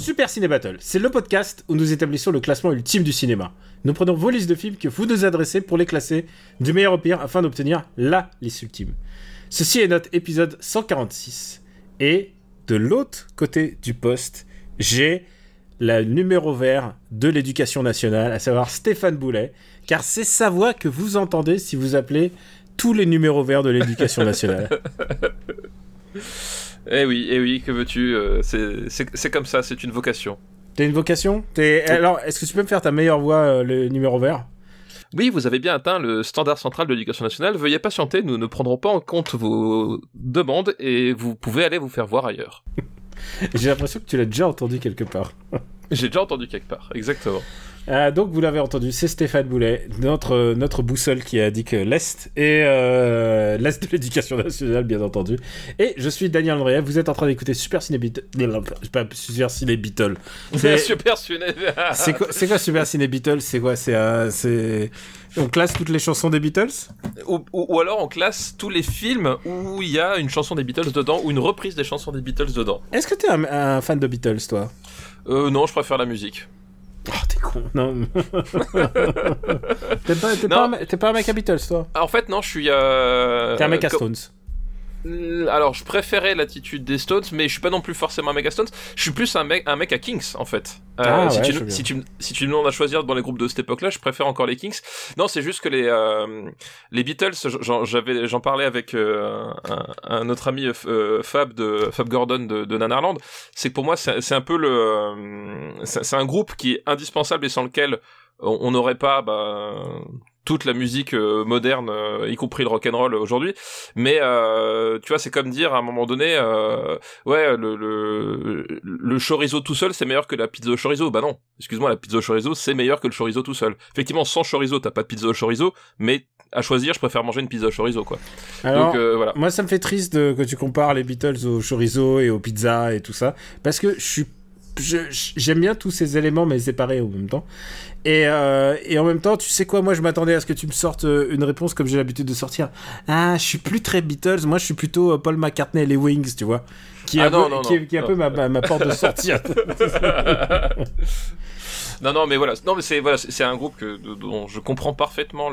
Super Ciné Battle, c'est le podcast où nous établissons le classement ultime du cinéma. Nous prenons vos listes de films que vous nous adressez pour les classer du meilleur au pire afin d'obtenir la liste ultime. Ceci est notre épisode 146. Et de l'autre côté du poste, j'ai la numéro vert de l'éducation nationale, à savoir Stéphane Boulet, car c'est sa voix que vous entendez si vous appelez tous les numéros verts de l'éducation nationale. Eh oui, eh oui, que veux-tu euh, c'est- comme ça, c'est une vocation. T'as une vocation? Alors, est-ce que tu peux me faire ta meilleure voix, euh, le numéro vert? Oui, vous avez bien atteint le standard central de l'éducation nationale. Veuillez patienter, nous ne prendrons pas en compte vos demandes et vous pouvez aller vous faire voir ailleurs. J'ai l'impression que tu l'as déjà entendu quelque part. J'ai déjà entendu quelque part, exactement. Euh, donc vous l'avez entendu, c'est Stéphane Boulet, notre, euh, notre boussole qui a dit que l'Est et euh, l'Est de l'éducation nationale, bien entendu. Et je suis Daniel Andrea, vous êtes en train d'écouter Super Ciné Beatles. Pas Super Ciné Beatles. C'est Super Suné. c'est quoi, Super Ciné Beatles C'est quoi C'est on classe toutes les chansons des Beatles? Ou, ou- ou alors on classe tous les films où il y a une chanson des Beatles dedans ou une reprise des chansons des Beatles dedans. Est-ce que t'es un, un fan de Beatles, toi? Euh, non, je préfère la musique. Oh, t'es con. Non. t'es pas, pas, un mec- t'es pas un mec à Beatles, toi? En fait, non, je suis. Euh... T'es un mec à Stones. Alors, je préférais l'attitude des Stones, mais je suis pas non plus forcément un mec à Stones. Je suis plus un mec, un mec à Kings, en fait. Euh, Ah, si, ouais, tu, si, tu, me- si tu me demandes à choisir dans les groupes de cette époque-là, je préfère encore les Kings. Non, c'est juste que les euh, les Beatles, j'en j'avais, j'en parlais avec euh, un, un autre ami euh, Fab de Fab Gordon de, de Nanarland. C'est que pour moi, c'est c'est un peu le, euh, c'est un groupe qui est indispensable et sans lequel on on n'aurait pas bah, toute la musique euh, moderne, euh, y compris le rock and roll aujourd'hui. Mais euh, tu vois, c'est comme dire à un moment donné, ouais, le, le le chorizo tout seul, c'est meilleur que la pizza au chorizo. Bah non, excuse-moi, la pizza au chorizo, c'est meilleur que le chorizo tout seul. Effectivement, sans chorizo, t'as pas de pizza au chorizo, mais à choisir, je préfère manger une pizza au chorizo, quoi. Alors, Donc voilà. Moi, ça me fait triste de- que tu compares les Beatles au chorizo et aux pizzas et tout ça, parce que je suis, je- je- j'aime bien tous ces éléments, mais séparés en même temps. Et, euh, et en même temps, tu sais quoi, moi, je m'attendais à ce que tu me sortes euh, une réponse comme j'ai l'habitude de sortir. Ah, je suis plus très Beatles, moi, je suis plutôt euh, Paul McCartney et les Wings, tu vois, qui est Ah un non, peu, non, qui est, non, qui est un peu ma, ma, ma porte de sortie. non, non, mais voilà, non, mais c'est voilà, c'est un groupe que dont je comprends parfaitement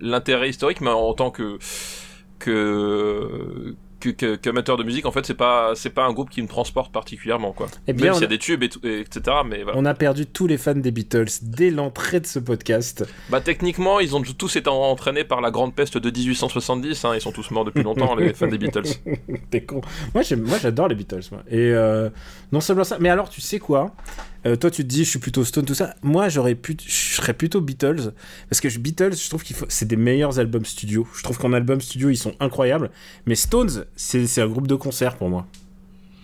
l'intérêt historique, mais en tant que que que- que- qu'amateur de musique, en fait, c'est pas c'est pas un groupe qui me transporte particulièrement, quoi. Eh bien, Même s'il y a- des tubes et, tout- et etc. Mais voilà. On a perdu tous les fans des Beatles dès l'entrée de ce podcast. Bah techniquement, ils ont tous été entraînés par la grande peste de 1870. Hein, ils sont tous morts depuis longtemps, les fans des Beatles. T'es con. Moi, moi, j'adore les Beatles. Moi. Et euh, non seulement ça, mais alors, tu sais quoi? Euh, Toi, tu te dis, je suis plutôt Stone, tout ça. Moi, j'aurais pu, je serais plutôt Beatles parce que Beatles, je trouve qu'il faut, c'est des meilleurs albums studio. Je trouve qu'en album studio, ils sont incroyables. Mais Stones, c'est c'est un groupe de concert pour moi.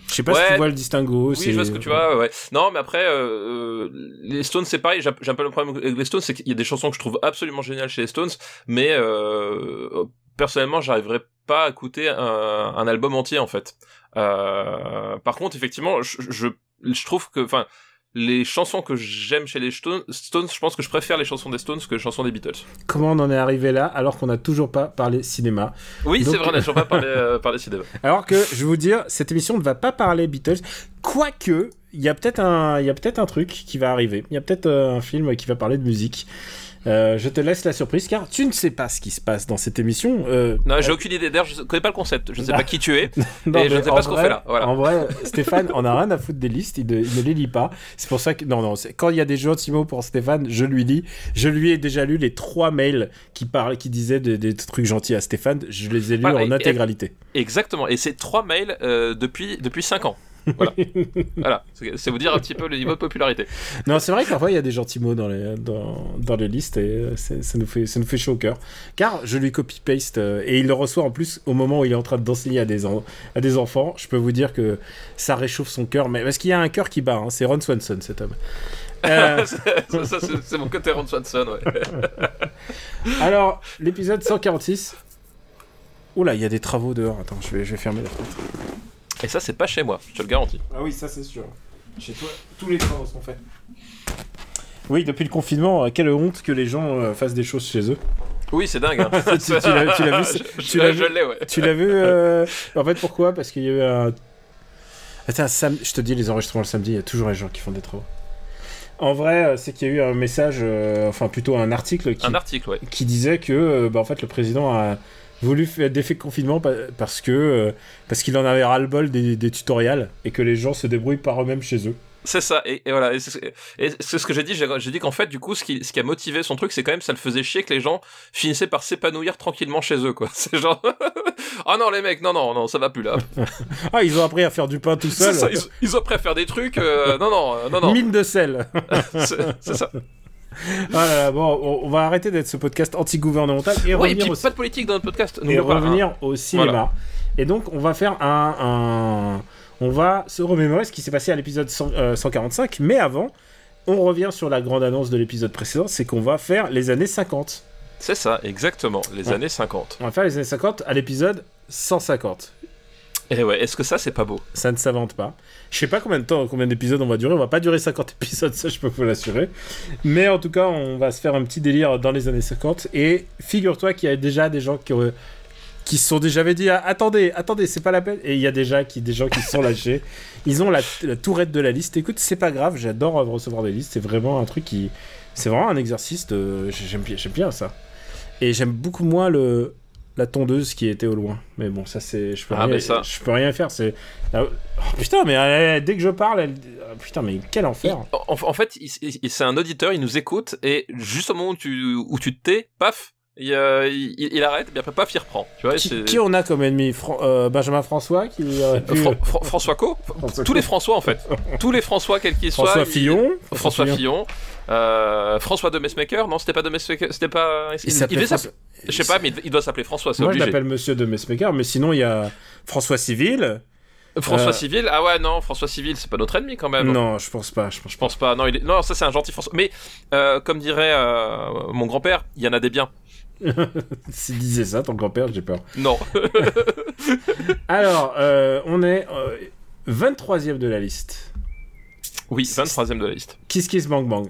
Je sais pas si tu vois le distinguo. Oui, je vois ce que tu vois. Ouais. Non, mais après, euh, euh, les Stones, c'est pareil. J'ai j'ai un peu le problème avec les Stones, c'est qu'il y a des chansons que je trouve absolument géniales chez les Stones, mais euh, personnellement, j'arriverais pas à écouter un, un album entier en fait. Euh, par contre, effectivement, je, je, je trouve que, enfin, les chansons que j'aime chez les Stones, Stones, je pense que je préfère les chansons des Stones que les chansons des Beatles. Comment on en est arrivé là alors qu'on n'a toujours pas parlé cinéma Oui, Donc- c'est vrai, on n'a toujours pas parlé, euh, parlé cinéma. Alors que je vais vous dire, cette émission ne va pas parler Beatles, quoique il y a peut-être un, il y a peut-être un truc qui va arriver. Il y a peut-être euh, un film qui va parler de musique. Euh, je te laisse la surprise car tu ne sais pas ce qui se passe dans cette émission. Euh, Non, j'ai aucune idée. D'ailleurs, je connais pas le concept. Je ne sais Ah. pas qui tu es. non, et je ne sais pas ce qu'on fait là. Voilà. En vrai, Stéphane, on a rien à foutre des listes, il ne, il ne les lit pas. C'est pour ça que non, non. Quand il y a des gentils mots pour Stéphane, je lui lis. Je lui ai déjà lu les trois mails qui parlaient, qui disaient des, des trucs gentils à Stéphane. Je les ai lus Voilà, en et- intégralité. Exactement. Et c'est trois mails euh, depuis depuis cinq ans. Voilà. voilà. C'est vous dire un petit peu le niveau de popularité. Non, c'est vrai que parfois il y a des gentils mots dans les, dans, dans les listes et euh, ça nous, fait, ça nous fait chaud au cœur. Car je lui copy-paste euh, et il le reçoit en plus au moment où il est en train d'enseigner à, des à des enfants. Je peux vous dire que ça réchauffe son cœur, mais parce qu'il y a un cœur qui bat, hein, c'est Ron Swanson cet homme. Euh, c'est c'est mon côté Ron Swanson, ouais. alors, l'épisode 146. Oula, il y a des travaux dehors. Attends, je vais, je vais fermer la fenêtre. Et ça, c'est pas chez moi, je te le garantis. Ah oui, ça c'est sûr. Chez toi, tous les travaux sont faits. Oui, depuis le confinement, euh, quelle honte que les gens euh, fassent des choses chez eux. Oui, c'est dingue. Hein. Tu- tu l'as- vu, Je- tu l'as vu l'ai, ouais. Tu l'as vu euh, En fait, pourquoi? Parce qu'il y a eu un. Attends, sam... je te dis, les enregistrements le samedi, il y a toujours les gens qui font des travaux. En vrai, c'est qu'il y a eu un message, euh, enfin plutôt un article qui, Un article, ouais. qui disait que euh, bah, en fait, le président a voulu faire des faits de confinement pa- parce que euh, parce qu'il en avait ras-le-bol des, des tutoriels et que les gens se débrouillent par eux-mêmes chez eux. C'est ça, et, et voilà, c'est ce que j'ai dit, j'ai dit qu'en fait, du coup, ce qui, ce qui a motivé son truc, c'est quand même, ça le faisait chier que les gens finissaient par s'épanouir tranquillement chez eux, quoi. C'est genre, oh non, les mecs, non, non, non, ça va plus là. Ah, ils ont appris à faire du pain tout seuls. ils, ils ont appris à faire des trucs, euh, non, non, euh, non, non, Mine de sel. c'est ça. Ah là là, bon, on, on va arrêter d'être ce podcast anti-gouvernemental et Oui, et revenir puis au pas de politique dans notre podcast. et pas, hein. revenir au cinéma. Voilà. Et donc, on va faire un, un- On va se remémorer ce qui s'est passé à l'épisode 100, euh, 145, mais avant, on revient sur la grande annonce de l'épisode précédent, c'est qu'on va faire les années 50. C'est ça, exactement, les Ouais. années 50. On va faire les années 50 à l'épisode 150. Et ouais, est-ce que ça, c'est pas beau? Ça ne s'invente pas. Je sais pas combien de temps, combien d'épisodes on va durer. On va pas durer 50 épisodes, ça je peux vous l'assurer. Mais en tout cas, on va se faire un petit délire dans les années 50. Et figure-toi qu'il y a déjà des gens qui, auraient- qui se sont déjà dit attendez, attendez, c'est pas la peine. Et il y a déjà des gens qui se sont lâchés. Ils ont la, la tourette de la liste. Écoute, c'est pas grave, j'adore euh, recevoir des listes. C'est vraiment un truc qui. C'est vraiment un exercice j'aime bien ça. Et j'aime beaucoup moins le. La tondeuse qui était au loin. Mais bon, ça c'est. Je peux, Ah, rien, mais ça- je peux rien faire. C'est. Ah, oh, putain, mais elle- dès que je parle, elle... ah, putain, mais quel Il- enfer. en, en fait, c'est un auditeur, il nous écoute, et juste au moment où tu, où tu te tais, paf, il, euh, il, il arrête, et après, paf, il reprend. Tu vois, Qui, qui on a comme ennemi? Euh, Benjamin François qui pu- Euh, François Co? François Tous Co. les François, en fait. Tous les François, quels qu'ils soient. François il- Fillon. François Fillon. Euh, François de Messmaker Non, c'était pas de Messmaker. C'était pas. Il François- Je sais pas, mais il- doit s'appeler François, Moi, je l'appelle Monsieur de Messmaker, mais sinon, il y a François Civil. François Euh, Civil Ah ouais, non, François Civil, c'est pas notre ennemi quand même. Non, je pense pas. Je pense Je pense pas. Non, il est... non ça c'est un gentil François. Mais euh, comme dirait mon grand-père, il y en a des biens. S'il disait ça, ton grand-père, j'ai peur. Non. Alors, on est euh, 23e de la liste. oui, 23ème de la liste. Kiss Kiss Bang Bang.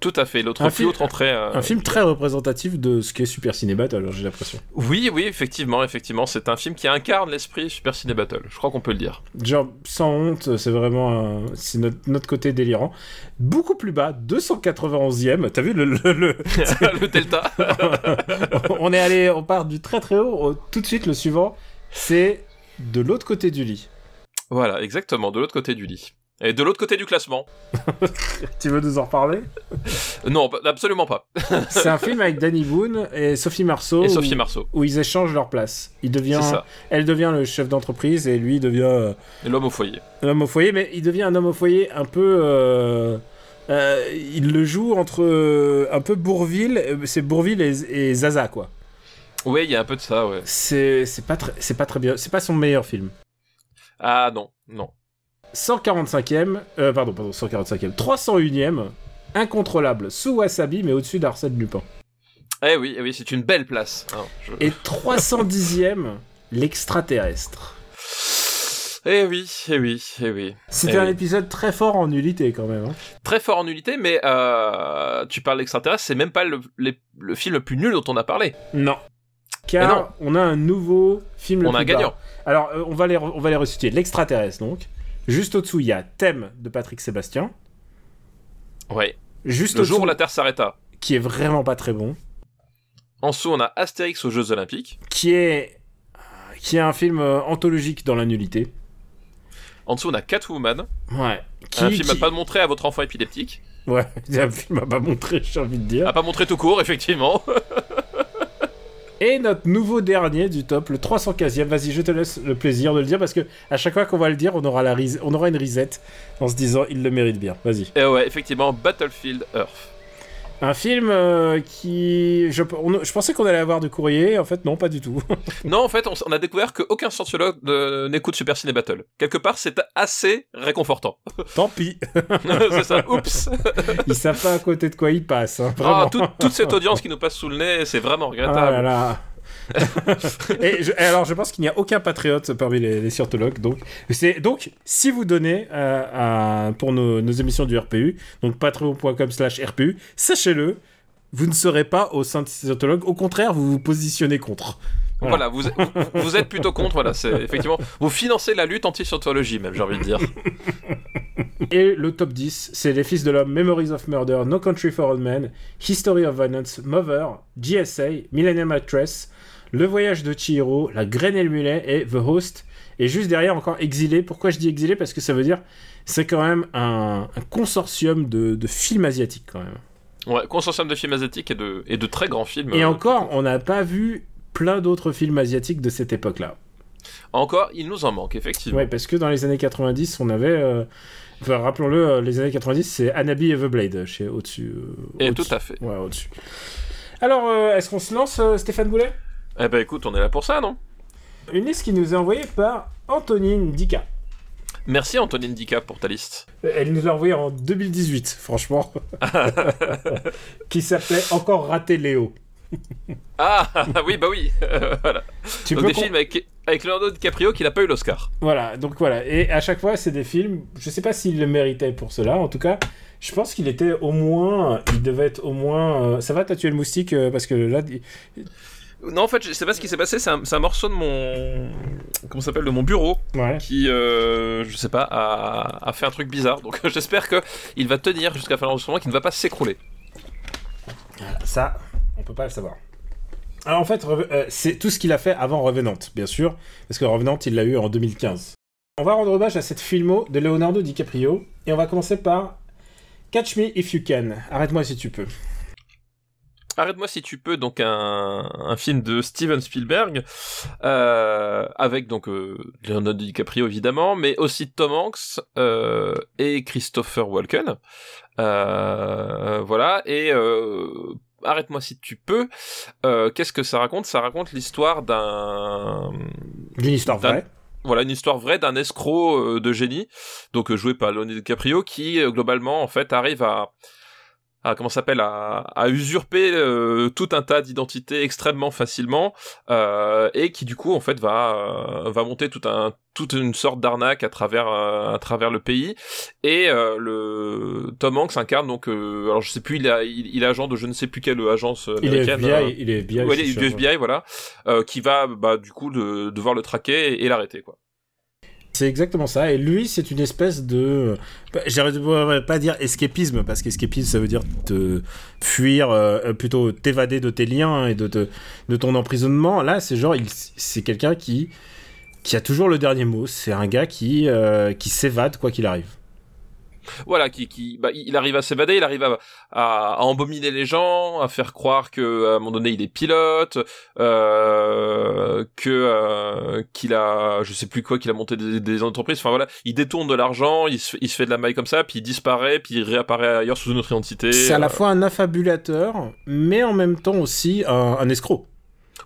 Tout à fait. L'autre plus entrée. euh, Un film très représentatif de ce qu'est Super Ciné Battle, j'ai l'impression. Oui, oui, effectivement, effectivement, c'est un film qui incarne l'esprit Super Ciné Battle. Je crois qu'on peut le dire. Genre, sans honte, c'est vraiment un- c'est notre, notre côté délirant. Beaucoup plus bas, 291e. T'as vu le, le- le- le Delta. On est allé, on part du très très haut. au- tout de suite, le suivant, c'est de l'autre côté du lit. voilà, exactement, de l'autre côté du lit. Et de l'autre côté du classement. Tu veux nous en reparler? Euh, Non, absolument pas. C'est un film avec Danny Boone et Sophie Marceau. Et Sophie où- Marceau. Où ils échangent leur place. Il devient, ça. elle devient le chef d'entreprise et lui devient euh, l'homme au foyer. un homme au foyer, mais il devient un homme au foyer un peu. euh, euh, il le joue entre un peu Bourville, c'est Bourville et, et Zaza quoi. Oui, il y a un peu de ça, ouais. C'est pas très c'est pas très bien, c'est pas son meilleur film. Ah non, non. 145e, euh, pardon, pardon, 145e, 301e, incontrôlable, sous Wasabi mais au-dessus d'Arsène Lupin. Eh oui, eh oui, c'est une belle place. je- Et 310e, l'extraterrestre. Eh oui, eh oui, eh oui. C'était Eh un oui. épisode très fort en nullité quand même. hein. Très fort en nullité, mais euh, tu parles d'extraterrestre, c'est même pas le, film le plus nul dont on a parlé. Non. Car on a un nouveau film. le On a un bas. gagnant. Alors, euh, on va les, on va les resituer. L'extraterrestre, donc. Juste au-dessous, il y a Thème de Patrick Sébastien. Ouais. Juste Le jour où la Terre s'arrêta. qui est vraiment pas très bon. En dessous, on a Astérix aux Jeux Olympiques. Qui est, qui est un film euh, anthologique dans la nullité. En dessous, on a Catwoman. Ouais. Qui, un film qui- à pas montrer à votre enfant épileptique. Ouais, un film à pas montrer, j'ai envie de dire. À pas montrer tout court, effectivement. Et notre nouveau dernier du top, le 315e. Vas-y, je te laisse le plaisir de le dire parce que à chaque fois qu'on va le dire, on aura, la on aura une risette en se disant il le mérite bien. Vas-y. Et ouais, effectivement, Battlefield Earth. Un film euh, qui. Je, on- je pensais qu'on allait avoir du courrier, en fait, non, pas du tout. Non, en fait, on, a découvert qu'aucun scientiologue ne- n'écoute Super Ciné Battle. Quelque part, c'est assez réconfortant. Tant pis. c'est ça. Oups. Ils savent pas à côté de quoi ils passent. hein, Ah, vraiment. toute, toute cette audience qui nous passe sous le nez, c'est vraiment Ah regrettable. là là. et, je- et alors, je pense qu'il n'y a aucun patriote parmi les, les scientologues. Donc, donc si vous donnez euh, à- pour nos, nos émissions du RPU, donc patreon.com/slash RPU, sachez-le, vous ne serez pas au sein de scientologues. Au contraire, vous vous positionnez contre. Voilà, vous, vous, vous êtes plutôt contre, voilà, c'est effectivement, vous financez la lutte anti-scientologie, même, j'ai envie de dire. Et le top 10, c'est Les Fils de l'Homme, Memories of Murder, No Country for Old Men, History of Violence, Mother, GSA, Millennium Actress, Le Voyage de Chihiro, La Graine et le Mulet et The Host. Et juste derrière, encore Exilé. Pourquoi je dis Exilé? Parce que ça veut dire c'est quand même un, un consortium de, de films asiatiques quand même. Ouais, consortium de films asiatiques et de, et de très grands films. Et euh, encore, on n'a pas vu plein d'autres films asiatiques de cette époque-là. Encore, il nous en manque, effectivement. Ouais, parce que dans les années 90, on avait... euh, Enfin, rappelons-le, euh, les années 90, c'est Anabi Everblade chez au-dessus. euh, Et tout à fait. Ouais, au-dessus. Alors, euh, est-ce qu'on se lance, Stéphane Boulet Eh ben écoute, on est là pour ça, non? Une liste qui nous est envoyée par Antonine Dika. Merci Antonine Dica pour ta liste. Elle nous l'a envoyée en 2018, franchement. qui s'appelait Encore raté Léo. Ah oui, bah oui. voilà. Tu Donc peux des films avec, avec Leonardo DiCaprio qui n'a pas eu l'Oscar. Voilà, donc voilà. Et à chaque fois, c'est des films. Je sais pas s'il le méritait pour cela. En tout cas, je pense qu'il était au moins. Il devait être au moins. euh, Ça va, t'as tué le moustique euh, Parce que là. Non, en fait, je sais pas ce qui s'est passé. C'est un, morceau de mon. Comment s'appelle De mon bureau Ouais. qui, euh, je sais pas, a, a fait un truc bizarre. Donc j'espère que il va tenir jusqu'à la fin de l'enregistrement, qu'il ne va pas s'écrouler. Ça, on peut pas le savoir. Alors en fait, euh, c'est tout ce qu'il a fait avant Revenant, bien sûr, parce que Revenant, il l'a eu en 2015. On va rendre hommage à cette filmo de Leonardo DiCaprio, et on va commencer par Catch Me If You Can. Arrête-moi si tu peux. Arrête-moi si tu peux, donc un, un film de Steven Spielberg, euh, avec donc euh, Leonardo DiCaprio évidemment, mais aussi Tom Hanks euh, et Christopher Walken. Euh, voilà, et euh, Arrête-moi si tu peux, euh, qu'est-ce que ça raconte? Ça raconte l'histoire d'un D'une histoire vraie. voilà une histoire vraie d'un escroc de génie, donc joué par Leonardo DiCaprio, qui globalement en fait arrive à, à comment s'appelle à, à usurper euh, tout un tas d'identités extrêmement facilement euh, et qui du coup en fait va euh, va monter tout un toute une sorte d'arnaque à travers euh, à travers le pays. Et euh, le Tom Hanks incarne donc euh, alors je sais plus il a il, il est agent de je ne sais plus quelle agence euh, Il est américaine FBI, euh, il est FBI. ouais, sûr, FBI voilà euh, qui va bah du coup de, devoir le traquer et, et l'arrêter quoi C'est exactement ça. Et lui, c'est une espèce de. bah, J'arrive pas à dire escapisme, parce qu'escapisme, ça veut dire te fuir, euh, plutôt t'évader de tes liens et de, de ton emprisonnement. Là, c'est genre, c'est quelqu'un qui, qui a toujours le dernier mot. C'est un gars qui, euh, qui s'évade quoi qu'il arrive. Voilà, qui, qui, bah, il arrive à s'évader, il arrive à, à, à embominer les gens, à faire croire que à un moment donné il est pilote, euh, que euh, qu'il a, je sais plus quoi, qu'il a monté des, des entreprises. Enfin voilà, il détourne de l'argent, il se, fait- il se fait de la maille comme ça, puis il disparaît, puis il réapparaît ailleurs sous une autre identité. C'est à la euh. fois un affabulateur, mais en même temps aussi un, un escroc.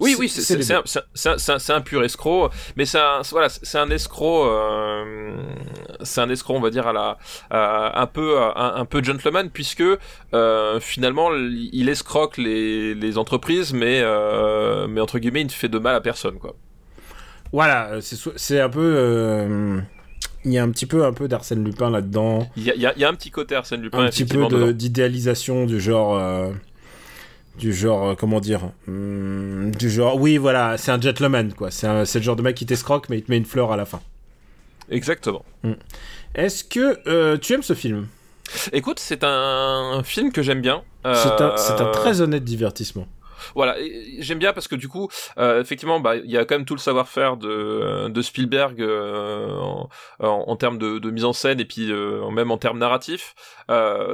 Oui, oui, c'est un, pur escroc, mais c'est un, voilà, c'est un escroc, euh, c'est un escroc, on va dire à la, à- un peu, un, un peu gentleman, puisque euh, finalement il escroque les, les entreprises, mais, euh, mais entre guillemets, il ne fait de mal à personne, quoi. Voilà, c'est un peu. Il y a un petit peu un peu d'Arsène Lupin là-dedans. Il y a, il y a- il y a un petit côté Arsène Lupin, un petit peu d'idéalisation du genre euh, du genre euh, comment dire hum, du genre oui voilà c'est un gentleman quoi c'est le genre de mec qui t'escroque mais il te met une fleur à la fin Exactement. est-ce que euh, tu aimes ce film? Écoute, c'est un film que j'aime bien. c'est un, un Euh, très honnête divertissement Voilà, j'aime bien parce que du coup, euh, effectivement, bah, il y a quand même tout le savoir-faire de, de Spielberg euh, en, en, en termes de, de mise en scène et puis euh, même en termes narratifs.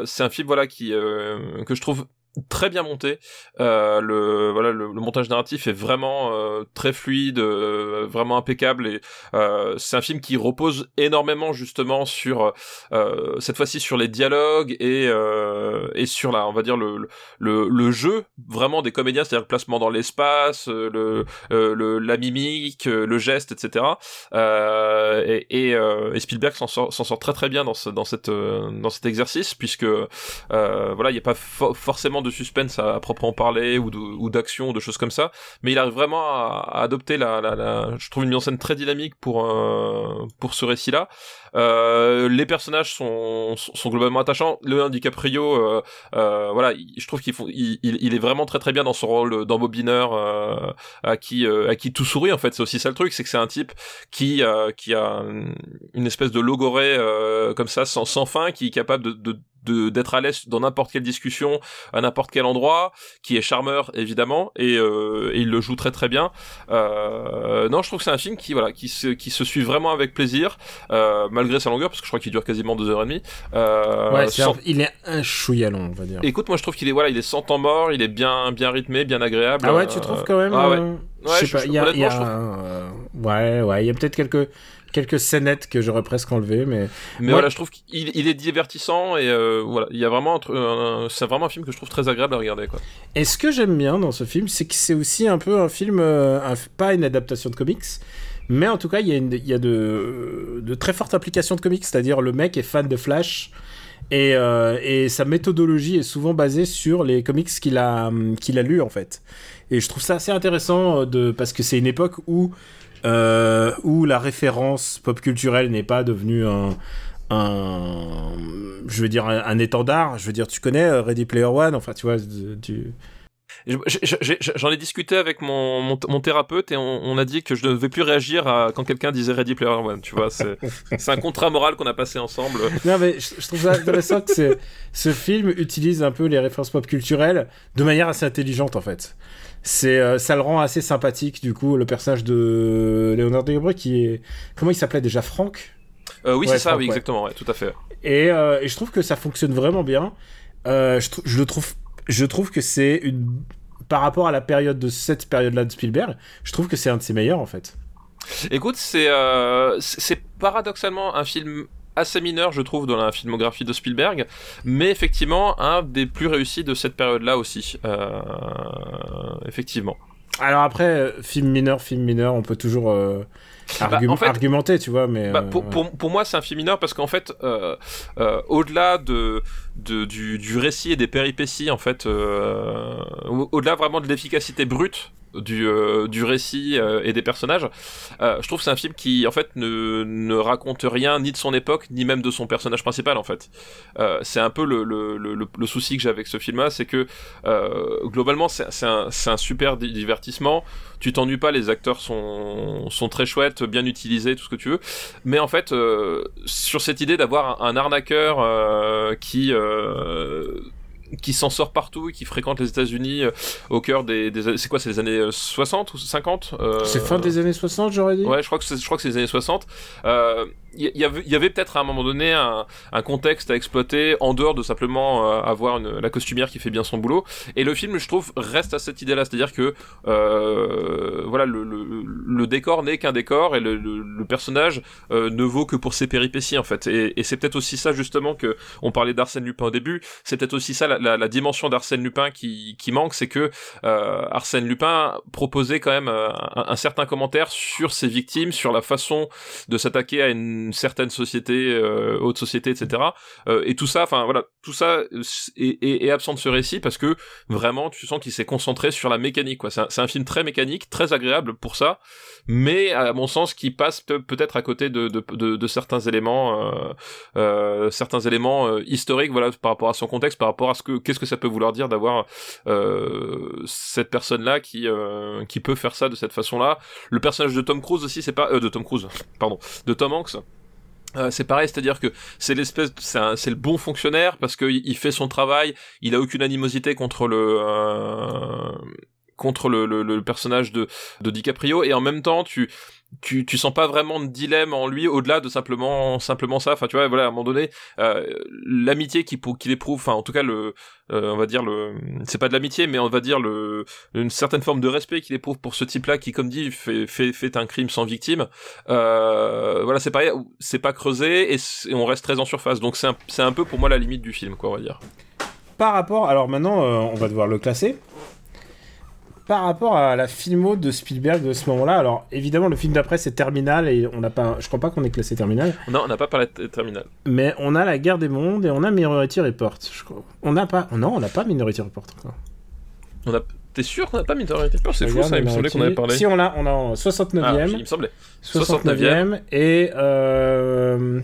C'est un film voilà qui que je trouve très bien monté. Euh, le voilà, le, le, montage narratif est vraiment euh, très fluide, euh, vraiment impeccable et euh, c'est un film qui repose énormément justement sur euh, cette fois-ci sur les dialogues et et sur la on va dire le le, le jeu vraiment des comédiens, c'est-à-dire le placement dans l'espace, le, le la mimique, le geste, etc. et, et, et Spielberg s'en sort s'en sort très très bien dans ce, dans cette dans cet exercice puisque voilà il n'y a pas forcément de suspense à, proprement parler ou d'action ou, de choses comme ça, mais il arrive vraiment à, adopter la, je trouve une mise en scène très dynamique pour euh, pour ce récit-là. Euh, les personnages sont, sont globalement attachants. Le DiCaprio, euh, euh, voilà, je trouve qu'il il, il, est vraiment très très bien dans son rôle d'embobineur à qui à qui tout sourit en fait. C'est aussi ça le truc, c'est que c'est un type qui qui a une espèce de logorée comme ça sans, sans fin, qui est capable de, de d'être à l'aise dans n'importe quelle discussion à n'importe quel endroit qui est charmeur évidemment et, euh, et, il le joue très très bien euh, non je trouve que c'est un film qui voilà qui se qui se suit vraiment avec plaisir euh, malgré sa longueur parce que je crois qu'il dure quasiment deux heures et demie euh, ouais, il est un chouïa long on va dire. Écoute moi je trouve qu'il est voilà il est sans temps mort il est bien bien rythmé bien agréable ah ouais tu trouves quand même ah ouais, euh, ouais je sais pas il y a, y a euh, ouais ouais il y a peut-être quelques quelques scénettes que j'aurais presque enlevé mais mais voilà je trouve qu'il il est divertissant et euh, voilà il y a vraiment c'est vraiment un film que je trouve très agréable à regarder quoi. Et ce que j'aime bien dans ce film c'est que c'est aussi un peu un film euh, pas une adaptation de comics mais en tout cas il y a, y a de, de très fortes applications de comics c'est-à-dire le mec est fan de Flash et, euh, et, sa méthodologie est souvent basée sur les comics qu'il a, qu'il a lus en fait. Et je trouve ça assez intéressant de, parce que c'est une époque où euh, où la référence pop culturelle n'est pas devenue un, je veux dire un, étendard. Je veux dire, tu connais euh, Ready Player One, enfin, tu vois. J'en ai, discuté avec mon, mon, thérapeute et on, a dit que je ne devais plus réagir à, quand quelqu'un disait Ready Player One. Tu vois, c'est un contrat moral qu'on a passé ensemble. Non, mais je, trouve ça intéressant que ce film utilise un peu les références pop culturelles de manière assez intelligente en fait c'est euh, ça le rend assez sympathique du coup le personnage de Leonardo DiCaprio qui est comment il s'appelait déjà Franck? Euh, oui c'est ça oui exactement ouais, tout à fait et, euh, et, je trouve que ça fonctionne vraiment bien je, je, le trouve je trouve que c'est une par rapport à la période de cette période là de Spielberg je trouve que c'est un de ses meilleurs en fait Écoute, c'est c'est paradoxalement un film assez mineur, je trouve, dans la filmographie de Spielberg, mais effectivement un des plus réussis de cette période-là aussi. Euh, effectivement. Alors après, euh, film mineur, film mineur, on peut toujours euh, bah, argumenter, tu vois, mais... Bah, pour, pour, pour, moi, c'est un film mineur parce qu'en fait, au-delà de, de, du, du récit et des péripéties, en fait, au-delà vraiment de l'efficacité brute du, euh, du récit euh, et des personnages. Euh, je trouve que c'est un film qui en fait ne, ne raconte rien ni de son époque ni même de son personnage principal en fait. c'est un peu le, le, le, le souci que j'ai avec ce film-là, c'est que globalement c'est un, un super divertissement. Tu t'ennuies pas, les acteurs sont, sont très chouettes, bien utilisés, tout ce que tu veux. Mais en fait, sur cette idée d'avoir un, un, arnaqueur qui qui s'en sort partout et qui fréquente les États-Unis euh, au cœur des, des c'est quoi c'est les années 60 ou 50 euh... c'est fin des années 60 j'aurais dit? Ouais je crois que c'est je crois que c'est les années 60 euh, il y, avait, avait peut-être à un moment donné un, un, contexte à exploiter en dehors de simplement euh, avoir une, la costumière qui fait bien son boulot. Et le film, je trouve, reste à cette idée-là, c'est-à-dire que euh, voilà, le, le, le décor n'est qu'un décor et le, le personnage euh, ne vaut que pour ses péripéties en fait. Et, et c'est peut-être aussi ça justement que on parlait d'Arsène Lupin au début. C'est peut-être aussi ça la, la, la dimension d'Arsène Lupin qui, qui manque, c'est que euh, Arsène Lupin proposait quand même euh, un, un certain commentaire sur ses victimes, sur la façon de s'attaquer à une une certaine société, euh, société, etc. Euh, et tout ça, enfin voilà, tout ça est, absent de ce récit parce que vraiment, tu sens qu'il s'est concentré sur la mécanique. Quoi. C'est un, film très mécanique, très agréable pour ça, mais à mon sens, qui passe peut-être à côté de, certains éléments, euh, euh certains éléments historiques, voilà, par rapport à son contexte, par rapport à ce que qu'est-ce que ça peut vouloir dire d'avoir cette personne-là qui qui peut faire ça de cette façon-là. Le personnage de Tom Cruise aussi, c'est pas de Tom Cruise, pardon, de Tom Hanks euh, c'est pareil, c'est-à-dire que c'est l'espèce, c'est le bon fonctionnaire parce qu'il il fait son travail, il a aucune animosité contre le, euh, contre le, le, personnage de, de DiCaprio et en même temps tu tu tu sens pas vraiment de dilemme en lui au-delà de simplement simplement ça. Enfin tu vois voilà à un moment donné euh, l'amitié qu'il qu'il éprouve enfin en tout cas le euh, on va dire le c'est pas de l'amitié mais on va dire le une certaine forme de respect qu'il éprouve pour ce type-là qui comme dit fait fait fait un crime sans victime euh, voilà c'est pareil c'est pas creusé et, on reste très en surface. Donc c'est c'est un peu pour moi la limite du film quoi on va dire. Par rapport alors maintenant on va devoir le classer par rapport à la filmo de Spielberg de ce moment-là, alors évidemment le film d'après c'est Terminal et on n'a pas, je crois pas qu'on ait classé Terminal. Non, on n'a pas parlé de Terminal. Mais on a la Guerre des Mondes et on a Minority Report. Je crois. On n'a pas, non, on n'a pas Minority Report encore. On a, t'es sûr qu'on n'a pas Minority Report? C'est fou ça, il me semblait qu'on avait parlé. Si on l'a, on a en 69e. Ah, il me semblait. 69e et euh...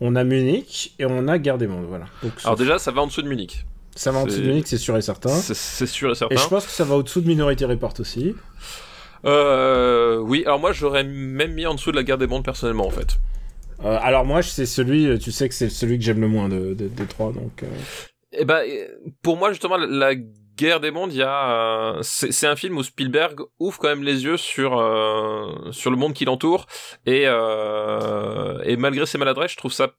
on a Munich et on a Guerre des Mondes, voilà. Donc, alors déjà, ça va en dessous de Munich. Ça va en dessous de Munich, c'est sûr et certain. C'est sûr et certain. Et je pense que ça va au-dessous de Minority Report aussi. Euh, oui, alors moi j'aurais même mis en dessous de la guerre des mondes personnellement en fait. Euh, alors moi c'est celui, tu sais que c'est celui que j'aime le moins de, de, des trois donc. Euh... Et ben pour moi justement la guerre des mondes, il y a c'est un film où Spielberg ouvre quand même les yeux sur euh, sur le monde qui l'entoure et euh, et malgré ses maladresses, je trouve ça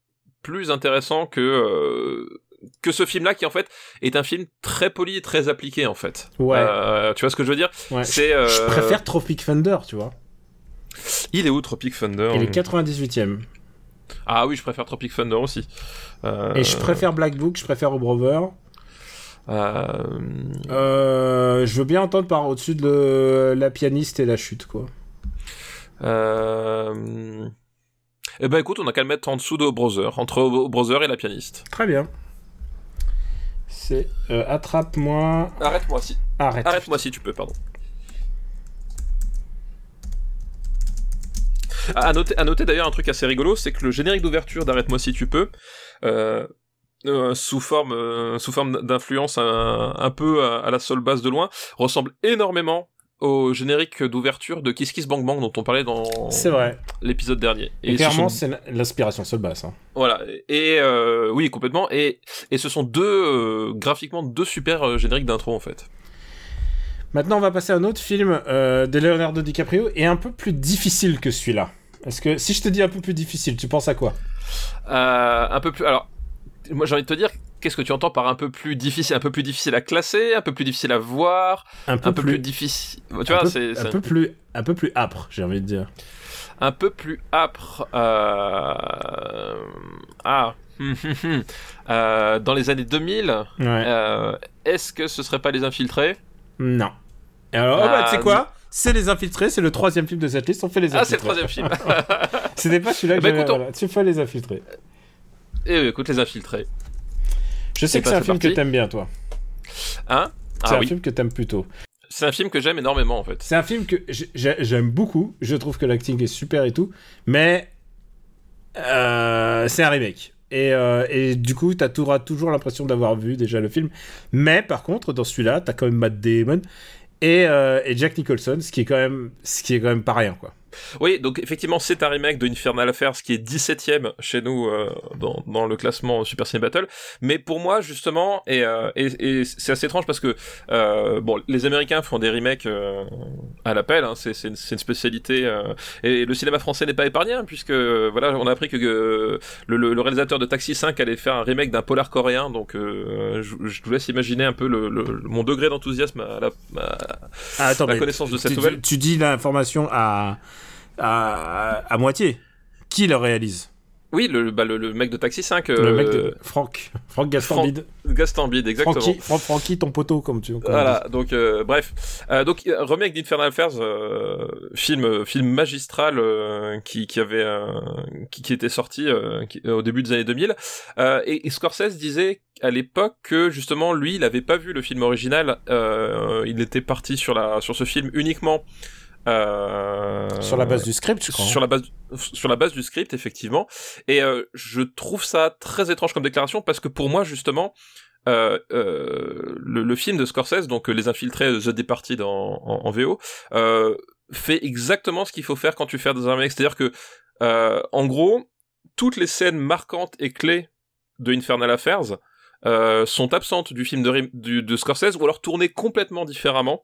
plus intéressant que euh, que ce film-là qui en fait est un film très poli et très appliqué en fait. Ouais. Euh, tu vois ce que je veux dire? Ouais. C'est. Euh... je préfère Tropic Thunder, tu vois. Il est où Tropic Thunder? Il est 98ème. Ah oui, je préfère Tropic Thunder aussi. Euh... Et je préfère Black Book, je préfère O Brother. Euh... je veux bien entendre par au-dessus de le... la pianiste et la chute, quoi. Euh... Eh ben écoute, on a qu'à le mettre en dessous de Brother, entre Brother et la pianiste. Très bien. C'est euh, attrape-moi. Arrête-moi si. Arrête. Arrête-moi si tu peux, pardon. À noter, à noter d'ailleurs un truc assez rigolo, c'est que le générique d'ouverture d'Arrête-moi si tu peux, euh, euh, sous forme, euh, sous forme d'influence un, un, peu à, à la seule base de loin, ressemble énormément au générique d'ouverture de Kiss Kiss Bang Bang dont on parlait dans l'épisode dernier. Et, et clairement, sont... c'est l'inspiration seule basse. Hein. Voilà. Et euh, oui, complètement. Et, et ce sont deux, euh, graphiquement, deux super euh, génériques d'intro en fait. Maintenant, on va passer à un autre film euh, de Leonardo DiCaprio et un peu plus difficile que celui-là. Est-ce que si je te dis un peu plus difficile, tu penses à quoi? Un peu plus. Alors, moi, j'ai envie de te dire qu'est-ce que tu entends par un peu plus difficile un peu plus difficile à classer un peu plus difficile à voir un peu, un peu plus... plus, difficile tu vois c'est un peu plus un peu plus âpre j'ai envie de dire un peu plus âpre euh... ah euh, dans les années 2000 ouais. euh, est-ce que ce serait pas les infiltrés? Non alors oh bah, tu sais quoi? c'est les infiltrés, c'est le troisième film de cette liste. On fait les infiltrés. Ah, c'est le troisième film. C'était pas celui-là que bah, écoute, on... voilà. Tu fais les infiltrés. Et écoute, les infiltrés. Je sais que c'est un c'est film que t'aimes bien, toi. Hein? C'est Ah un oui. film que t'aimes plutôt. C'est un film que j'aime énormément en fait. C'est un film que j'aime beaucoup. Je trouve que l'acting est super et tout. Mais euh, c'est un remake. Et, euh, et, du coup, tu auras toujours l'impression d'avoir vu déjà le film. Mais par contre, dans celui-là, tu as quand même Matt Damon et, euh, et, Jack Nicholson, ce qui est quand même, ce qui est quand même pas rien, quoi. Oui, donc effectivement, c'est un remake de Infernal Affairs qui est 17ème chez nous euh, dans, dans, le classement Super Ciné Battle. Mais pour moi, justement, et, euh, et, et c'est assez étrange parce que euh, bon, les Américains font des remakes euh, à l'appel, hein, c'est une, une, spécialité. euh, et le cinéma français n'est pas épargné, hein, puisque voilà, on a appris que le, le, le, réalisateur de Taxi 5 allait faire un remake d'un polar coréen. Donc, euh, je, je, vous laisse imaginer un peu le, mon degré d'enthousiasme à la, à, ah, attends, la connaissance de cette tu, nouvelle. Tu, tu dis l'information à à, à, moitié. Qui le réalise? Oui, le, bah, le, le, mec de Taxi 5. Le mec de Franck. Franck Gastambide. Franck Gastambide, exactement. Francky, Franck, Francky, ton poteau, comme tu comme Voilà, donc euh, bref. Euh, donc, remake d'Infernal Affairs, euh, film, film magistral euh, qui, qui avait qui, qui, était sorti euh, qui, au début des années 2000. Euh, Et, et, Scorsese disait à l'époque que justement lui, il avait pas vu le film original. euh, il était parti sur la sur ce film uniquement euh, sur la base du script, je crois. Sur la base, sur la base du script, effectivement. Et euh, je trouve ça très étrange comme déclaration parce que pour moi, justement, euh, le, le, film de Scorsese, donc Les Infiltrés, The Departed en, en, en VO, fait exactement ce qu'il faut faire quand tu fais dans un remake. C'est-à-dire que, en gros, toutes les scènes marquantes et clés de Infernal Affairs sont absentes du film de, Rim- du- de Scorsese ou alors tournées complètement différemment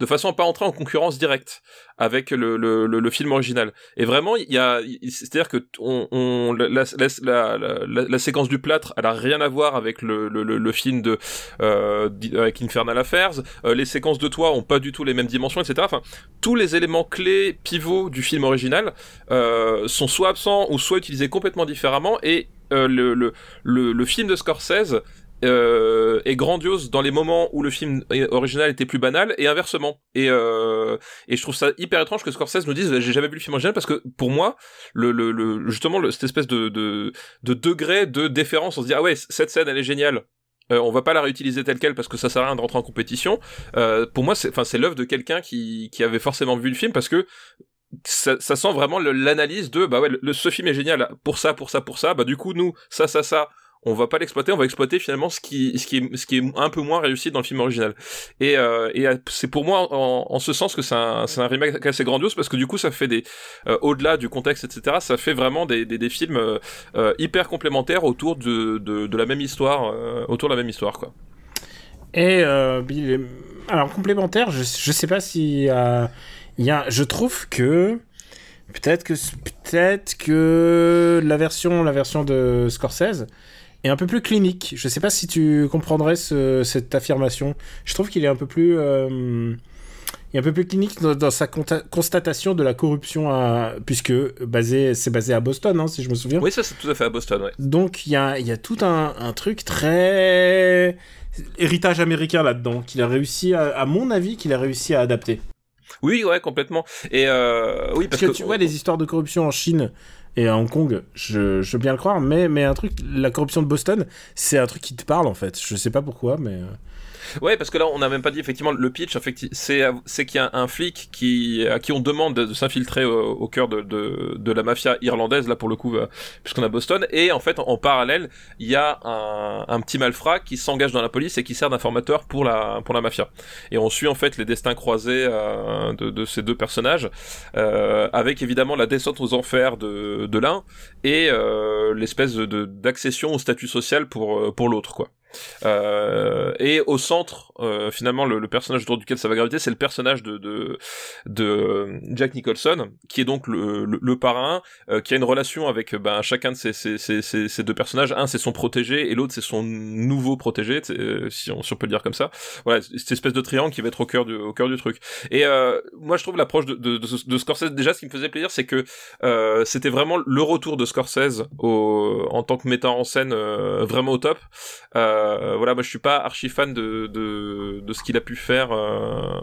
de façon à pas entrer en concurrence directe avec le, le, le, le film original. Et vraiment, il y a, c'est-à-dire que on, on la, la, la, la, séquence du plâtre, elle a rien à voir avec le, le, film de euh, avec Infernal Affairs. Euh, les séquences de toit ont pas du tout les mêmes dimensions, etc. Enfin, tous les éléments clés pivots du film original euh, sont soit absents ou soit utilisés complètement différemment. Et euh, le, le, le film de Scorsese euh, est grandiose dans les moments où le film original était plus banal et inversement. Et, euh, et je trouve ça hyper étrange que Scorsese nous dise j'ai jamais vu le film original parce que pour moi le, le, le justement le, cette espèce de, de de degré de déférence on se dit ah ouais cette scène elle est géniale euh, on va pas la réutiliser telle quelle parce que ça sert à rien de rentrer en compétition. Euh, pour moi, c'est, enfin, c'est l'œuvre de quelqu'un qui, qui avait forcément vu le film parce que ça, ça sent vraiment l'analyse de bah ouais, le, ce film est génial pour ça, pour ça, pour ça. Bah du coup, nous, ça, ça, ça, on va pas l'exploiter, on va exploiter finalement ce qui, ce qui est, ce qui est un peu moins réussi dans le film original. Et, euh, et euh, c'est pour moi en, ce sens que c'est un, un remake assez grandiose parce que du coup, ça fait des, euh, au-delà du contexte, etc. Ça fait vraiment des, des, des films hyper complémentaires autour de, de, la même histoire, autour de la même histoire, quoi. Et alors complémentaire, je, je sais pas si il y a, je trouve que peut-être que peut-être que la version la version de Scorsese est un peu plus clinique. Je sais pas si tu comprendrais ce- cette affirmation. Je trouve qu'il est un peu plus euh, il est un peu plus clinique dans, dans sa constatation de la corruption à, puisque basé c'est basé à Boston hein, si je me souviens. Oui, ça c'est tout à fait à Boston, ouais. Donc il y a, il y a tout un, un truc très héritage américain là-dedans qu'il a réussi à, à mon avis qu'il a réussi à adapter. Oui, ouais, complètement. Et euh, oui, Parce parce, que, tu vois les histoires de corruption en Chine et à Hong Kong, je, veux bien le croire, mais mais un truc, la corruption de Boston, c'est un truc qui te parle en fait. Je sais pas pourquoi, mais euh, Ouais, parce que là, on n'a même pas dit effectivement le pitch. C'est c'est qu'il y a un flic qui à qui on demande de, s'infiltrer au, cœur de, de de la mafia irlandaise là pour le coup, euh, puisqu'on a Boston. Et en fait, en, parallèle, il y a un, petit malfrat qui s'engage dans la police et qui sert d'informateur pour la pour la mafia. Et on suit en fait les destins croisés euh, de, de ces deux personnages, euh, avec évidemment la descente aux enfers de de l'un et euh, l'espèce de de- d'accession au statut social pour euh, pour l'autre quoi. Euh, et au centre, euh, finalement, le, le personnage autour duquel ça va graviter, c'est le personnage de, de, de Jack Nicholson, qui est donc le, le, le parrain, euh, qui a une relation avec ben, chacun de ces, ces, ces, ces, deux personnages. Un, c'est son protégé, et l'autre, c'est son nouveau protégé, euh, si, on, si on peut le dire comme ça. Voilà, cette espèce de triangle qui va être au cœur du, au cœur du truc. Et euh, moi, je trouve l'approche de, de, de, Scorsese, déjà, ce qui me faisait plaisir, c'est que euh, c'était vraiment le retour de Scorsese au, en tant que metteur en scène euh, vraiment au top. Euh, voilà, moi je suis pas archi fan de, de, de ce qu'il a pu faire euh,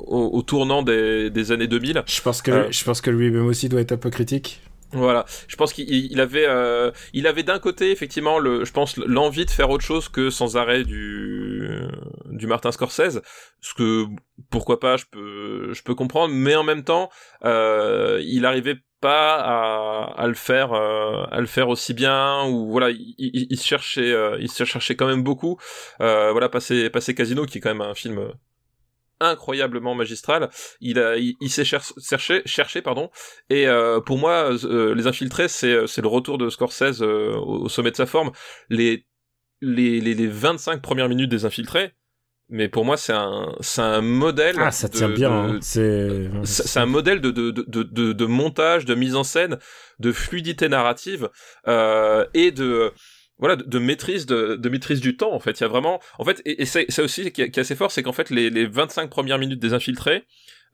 au, au tournant des, des années 2000. je pense que Euh. je pense que lui-même aussi doit être un peu critique. Voilà, je pense qu'il il avait, euh, il avait d'un côté effectivement, le, je pense l'envie de faire autre chose que sans arrêt du du Martin Scorsese, ce que pourquoi pas, je peux je peux comprendre, mais en même temps, euh, il arrivait à, le faire euh, à le faire aussi bien ou voilà il, cherchait euh, il se cherchait quand même beaucoup. Euh, voilà passer passer Casino qui est quand même un film incroyablement magistral. Il a il, s'est cher- cherché cherché pardon. Et pour moi les infiltrés c'est c'est le retour de Scorsese au, au sommet de sa forme. Les les, les les 25 premières minutes des infiltrés mais pour moi c'est un c'est un modèle Ah, ça de- tient bien. de- hein. C'est c'est un modèle de, de, de, de, de montage, de mise en scène, de fluidité narrative euh, et de voilà de, de maîtrise de, de maîtrise du temps en fait. Il y a vraiment en fait et, et c'est c'est aussi qui est, assez fort, c'est qu'en fait les, les 25 premières minutes des infiltrés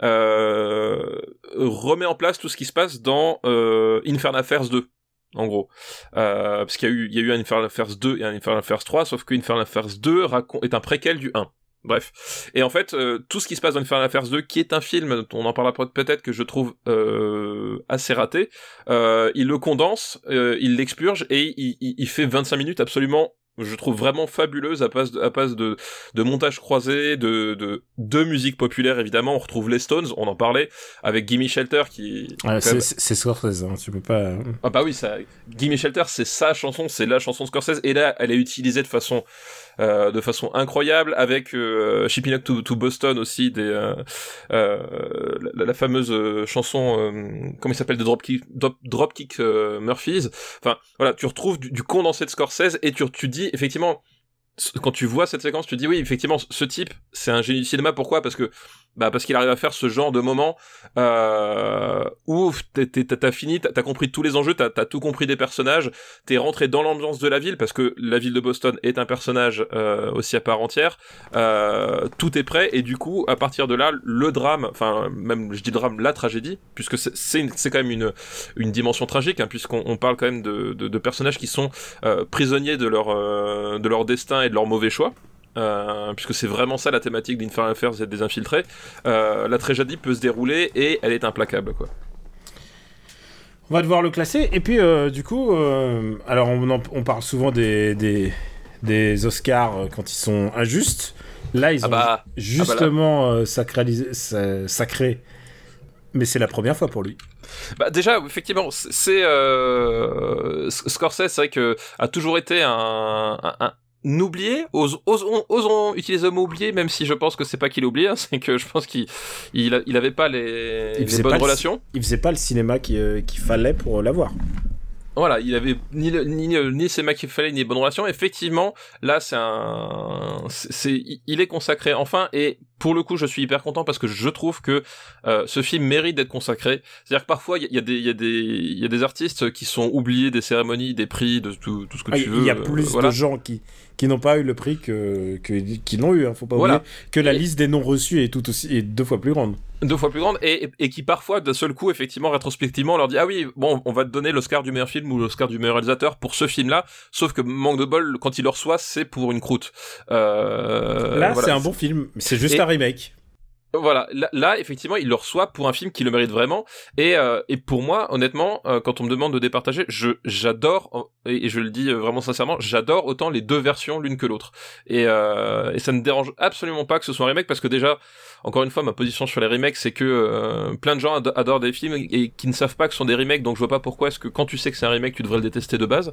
euh, remet en place tout ce qui se passe dans euh, Infernal Affairs 2 en gros. Euh, parce qu'il y a eu, il y a eu un Infernal Affairs 2 et un Infernal Affairs 3, sauf que Infernal Affairs 2 raconte, est un préquel du 1. Bref. Et en fait, euh, tout ce qui se passe dans Infernal Affairs 2, qui est un film, on en parlera peut-être que je trouve euh, assez raté, euh, il le condense, euh, il l'expurge et il, il, il fait 25 minutes absolument je trouve vraiment fabuleuse à passe de, à passe de, de montage croisé, de, de, de musique populaire évidemment. On retrouve les Stones, on en parlait, avec Gimme Shelter qui. Même- c'est c'est Scorsese, hein, tu peux pas. ah bah oui, ça, Gimme Shelter, c'est sa chanson, c'est la chanson Scorsese, et là, elle est utilisée de façon, de façon incroyable, avec euh, Shipping Up to, to Boston aussi, des, euh, euh, la, la fameuse euh, chanson, euh, comment il s'appelle, de Dropkick, Drop, euh, Murphys. Enfin, voilà, tu retrouves du, condensé de Scorsese, et tu, tu dis, effectivement, quand tu vois cette séquence, tu dis oui, effectivement, ce type, c'est un génie du cinéma. Pourquoi? Parce que bah parce qu'il arrive à faire ce genre de moment euh, où t'as fini, t'as compris tous les enjeux, t'as as tout compris des personnages, t'es rentré dans l'ambiance de la ville parce que la ville de Boston est un personnage euh, aussi à part entière. Euh, tout est prêt et du coup, à partir de là, le drame, enfin même je dis drame, la tragédie, puisque c'est c'est quand même une une dimension tragique, hein, puisqu'on parle quand même de, de, de, personnages qui sont euh, prisonniers de leur de leur destin et de leur mauvais choix. Euh, puisque c'est vraiment ça la thématique d'Infernal Affairs et des infiltrés, euh, la tragédie peut se dérouler et elle est implacable, quoi. On va devoir le classer, et puis euh, du coup, euh, alors on, on, parle souvent des, des, des, Oscars quand ils sont injustes. Là, ils ah ont bah, justement ah bah sacralisé, sacré, mais c'est la première fois pour lui. Bah déjà, effectivement, c'est euh, Scorsese, c'est vrai que a toujours été un, un, n'oublier, osons, utiliser le mot oublier, même si je pense que c'est pas qu'il oublie, hein, c'est que je pense qu'il il, il avait pas les, les bonnes relations. il faisait pas le cinéma euh, qu'il fallait pour l'avoir. Voilà, il avait ni le, ni, ni cinéma qu'il fallait ni les bonnes relations. Effectivement, là c'est un, c'est, il est consacré enfin et pour le coup, je suis hyper content parce que je trouve que euh, ce film mérite d'être consacré. C'est-à-dire que parfois, il y, y, a des, il y il y a des artistes qui sont oubliés des cérémonies, des prix, de tout, tout ce que ah, tu veux. Il y a plus voilà. de gens qui, qui n'ont pas eu le prix que, que qui l'ont eu. Hein, faut pas voilà. oublier que la et... liste des non reçus est tout aussi est deux fois plus grande. Deux fois plus grande et, et, et qui parfois d'un seul coup effectivement rétrospectivement leur dit ah oui bon on va te donner l'Oscar du meilleur film ou l'Oscar du meilleur réalisateur pour ce film là sauf que manque de bol quand il le reçoit c'est pour une croûte. Euh, là voilà. c'est un bon film c'est juste un remake. Voilà, là, effectivement, il le reçoit pour un film qui le mérite vraiment. Et, euh, et pour moi, honnêtement, euh, quand on me demande de départager, je j'adore et, je le dis vraiment sincèrement, j'adore autant les deux versions l'une que l'autre. Et, euh, et ça ne dérange absolument pas que ce soit un remake parce que déjà, encore une fois, ma position sur les remakes, c'est que euh, plein de gens ad adorent des films et qui ne savent pas que ce sont des remakes, donc je vois pas pourquoi est-ce que quand tu sais que c'est un remake, tu devrais le détester de base.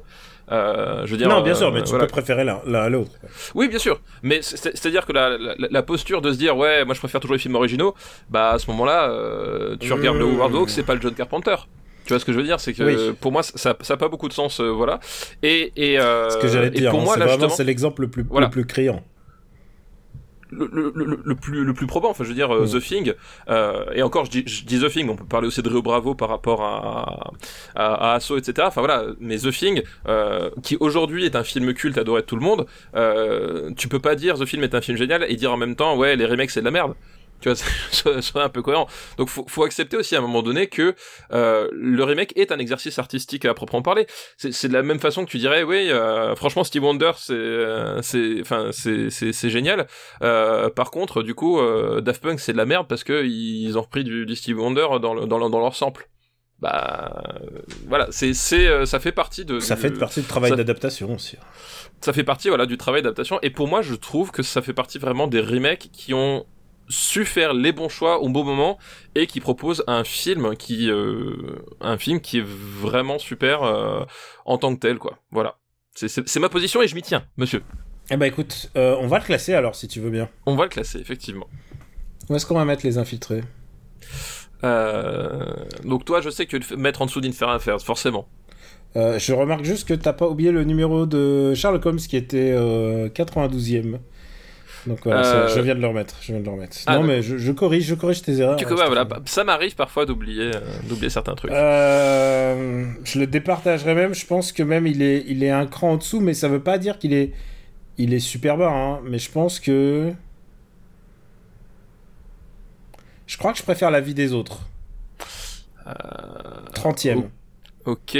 Euh, je veux dire. Non, bien sûr, mais tu voilà. peux préférer l'un à l'autre. Oui, bien sûr. Mais c'est-à-dire que la, la, la, posture de se dire, ouais, moi je préfère toujours les films originaux, bah à ce moment-là, euh, tu mmh. regardes le Howard Hawks, c'est pas le John Carpenter. Tu vois ce que je veux dire, c'est que oui. pour moi ça, ça a pas beaucoup de sens, euh, voilà. Et, et ce que j'allais dire, pour moi là vraiment c'est l'exemple le plus voilà. le plus criant le, le, le, le, plus le plus probant enfin je veux dire mm. The Thing euh, et encore je dis, je dis The Thing on peut parler aussi de Rio Bravo par rapport à à, à Asso etc enfin voilà mais The Thing euh, qui aujourd'hui est un film culte adoré de tout le monde euh, tu peux pas dire The Film est un film génial et dire en même temps ouais les remakes c'est de la merde tu vois, sois un peu cohérent. Donc, faut, faut accepter aussi à un moment donné que euh, le remake est un exercice artistique à proprement parler. C'est de la même façon que tu dirais, oui, euh, franchement, Steve Wonder, c'est, c'est, enfin, c'est, c'est, génial. Euh, par contre, du coup, euh, Daft Punk, c'est de la merde parce que ils ont repris du, du Steve Wonder dans, le, dans, le, dans leur sample bah voilà c'est c'est ça fait partie de ça fait partie du travail d'adaptation aussi ça fait partie voilà du travail d'adaptation et pour moi je trouve que ça fait partie vraiment des remakes qui ont su faire les bons choix au bon moment et qui propose un film qui euh, un film qui est vraiment super euh, en tant que tel quoi. Voilà. C'est ma position et je m'y tiens monsieur. Eh ben écoute euh, on va le classer alors si tu veux bien. On va le classer effectivement. Où est-ce qu'on va mettre les infiltrés? Euh, donc toi je sais que mettre en dessous d'Inferno Affairs forcément. Euh, je remarque juste que t'as pas oublié le numéro de Sherlock Holmes qui était 92e donc voilà, euh... je viens de le remettre. Je viens de le remettre. Ah, non, mais je, je, corrige, je corrige tes erreurs. Tu, hein, voilà, ça m'arrive parfois d'oublier, euh, d'oublier certains trucs. Euh, je le départagerai même. Je pense que même il est, il est un cran en dessous, mais ça veut pas dire qu'il est, il est super bas. Hein, mais je pense que, je crois que je préfère la vie des autres. Euh... 30ème. Ok.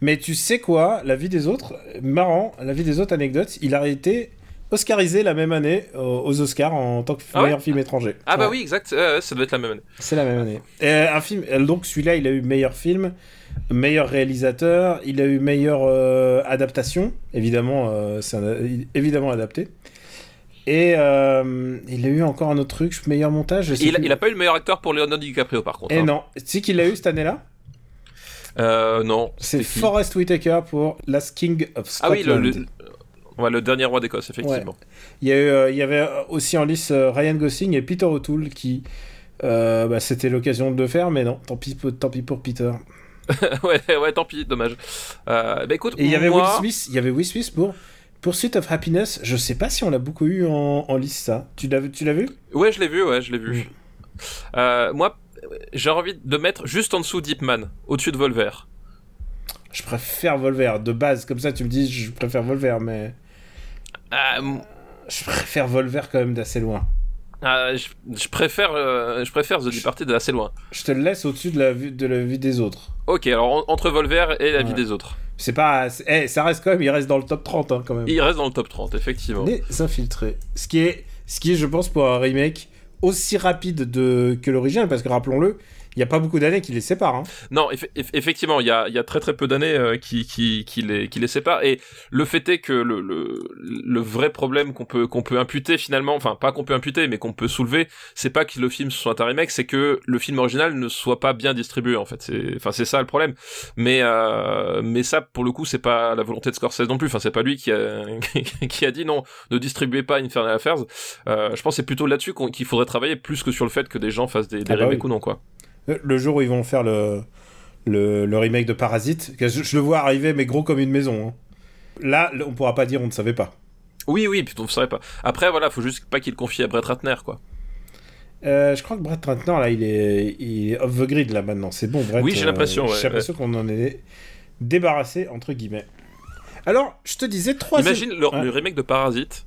Mais tu sais quoi, la vie des autres, marrant, la vie des autres anecdotes, il a été oscarisé la même année aux Oscars en tant que ah meilleur ouais film étranger. Ah bah oui, exact, euh, ça doit être la même année. C'est la même année. Et un film, donc celui-là, il a eu meilleur film, meilleur réalisateur, il a eu meilleure euh, adaptation, évidemment, euh, c'est évidemment adapté. Et euh, il a eu encore un autre truc, meilleur montage. Il a, il, a, pas eu le meilleur acteur pour Leonardo DiCaprio par contre. Et hein. non, tu sais qu'il l'a eu cette année-là? Euh, non. C'est Forrest Whitaker pour Last King of Scotland. Ah oui, le, le... Ouais, le dernier roi d'Écosse, effectivement. Ouais. Il, y a eu, euh, il y avait aussi en lice euh, Ryan Gosling et Peter O'Toole qui. Euh, bah, C'était l'occasion de le faire, mais non, tant pis, tant pis pour Peter. ouais, ouais, tant pis, dommage. bah écoute, et il y avait. Will Smith, il y avait Will Smith pour Pursuit of Happiness, je sais pas si on l'a beaucoup eu en, en liste ça. Tu l'as vu tu l'as vu? Ouais, je l'ai vu, ouais, je l'ai vu. Mm. Euh, moi, j'ai envie de mettre juste en dessous Deep Man, au-dessus de Volver. Je préfère Volver de base comme ça tu me dis je préfère Volver mais Ah, je préfère Volver quand même d'assez loin. ah, je, je préfère, euh, je préfère The Departed assez loin. Je te le laisse au-dessus de la vue de la vie des autres. Ok, alors en- entre Volver et la vie des autres. C'est pas c'est- eh, ça reste quand même il reste dans le top 30 hein, quand même. Il reste dans le top 30, effectivement. Les infiltrés. Ce qui est, ce qui est, je pense, pour un remake aussi rapide de, que l'original, parce que rappelons-le, il n'y a pas beaucoup d'années qui les séparent. hein. Non, eff- eff- effectivement, il y a, y a très très peu d'années euh, qui, qui, qui, les, qui les séparent. Et le fait est que le, le, le vrai problème qu'on peut, qu'on peut imputer finalement, enfin pas qu'on peut imputer, mais qu'on peut soulever, c'est pas que le film soit un remake, c'est que le film original ne soit pas bien distribué en fait. C'est, enfin c'est ça le problème. Mais euh, mais ça pour le coup c'est pas la volonté de Scorsese non plus. Enfin c'est pas lui qui a qui a dit non, ne distribuez pas Infernal Affairs. Euh, je pense que c'est plutôt là-dessus qu'il faudrait travailler plus que sur le fait que des gens fassent des, des Ah bah remakes oui. ou non quoi. Le- jour où ils vont faire le, le, le remake de Parasite, je, je le vois arriver, mais gros comme une maison. hein. Là, on pourra pas dire on ne savait pas. Oui, oui, puis on ne saurait pas. Après, voilà, faut juste pas qu'il le confie à Brett Ratner, quoi. Euh, je crois que Brett Ratner, là, il est, il est off the grid, là, maintenant. C'est bon, Brett. Oui, j'ai euh, l'impression, ouais, J'ai l'impression qu'on en est débarrassé, entre guillemets. Alors, je te disais, troisième... Imagine le, Ouais. le remake de Parasite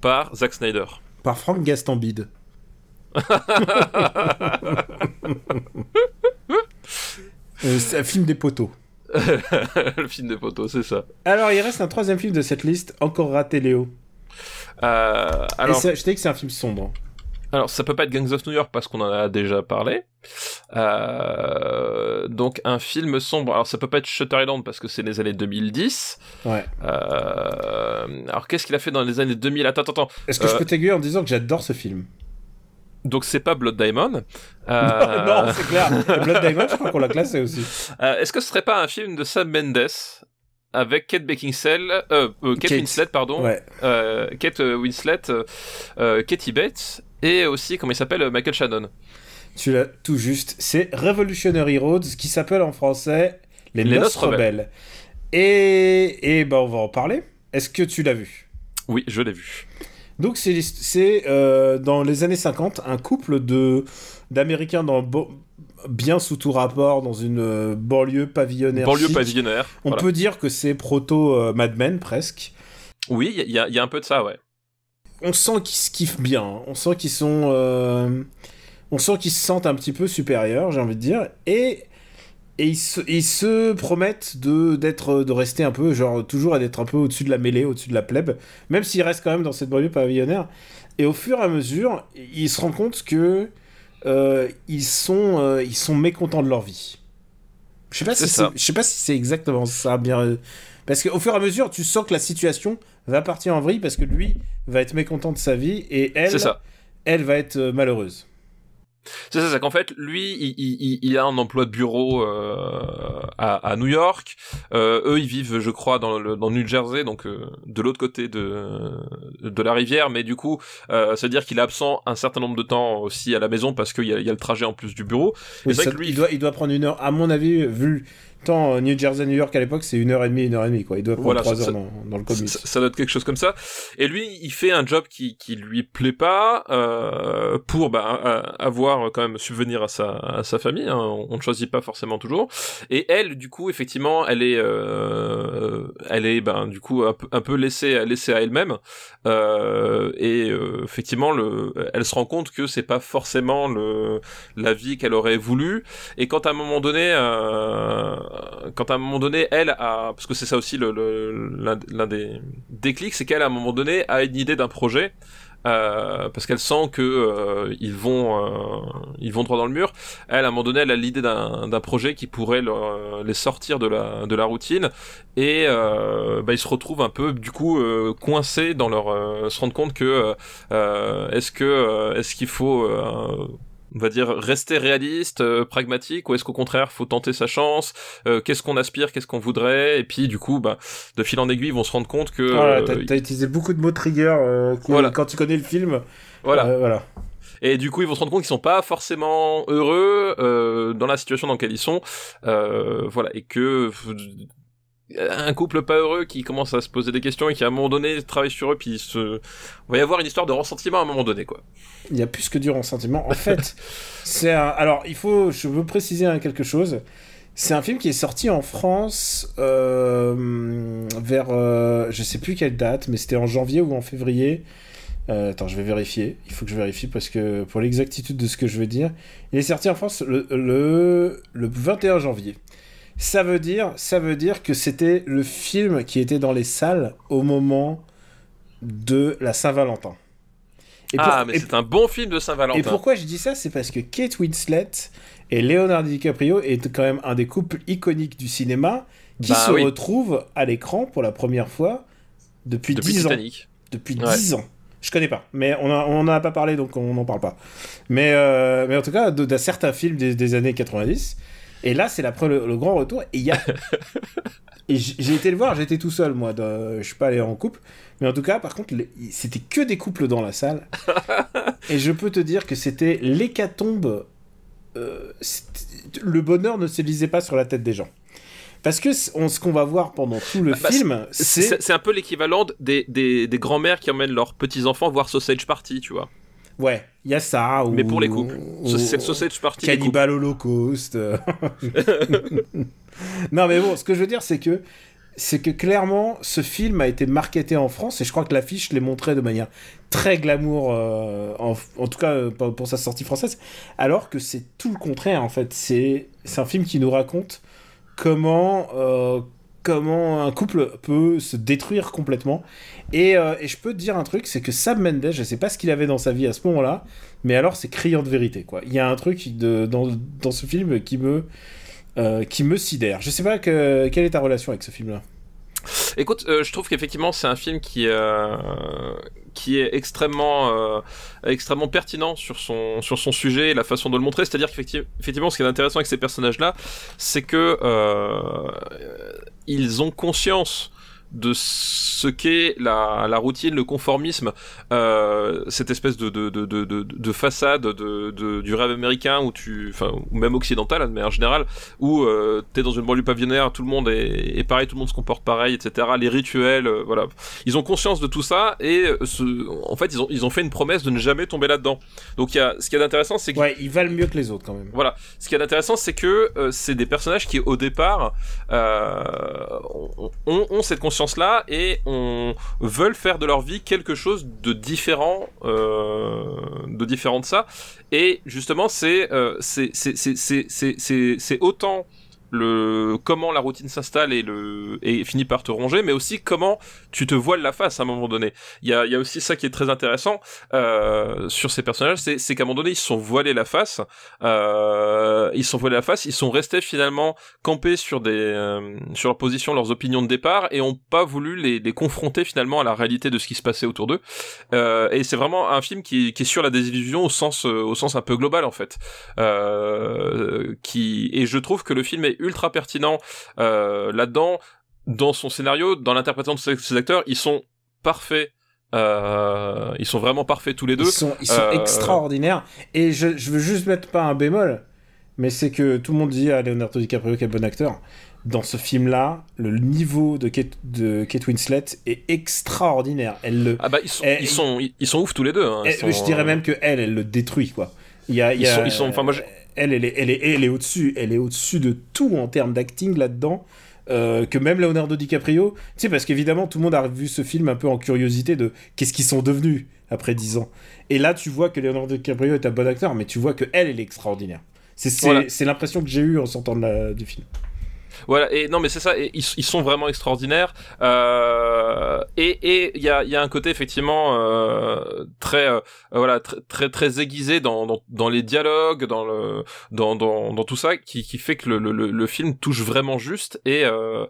par Zack Snyder. Par Frank Gastambide. Euh, c'est un film des poteaux. le film des poteaux, c'est ça. Alors, il reste un troisième film de cette liste, encore raté Léo. Euh, Alors, je dis que c'est un film sombre. alors, ça peut pas être Gangs of New York parce qu'on en a déjà parlé. Euh, donc, un film sombre. Alors, ça peut pas être Shutter Island parce que c'est les années 2010. Ouais. Euh, alors, qu'est-ce qu'il a fait dans les années 2000 Attends, attends, attends. Est-ce que je peux t'aiguiller en disant que j'adore ce film? Donc, c'est pas Blood Diamond. Euh, Non, c'est clair. Blood Diamond, je crois qu'on l'a classé aussi. Euh, Est-ce que ce serait pas un film de Sam Mendes avec Kate Beckinsale, euh, euh, Kate, Kate. Winslet, pardon, Ouais. Kate Winslet, Katie Bates et aussi comment il s'appelle Michael Shannon. Tu l'as tout juste. C'est Revolutionary Roads, qui s'appelle en français Les, Les Noces Rebelles. Rebelles. Et, et ben, on va en parler. Est-ce que tu l'as vu? Oui, je l'ai vu. Donc c'est euh, dans les années 50 un couple de d'Américains dans bien sous tout rapport dans une euh, banlieue pavillonnaire. Banlieue chic. pavillonnaire. On voilà. peut dire que c'est proto euh, Mad Men presque. Oui, il y, a- y un peu de ça, ouais. On sent qu'ils se kiffent bien. hein. On sent qu'ils sont on sent qu'ils se sentent un petit peu supérieurs, j'ai envie de dire et et ils se, ils se promettent de d'être de rester un peu genre toujours à d'être un peu au-dessus de la mêlée, au-dessus de la plèbe, même s'ils restent quand même dans cette banlieue pavillonnaire. Et au fur et à mesure, ils se rendent compte que euh, ils sont euh, ils sont mécontents de leur vie. Je sais pas si C'est je sais pas si c'est exactement ça bien euh, parce qu'au fur et à mesure, tu sens que la situation va partir en vrille parce que lui va être mécontent de sa vie et elle C'est ça. elle va être euh, malheureuse. C'est ça, c'est qu'en fait, lui, il, il- il- a un emploi de bureau euh, à, à New York. Euh, eux, ils vivent, je crois, dans le dans New Jersey, donc euh, de l'autre côté de de la rivière. Mais du coup, euh, ça veut dire qu'il est absent un certain nombre de temps aussi à la maison parce qu'il y a, il y a le trajet en plus du bureau. Oui, c'est vrai ça- que lui, il, doit, il doit prendre une heure. À mon avis, vu temps euh, New Jersey, New York à l'époque, c'est une heure et demie, une heure et demie. Quoi. Il doit prendre Voilà, trois ça- heures dans, dans le commute. ça, ça doit être quelque chose comme ça. Et lui, il fait un job qui, qui lui plaît pas euh, pour bah, euh, avoir quand même subvenir à sa, à sa famille. hein. On, ne choisit pas forcément toujours. Et elle, du coup, effectivement, elle est, euh, elle est, ben, du coup, un peu, un peu laissée, laissée à elle-même. Euh, et euh, effectivement, le, elle se rend compte que c'est pas forcément le, la vie qu'elle aurait voulu. Et quand à un moment donné, euh, quand à un moment donné, elle a, parce que c'est ça aussi le, le- l'un, l'un des déclics, c'est qu'elle à un moment donné a une idée d'un projet. euh, parce qu'elle sent que euh, ils vont euh, ils vont droit dans le mur. Elle à un moment donné elle a l'idée d'un, projet qui pourrait les sortir de la de la routine et euh, bah, ils se retrouvent un peu du coup euh, coincés dans leur euh, se rendre compte que euh, euh, est-ce que euh, est-ce qu'il faut euh, on va dire rester réaliste, euh, pragmatique, ou est-ce qu'au contraire faut tenter sa chance euh, Qu'est-ce qu'on aspire, qu'est-ce qu'on voudrait Et puis du coup, bah, de fil en aiguille, ils vont se rendre compte que Voilà, euh, t'as, t'as utilisé beaucoup de mots trigger euh, qui- Voilà. quand tu connais le film. voilà. Voilà. Et du coup, ils vont se rendre compte qu'ils sont pas forcément heureux euh, dans la situation dans laquelle ils sont, euh, voilà, et que un couple pas heureux qui commence à se poser des questions et qui à un moment donné travaille sur eux puis se va y avoir une histoire de ressentiment à un moment donné quoi. Il y a plus que du ressentiment. En fait, c'est un... alors il faut je veux préciser quelque chose. C'est un film qui est sorti en France euh, vers euh, je sais plus quelle date, mais c'était en janvier ou en février. Euh, attends, je vais vérifier. Il faut que je vérifie parce que pour l'exactitude de ce que je veux dire, il est sorti en France le, le, le 21 janvier. Ça veut dire, ça veut dire que c'était le film qui était dans les salles au moment de la Saint-Valentin. Et ah, mais c'est un bon film de Saint-Valentin. Et pourquoi je dis ça C'est parce que Kate Winslet et Leonardo DiCaprio est quand même un des couples iconiques du cinéma qui Bah se oui. retrouvent à l'écran pour la première fois depuis, Depuis 10 ans. Depuis Ouais. 10 ans. Je connais pas, mais on en on en a pas parlé donc on n'en parle pas. Mais, euh, mais en tout cas, d'un certain film des, des années 90. Et là, c'est le, le grand retour. Et il y a. j'ai été le voir, j'étais tout seul, moi. de- Je suis pas allé en couple. Mais en tout cas, par contre, les- c'était que des couples dans la salle. et je peux te dire que c'était l'hécatombe. euh, le bonheur ne se lisait pas sur la tête des gens. Parce que on- ce qu'on va voir pendant tout le Bah, film, C'est c'est. c'est un peu l'équivalent des, des, des grands-mères qui emmènent leurs petits-enfants voir Sausage Party, tu vois. Ouais, il y a ça. Mais ou- pour les couples. ou- Ce- C'est le Sausage Party. Cannibal Holocaust. non, mais bon, ce que je veux dire, c'est que c'est que clairement, ce film a été marketé en France et je crois que l'affiche les montrait de manière très glamour, euh, en, en tout cas euh, pour sa sortie française, alors que c'est tout le contraire en fait. C'est c'est un film qui nous raconte comment euh, comment un couple peut se détruire complètement. Et, euh, et je peux te dire un truc, c'est que Sam Mendes, je sais pas ce qu'il avait dans sa vie à ce moment-là, mais alors c'est criant de vérité quoi. Il y a un truc de, dans, dans ce film qui me euh, qui me sidère. Je sais pas que, quelle est ta relation avec ce film-là? Écoute, euh, je trouve qu'effectivement c'est un film qui qui est extrêmement extrêmement pertinent sur son sur son sujet et la façon de le montrer. C'est-à-dire qu'effectivement, effectivement, ce qui est intéressant avec ces personnages-là, c'est que ils ont conscience de ce qu'est la, la routine, le conformisme, euh, cette espèce de, de, de, de, de, de façade de, de, du rêve américain où tu, enfin, ou même occidental, hein, de manière générale, où euh, t'es dans une banlieue pavillonnaire, tout le monde est, est pareil, tout le monde se comporte pareil, etc. Les rituels, euh, voilà. Ils ont conscience de tout ça et euh, ce, en fait, ils ont, ils ont fait une promesse de ne jamais tomber là-dedans. Donc, y a, ce qui est intéressant, c'est que Ouais, ils valent mieux que les autres quand même. voilà. Ce qui est intéressant, c'est que c'est des personnages qui, au départ, ont, ont- ont cette conscience-là et on veulent faire de leur vie quelque chose de différent, euh, de différent de ça. Et justement, c'est euh, c'est c'est c'est c'est c'est c'est c'est autant le comment la routine s'installe et le et finit par te ronger, mais aussi comment tu te voiles la face à un moment donné. Il y a y a aussi ça qui est très intéressant euh, sur ces personnages, c'est c'est qu'à un moment donné ils se sont voilés la face, euh, ils sont voilés la face, ils sont restés finalement campés sur des euh, sur leur position, leurs opinions de départ et ont pas voulu les, les confronter finalement à la réalité de ce qui se passait autour d'eux. Euh, et c'est vraiment un film qui, qui est sur la désillusion au sens euh, au sens un peu global en fait. Euh, qui et je trouve que le film est ultra pertinent euh, là-dedans dans son scénario, dans l'interprétation de ces acteurs, ils sont parfaits. Euh, ils sont vraiment parfaits tous les deux. Ils sont, ils sont Euh, extraordinaires. Et je, je veux juste mettre pas un bémol, mais c'est que tout le monde dit à Leonardo DiCaprio quel bon acteur. Dans ce film-là, le niveau de Kate, de Kate Winslet est extraordinaire. Elle le, Ah bah ils sont ils sont ils, ils sont ouf tous les deux. Hein. Ils elle- sont, je dirais même que elle, elle le détruit quoi. Il y a, il y Ils sont- ils sont- enfin, moi, je- elle, elle est, elle est, elle est au-dessus, elle est au-dessus de tout en termes d'acting là-dedans. euh, que même Leonardo DiCaprio, tu sais, parce qu'évidemment tout le monde a vu ce film un peu en curiosité de qu'est-ce qu'ils sont devenus après 10 ans. Et là, tu vois que Leonardo DiCaprio est un bon acteur, mais tu vois que elle, elle est extraordinaire. C'est c'est- Voilà. l'impression que j'ai eue en sortant de la- du film. Voilà, et non, mais c'est ça, ils, ils sont vraiment extraordinaires. Euh, et et il y a, y a un côté effectivement euh, très euh, voilà très très, aiguisé dans, dans dans les dialogues, dans le dans dans, dans tout ça, qui qui fait que le le, le- le film touche vraiment juste et euh,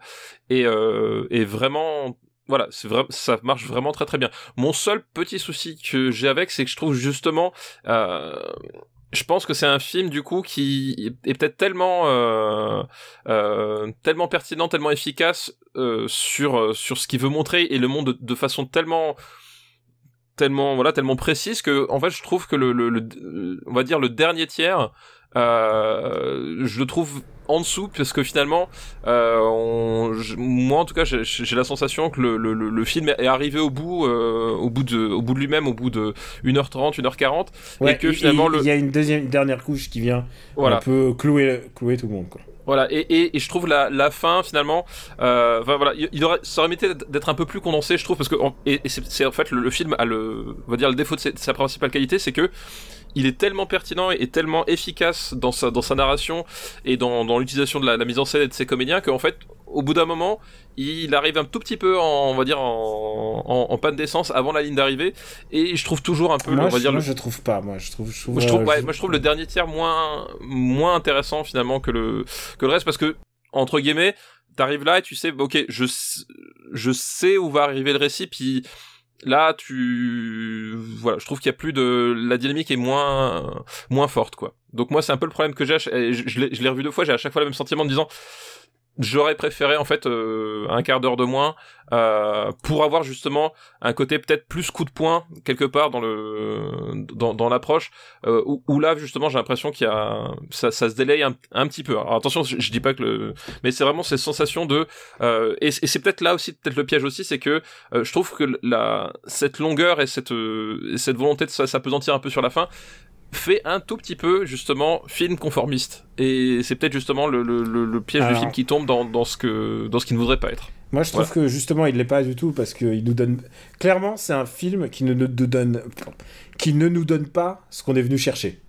et euh, et vraiment voilà, c'est vrai, ça marche vraiment très très bien. Mon seul petit souci que j'ai avec, c'est que je trouve justement, euh, je pense que c'est un film du coup qui est peut-être tellement euh, euh, tellement pertinent, tellement efficace euh, sur sur ce qu'il veut montrer et le monde de, façon tellement tellement voilà tellement précise que en fait je trouve que le, on va dire le dernier tiers je le trouve en dessous parce que finalement euh, on, je- moi en tout cas j'ai- la sensation que le, le, le- film est arrivé au bout euh, au bout de au bout de lui-même au bout de 1h30 1h40 Ouais, et que finalement il le y a une deuxième, une dernière couche qui vient voilà un peu clouer, clouer tout le monde. Quoi. Voilà, et, et, et je trouve la, la fin finalement, euh, enfin voilà, il, il aurait, ça aurait mérité d'être un peu plus condensé, je trouve, parce que et, et c'est c'est en fait le, le film a le, on va dire le défaut de, ses- de sa principale qualité, c'est que il est tellement pertinent et tellement efficace dans sa dans sa narration et dans, dans l'utilisation de la, la mise en scène et de ses comédiens qu'en fait, au bout d'un moment, il arrive un tout petit peu, en, on va dire en, en, en panne d'essence avant la ligne d'arrivée, et je trouve toujours un peu, Moi, on va je, dire moi, le, je trouve pas. Moi, je trouve. Je trouve, moi je, trouve, euh, ouais, je- moi je trouve le dernier tiers moins moins intéressant finalement que le que le reste parce que entre guillemets t'arrives là et tu sais ok je je sais où va arriver le récit puis là tu voilà je trouve qu'il y a plus de la dynamique est moins moins forte quoi. Donc moi c'est un peu le problème que j'ai je, l'ai revu deux fois j'ai à chaque fois le même sentiment en disant j'aurais préféré en fait euh, un quart d'heure de moins euh, pour avoir justement un côté peut-être plus coup de poing quelque part dans le dans, dans l'approche euh, où, où là justement j'ai l'impression qu'il y a ça, ça se délaye un, un petit peu. Alors attention je, je dis pas que le mais c'est vraiment cette sensation de euh, et, et c'est peut-être là aussi peut-être le piège aussi c'est que euh, je trouve que la cette longueur et cette euh, et cette volonté de s'apesantir un peu sur la fin fait un tout petit peu justement film conformiste et c'est peut-être justement le, le, le, le piège Alors- du film qui tombe dans, dans ce que dans ce qu'il ne voudrait pas être Moi, je trouve que justement, il l'est pas du tout parce qu'il nous donne. Clairement, c'est un film qui ne nous donne, qui ne nous donne pas ce qu'on est venu chercher.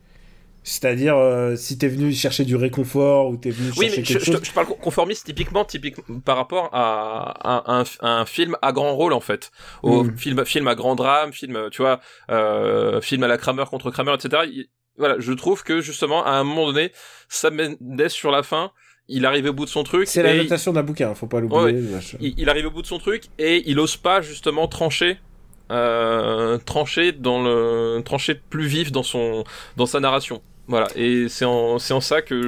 C'est-à-dire, euh, si t'es venu chercher du réconfort ou t'es venu Oui, chercher mais je, quelque je, chose. te- je parle conformiste typiquement, typiquement par rapport à, à un, à un film à grand rôle en fait, au Mm. film, film à grand drame, film, tu vois, euh, film à la Kramer contre Kramer, etc. Il- voilà, je trouve que justement à un moment donné, Sam Mendes sur la fin, il arrive au bout de son truc. C'est la notation d'un bouquin, faut pas l'oublier. vache. il, il arrive au bout de son truc et il ose pas justement trancher. Euh, trancher dans le trancher plus vif dans son dans sa narration voilà et c'est en c'est en ça que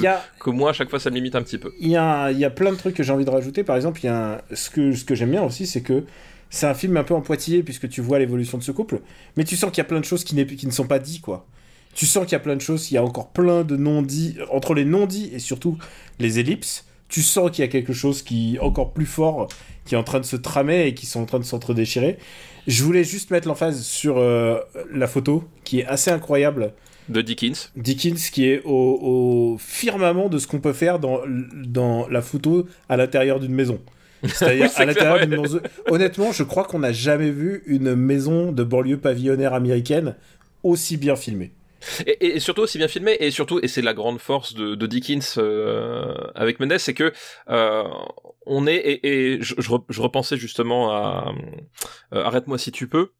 je- a, que moi à chaque fois ça me limite un petit peu il y, a, y a plein de trucs que j'ai envie de rajouter. Par exemple, il y a un- ce que, ce que j'aime bien aussi, c'est que c'est un film un peu en pointillé puisque tu vois l'évolution de ce couple, mais tu sens qu'il y a plein de choses qui, n'est- qui ne sont pas dites, quoi. Tu sens qu'il y a plein de choses, il y a encore plein de non-dits, entre les non-dits et surtout les ellipses, tu sens qu'il y a quelque chose qui est encore plus fort, qui est en train de se tramer et qui sont en train de s'entre-déchirer. Je voulais juste mettre l'emphase sur euh, la photo, qui est assez incroyable. De Dickens Dickens qui est au, au firmament de ce qu'on peut faire dans, dans la photo à l'intérieur d'une maison. C'est-à-dire à l'intérieur d'une maison. Honnêtement, je crois qu'on n'a jamais vu une maison de banlieue pavillonnaire américaine aussi bien filmée. Et, surtout aussi bien filmé, et surtout, et c'est la grande force de, de Dickens euh, avec Mendes, c'est que euh, on est, et, et je, je re- je repensais justement à euh, Arrête-moi si tu peux,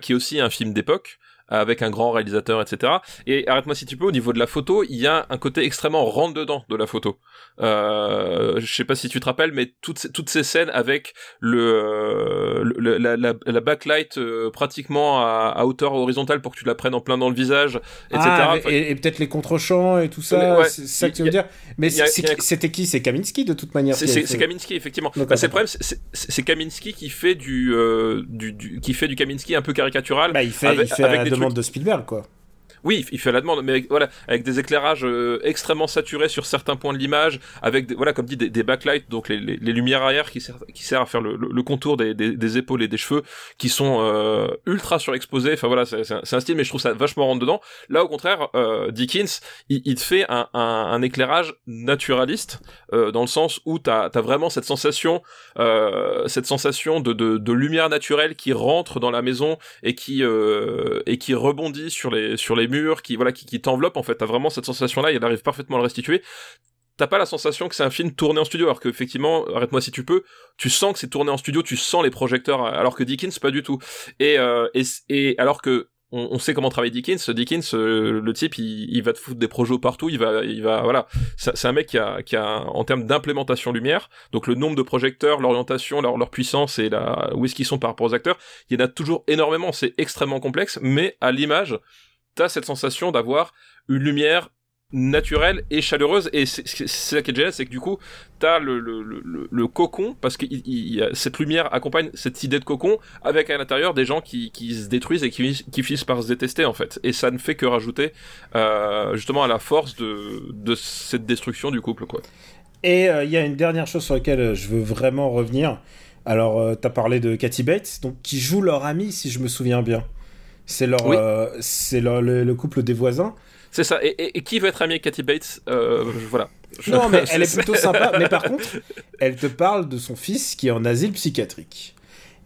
qui est aussi un film d'époque avec un grand réalisateur, etc. Et arrête-moi si tu peux, au niveau de la photo, il y a un côté extrêmement rentre dedans de la photo. Euh, je sais pas si tu te rappelles, mais toutes ces, toutes ces scènes avec le, le- la, la, la backlight euh, pratiquement à, à hauteur horizontale pour que tu la prennes en plein dans le visage, etc. Ah, Enfin, et, et peut-être les contre-champs et tout ça, ouais, c'est ça que tu veux a- dire. Mais c'était qui? C'est Kaminski de toute manière. C'est fait- Kaminski effectivement. Bah, c'est le problème, c'est- Kaminski qui fait du, euh, du, du- qui fait du Kaminski un peu caricatural. Bah, il fait, avec- il fait avec des demande de Spielberg, quoi. Oui, il fait la demande, mais voilà, avec des éclairages euh, extrêmement saturés sur certains points de l'image, avec des, voilà, comme dit, des, backlights, donc les, lumières arrière qui servent, à faire le, contour des, épaules et des cheveux, qui sont euh, ultra surexposés. Enfin voilà, c'est un, style, mais je trouve ça vachement rentre dedans. Là, au contraire, euh, Dickens, il, te fait un, éclairage naturaliste, euh, dans le sens où t'as as vraiment cette sensation, cette sensation de, de, lumière naturelle qui rentre dans la maison et qui et qui rebondit sur les sur les murs, qui voilà, qui, qui t'enveloppe en fait. T'as vraiment cette sensation-là, il arrive parfaitement à le restituer. T'as pas la sensation que c'est un film tourné en studio, alors que effectivement, arrête-moi si tu peux, tu sens que c'est tourné en studio, tu sens les projecteurs, alors que Dickens pas du tout. Et euh, et, et alors que on, sait comment travaille Dickens. Dickens, euh, le type, il, va te foutre des projets partout. Il va, il va, voilà. C'est un mec qui a, qui a, en termes d'implémentation lumière, donc le nombre de projecteurs, l'orientation, leur, leur puissance et la, où est-ce qu'ils sont par rapport aux acteurs, il y en a toujours énormément. C'est extrêmement complexe, mais à l'image, t'as cette sensation d'avoir une lumière naturelle et chaleureuse et c'est ça qui est génial c'est que du coup t'as le, le, cocon parce que cette lumière accompagne cette idée de cocon avec à l'intérieur des gens qui, se détruisent et qui, finissent par se détester en fait et ça ne fait que rajouter euh, justement à la force de, de cette destruction du couple quoi Et euh, il y a une dernière chose sur laquelle euh, je veux vraiment revenir. Alors, euh, t'as parlé de Cathy Bates, donc qui joue leur amie, si je me souviens bien. C'est leur, Oui. euh, c'est leur- le, le couple des voisins. c'est ça et, et- et qui veut être ami avec Kathy Bates? Euh, voilà Je- Non, mais elle est plutôt sympa. Mais par contre, elle te parle de son fils qui est en asile psychiatrique.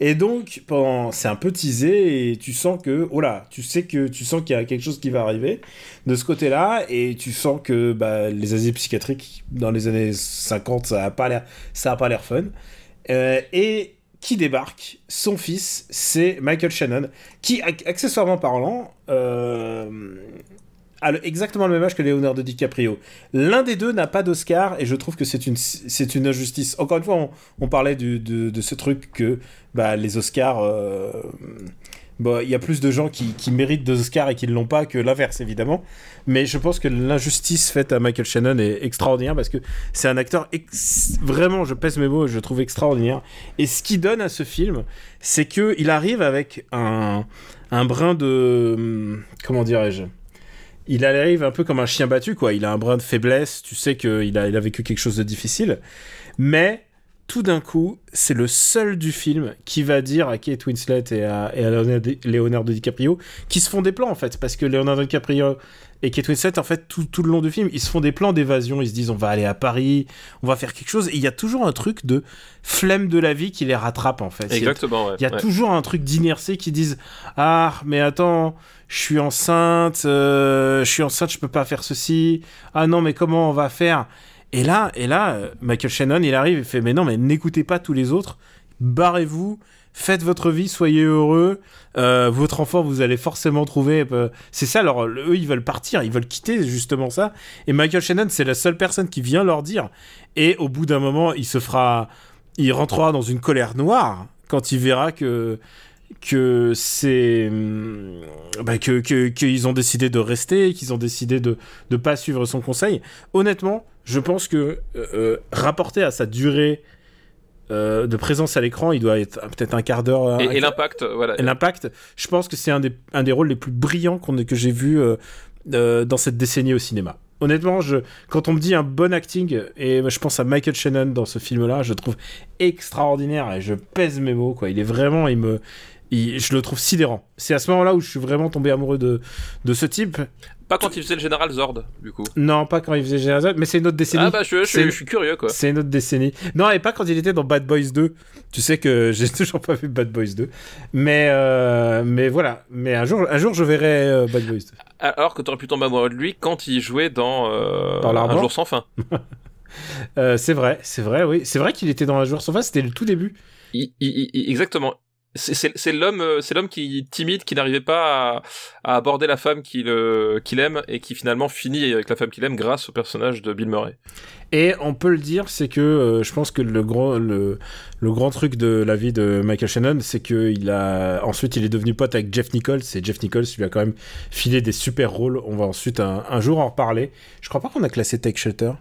Et donc, pendant... c'est un peu teasé et tu sens que, oh là, tu sais que tu sens qu'il y a quelque chose qui va arriver de ce côté-là et tu sens que bah, les asiles psychiatriques dans les années 50, ça a pas l'air, ça a pas l'air fun. Euh, et qui débarque Son fils, c'est Michael Shannon, qui, ac- accessoirement parlant, euh, a exactement le même âge que Leonardo DiCaprio. L'un des deux n'a pas d'Oscar et je trouve que c'est une, une injustice. Encore une fois, on, parlait de, de ce truc que bah, les Oscars. euh, il y a plus de gens qui, qui méritent des Oscars et qui ne l'ont pas que l'inverse, évidemment. Mais je pense que l'injustice faite à Michael Shannon est extraordinaire parce que c'est un acteur vraiment, je pèse mes mots, je trouve extraordinaire. Et ce qui donne à ce film, c'est que il arrive avec un, un brin de. hum, Comment dirais-je? Il arrive un peu comme un chien battu, quoi. Il a un brin de faiblesse, tu sais qu'il a, il a vécu quelque chose de difficile. Mais tout d'un coup, c'est le seul du film qui va dire à Kate Winslet et à, et à Leonardo, DiCaprio qui se font des plans, en fait. Parce que Leonardo DiCaprio et Kate Winslet, en fait, tout, tout le long du film, ils se font des plans d'évasion. Ils se disent, on va aller à Paris, on va faire quelque chose. Et il y a toujours un truc de flemme de la vie qui les rattrape, en fait. Il y a- exactement ouais, il y a ouais. toujours un truc d'inertie qui disent Ah, mais attends, je suis enceinte, euh, je suis enceinte, je peux pas faire ceci. Ah non, mais comment on va faire? Et là, et là, euh, Michael Shannon, il arrive et fait Mais non, mais n'écoutez pas tous les autres, barrez-vous, faites votre vie, soyez heureux. euh, votre enfant, vous allez forcément trouver. euh, c'est ça, alors eux, ils veulent partir, ils veulent quitter justement ça. Et Michael Shannon, c'est la seule personne qui vient leur dire. Et au bout d'un moment, il se fera il rentrera dans une colère noire quand il verra que que c'est hum, bah, que qu'ils ont décidé de rester qu'ils ont décidé de de pas suivre son conseil. Honnêtement je pense que euh, euh, rapporté à sa durée euh, de présence à l'écran il doit être peut-être un quart d'heure et, et l'impact voilà. et l'impact. Je pense que c'est un des un des rôles les plus brillants qu'on que j'ai vu euh, dans cette décennie au cinéma. Honnêtement je quand on me dit un bon acting et je pense à Michael Shannon dans ce film là je le trouve extraordinaire et je pèse mes mots quoi. Il est vraiment il me je le trouve sidérant c'est à ce moment là où je suis vraiment tombé amoureux de de ce type pas quand il faisait le général Zord du coup non pas quand il faisait Général mais c'est une autre décennie ah bah je, je, C'est- je suis curieux quoi c'est une autre décennie. Non, et pas quand il était dans Bad Boys 2. Tu sais que j'ai toujours pas vu Bad Boys 2. Mais, euh, mais voilà. Mais un jour, un jour je verrai euh, Bad Boys 2. alors que t'aurais pu tomber amoureux de lui quand il jouait dans, euh, Dans Un jour sans fin c'est vrai, c'est vrai, oui. C'est vrai qu'il était dans Un jour sans fin, c'était le tout début. Il- il- il- exactement. C'est- l'homme, euh, c'est l'homme qui timide, qui n'arrivait pas à, aborder la femme qu'il euh, qu'il aime et qui finalement finit avec la femme qu'il aime grâce au personnage de Bill Murray. Et on peut le dire, c'est que euh, je pense que le grand, le, le grand truc de la vie de Michael Shannon, c'est que il a ensuite il est devenu pote avec Jeff Nichols. Et Jeff Nichols lui a quand même filé des super rôles. On va ensuite un, un jour en reparler. Je crois pas qu'on a classé Take Shelter.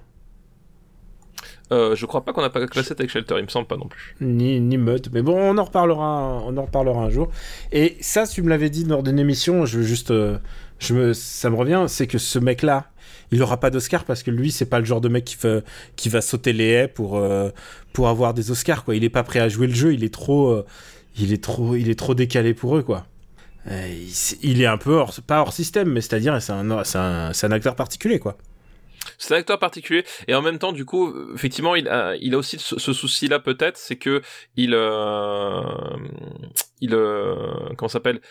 Euh, je crois pas qu'on a pas classé Take Shelter, il me semble pas non plus. ni, ni Mud. Mais bon, on en reparlera, on en reparlera un jour. Et ça, tu me l'avais dit lors d'une émission, je veux juste, euh, je me, ça me revient, c'est que ce mec-là, il aura pas d'Oscar parce que lui, c'est pas le genre de mec qui, fait, qui va sauter les haies pour, euh, pour avoir des Oscars, quoi. Il est pas prêt à jouer le jeu, il est trop, euh, il est trop, il est trop décalé pour eux, quoi. Il, est un peu hors, pas hors système, mais c'est-à-dire, c'est un, un, c'est un acteur particulier, quoi. C'est un acteur particulier. Et en même temps, du coup, effectivement, il a, il a aussi ce, ce souci-là peut-être, c'est que il, euh, il, euh, comment s'appelle,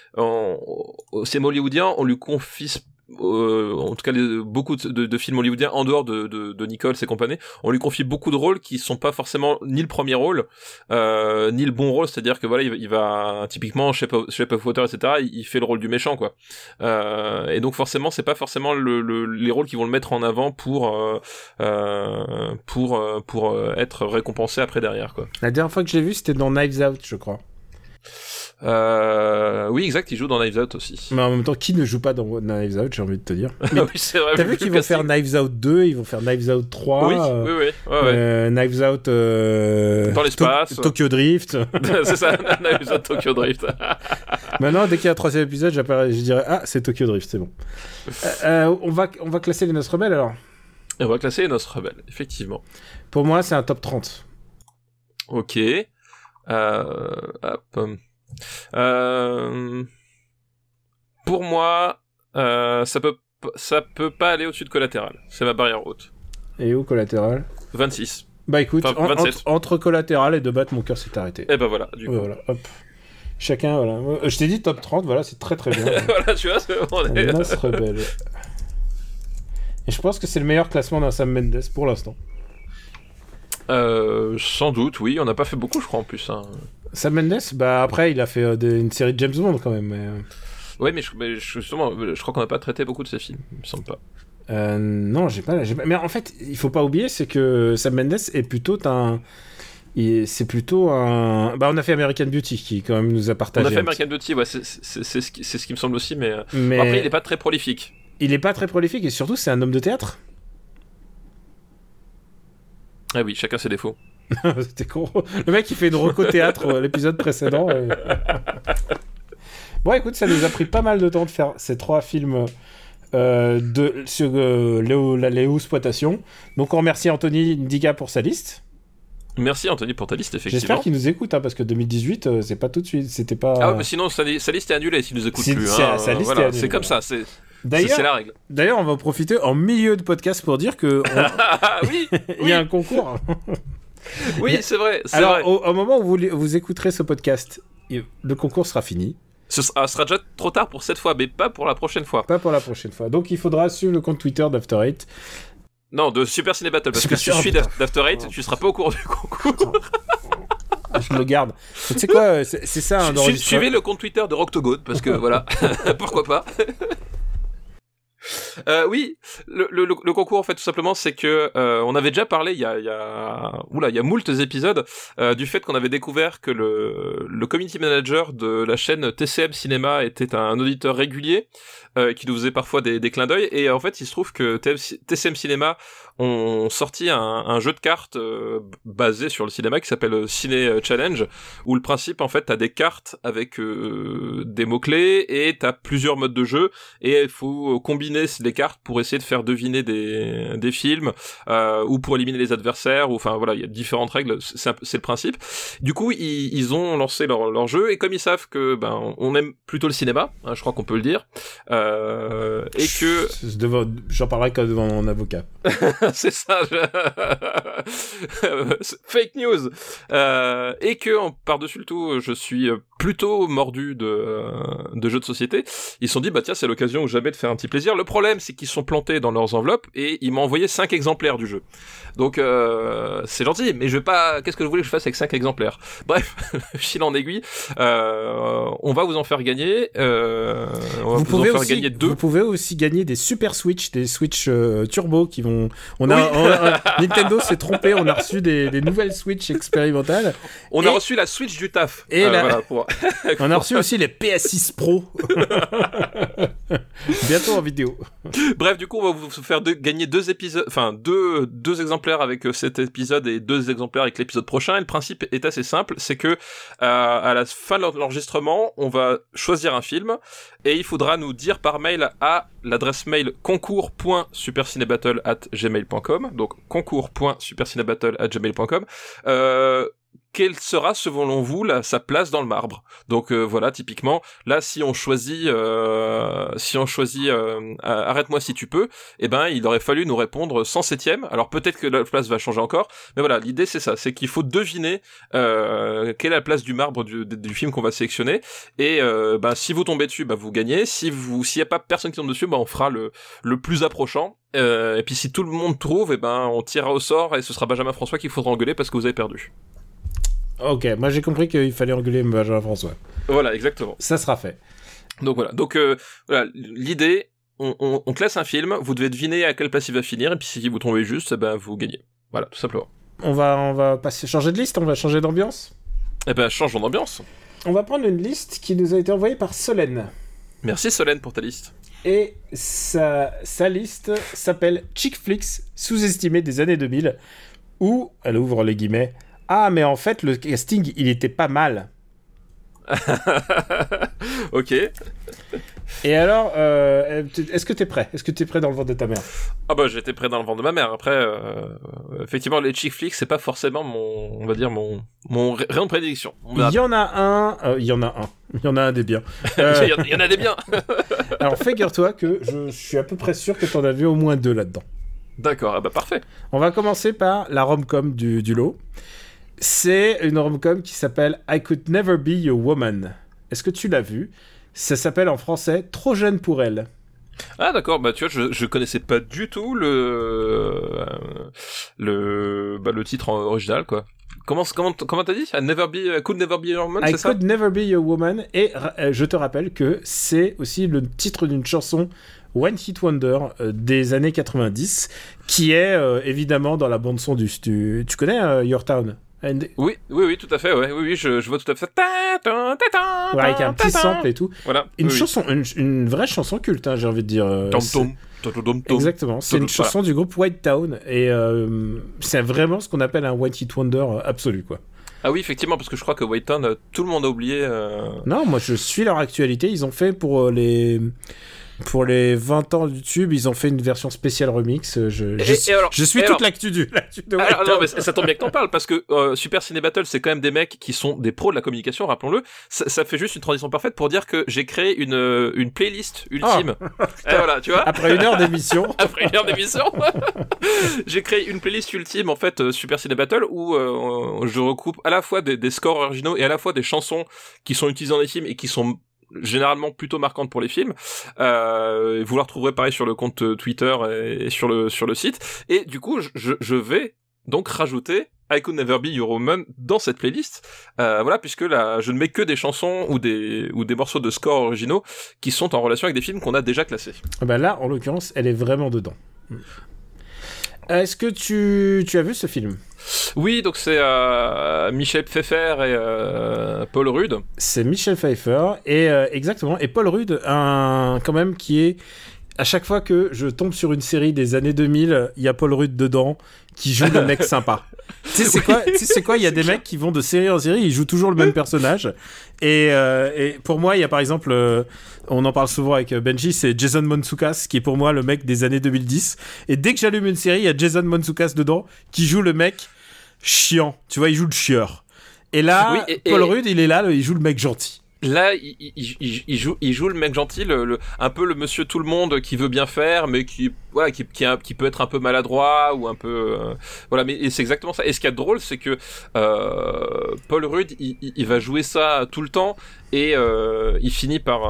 cinéma hollywoodien, on lui confie euh, en tout cas beaucoup de, films hollywoodiens en dehors de, de, de Nichols et compagnie, on lui confie beaucoup de rôles qui sont pas forcément ni le premier rôle, euh, ni le bon rôle, c'est-à-dire que voilà, il, va- typiquement Shape of, Shape Water, etc. Il, fait le rôle du méchant, quoi. Euh, et donc forcément, c'est pas forcément le, le- les rôles qui vont le mettre en avant pour euh, euh, pour euh, pour être récompensé après derrière, quoi. La dernière fois que je l'ai vu, c'était dans Knives Out, je crois. Euh, oui, exact, il joue dans Knives Out aussi. Mais en même temps, qui ne joue pas dans Knives Out, j'ai envie de te dire. Mais oui, c'est vrai. T'as vu qu'ils vont faire. Knives Out 2, ils vont faire Knives Out 3. Oui, euh, oui, oui. Ouais, ouais. euh, Knives Out Dans l'espace. To- Tokyo Drift. c'est ça, Knives Out Tokyo Drift. Maintenant, dès qu'il y a un troisième épisode, je dirais Ah, c'est Tokyo Drift, c'est bon. On, va, on va classer les noces rebelles alors. Et on va classer les noces rebelles, effectivement. Pour moi, c'est un top 30. Ok. Euh, hop. Euh, pour moi, euh, ça peut ça peut pas aller au-dessus de collatéral. C'est ma barrière haute. Et où collatéral 26. Bah écoute, Enfin, en- 27. entre, entre collatéral et de battre, mon cœur s'est arrêté. Et ben voilà, du coup. Ouais, voilà, hop. Chacun, voilà. Euh, Je t'ai dit top 30, voilà, c'est très très bien. voilà, tu vois, c'est- on est-. Et je pense que c'est le meilleur classement d'un Sam Mendes pour l'instant. Euh, sans doute, oui. On n'a pas fait beaucoup, je crois, en plus. hein. Sam Mendes, bah après, il a fait euh, des- une série de James Bond quand même. Mais, euh, Ouais, mais, je, mais justement, je crois qu'on n'a pas traité beaucoup de ces films. Il me semble pas. euh, non, j'ai pas, pas- Mais en fait, il faut pas oublier, c'est que Sam Mendes est plutôt un. C'est plutôt un. Bah, on a fait American Beauty qui quand même nous a On partagé. a fait American Beauty, ouais, c'est ce, qui- c'est ce qui me semble aussi, mais, Mais bon, après, il est pas très prolifique. il est pas très prolifique et surtout, c'est un homme de théâtre. Ah oui, chacun ses défauts. C'était con. Le mec, il fait une reco théâtre à l'épisode précédent. et- bon, écoute, ça nous a pris pas mal de temps de faire ces trois films euh, de, sur euh, Léo, la Léo exploitation. Donc, on remercie Anthony Ndiga pour sa liste. Merci Anthony pour ta liste, J'espère effectivement. qu'il nous écoute, hein, parce que 2018, euh, c'est pas tout de suite. C'était pas. Ah ouais, mais sinon, sa, li- sa liste est annulée s'il nous écoute plus. c'est- hein, sa liste voilà, est annulée, C'est comme ça, c'est- D'ailleurs, c'est la règle. d'ailleurs, on va en profiter en milieu de podcast pour dire que on- Ah oui, il y a un concours. oui, c'est vrai. Alors, vrai. au, au moment où vous, vous écouterez ce podcast, le concours sera fini. Ce sera, sera déjà trop tard pour cette fois, mais pas pour la prochaine fois. Pas pour la prochaine fois. Donc, il faudra suivre le compte Twitter d'After Eight. Non, de Super Ciné Battle, parce Super que si tu suis d'Af- d'After Eight, tu seras pas au courant du concours. Je le garde. Tu sais quoi, euh, c'est ça un Su- su-. Suivez le compte Twitter de Roctogone, parce que voilà, pourquoi pas? Euh, oui, le, concours en fait tout simplement c'est que euh, on avait déjà parlé il y a oula il y a moultes épisodes euh, du fait qu'on avait découvert que le le community manager de la chaîne TCM Cinéma était un auditeur régulier qui nous faisait parfois des, clins d'œil. Et en fait il se trouve que TCM Cinéma ont sorti un, un jeu de cartes basé sur le cinéma qui s'appelle Ciné Challenge où le principe en fait t'as des cartes avec des mots clés et t'as plusieurs modes de jeu et il faut combiner les cartes pour essayer de faire deviner des, des films euh, ou pour éliminer les adversaires ou enfin voilà il y a différentes règles c'est le principe du coup ils, ils ont lancé leur, leur jeu et comme ils savent que ben on aime plutôt le cinéma hein, je crois qu'on peut le dire euh, et que J'en parlerai quand devant mon avocat. c'est ça. je- Fake news. Euh, et que en- par-dessus le tout, je suis plutôt mordu de, euh, de jeux de société. Ils se sont dit bah tiens c'est l'occasion ou jamais de faire un petit plaisir. Le problème c'est qu'ils sont plantés dans leurs enveloppes et ils m'ont envoyé cinq exemplaires du jeu. Donc euh, c'est gentil, mais je vais pas. Qu'est-ce que vous voulez que je fasse avec cinq exemplaires? Bref, fil en aiguille. Euh, on va vous en faire gagner. Euh, on va Vous vous, pouvez, en faire aussi, gagner deux. vous pouvez aussi gagner des super Switch, des Switch euh, Turbo qui vont. On a, Oui. on a- Nintendo s'est trompé, on a reçu des, des nouvelles Switch expérimentales. On Et- a reçu la Switch du taf. Et Euh, la- voilà, pour- On a reçu aussi les PS6 Pro. Bientôt en vidéo. Bref, du coup, on va vous faire deux- gagner deux épisodes, enfin deux deux exemplaires avec euh, cet épisode et deux exemplaires avec l'épisode prochain. Et le principe est assez simple, c'est que euh, à la fin de l'enregistrement, on va choisir un film et il faudra nous dire par mail à l'adresse mail concours.supercinébattle@gmail.com. Donc concours.supercinébattle@gmail.com. Euh, quelle sera selon vous sa place dans le marbre? Donc euh, voilà, typiquement, là si on choisit, euh, si on choisit, euh, arrête-moi si tu peux, eh ben il aurait fallu nous répondre 107ème. Alors peut-être que la place va changer encore, mais voilà, l'idée c'est ça, c'est qu'il faut deviner quelle est la place du marbre du, film qu'on va sélectionner. Et ben si vous tombez dessus, ben vous gagnez. Si vous, s'il y a pas personne qui tombe dessus, ben on fera le le plus approchant. Et puis si tout le monde trouve, eh ben on tirera au sort et ce sera Benjamin François qu'il faudra engueuler parce que vous avez perdu. Ok, moi j'ai compris qu'il fallait engueuler Benjamin François. Voilà, exactement. Ça sera fait. Donc voilà. Donc euh, voilà, l'idée, on, on, on classe un film, vous devez deviner à quelle place il va finir, et puis si vous tombez juste, eh ben vous gagnez. Voilà, tout simplement. On va, on va passer, changer de liste, on va changer d'ambiance? Eh ben changeons d'ambiance. on va prendre une liste qui nous a été envoyée par Solène. Merci Solène pour ta liste. Et sa, sa liste s'appelle Chick Flicks sous-estimé des années 2000, où, elle ouvre les guillemets, ah mais en fait le casting il était pas mal. ok. Et alors, euh, est-ce que t'es prêt? Est-ce que t'es prêt dans le ventre de ta mère? Ah bah j'étais prêt dans le ventre de ma mère. Après, euh, effectivement, les chick flicks, c'est pas forcément mon, on va dire mon, mon rayon de prédiction. Il y en a un, euh, il y en a un, il y en a un des biens. il y en a des biens. alors figure-toi que je, suis à peu près sûr que t'en as vu au moins deux là-dedans. D'accord, ah bah parfait. On va commencer par la rom-com du, du lot. C'est une rom-com qui s'appelle I Could Never Be Your Woman. Est-ce que tu l'as vu Ça s'appelle en français Trop jeune pour elle. Ah d'accord, bah tu vois, je, je connaissais pas du tout le euh, le bah, le titre original quoi. Comment comment comment t'as dit? I never be could never be your woman, I could never be your woman et euh, je te rappelle que c'est aussi le titre d'une chanson One Hit Wonder euh, des années 90 qui est évidemment dans la bande son du, du tu connais Your Town? Oui, oui, oui, tout à fait, ouais. oui, oui, je, je vois tout à fait. Ouais, avec un petit sample et tout. Voilà. Une chanson, une, vraie chanson culte, hein, j'ai envie de dire. Euh, Exactement, c'est une chanson du groupe White Town et euh, c'est vraiment ce qu'on appelle un White Hit Wonder absolu, quoi. Ah oui, effectivement, parce que je crois que White Town, tout le monde a oublié. Non, moi je suis leur actualité. Ils ont fait pour les pour les 20 ans de YouTube, ils ont fait une version spéciale remix. Je, je, suis toute l'actu du. alors, non, mais ça tombe bien que t'en parles parce que euh, Super Ciné Battle, c'est quand même des mecs qui sont des pros de la communication, rappelons-le. Ça, fait juste une transition parfaite pour dire que j'ai créé une, euh, une playlist ultime. Oh. Et voilà, tu vois. Après une heure d'émission. Après une heure d'émission. j'ai créé une playlist ultime en fait euh, Super Ciné Battle où je recoupe à la fois des, des scores originaux et à la fois des chansons qui sont utilisées dans les films et qui sont généralement plutôt marquante pour les films. Euh, vous la retrouverez pareil sur le compte Twitter et, sur le sur le site. Et du coup, je, je vais donc rajouter I Could Never Be Your Woman dans cette playlist. Euh, voilà, puisque là, je ne mets que des chansons ou des ou des morceaux de score originaux qui sont en relation avec des films qu'on a déjà classés. Ah bah là, en l'occurrence, elle est vraiment dedans. Est-ce que tu, tu as vu ce film? Oui, donc c'est euh, Michel Pfeiffer et euh, Paul Rudd. C'est Michel Pfeiffer et euh, exactement et Paul Rudd, un quand même qui est à chaque fois que je tombe sur une série des années 2000, il y a Paul Rudd dedans qui joue le mec sympa. tu sais c'est quoi c'est quoi? Il y a des mecs qui vont de série en série, ils jouent toujours le même personnage. Et, et pour moi, il y a par exemple, on en parle souvent avec Benji, c'est Jason Monsoukas qui est pour moi le mec des années 2010. Et dès que j'allume une série, il y a Jason Monsoukas dedans qui joue le mec chiant. Tu vois, il joue le chieur. Et là, Paul Rudd, il est là, il joue le mec gentil. Là, il, il, joue, il joue le mec gentil, le, un peu le monsieur tout le monde qui veut bien faire, mais qui, voilà, qui, qui, qui peut être un peu maladroit ou un peu, euh, voilà. Mais c'est exactement ça. Et ce qui est drôle, c'est que euh, Paul Rudd, il, va jouer ça tout le temps et euh, il finit par,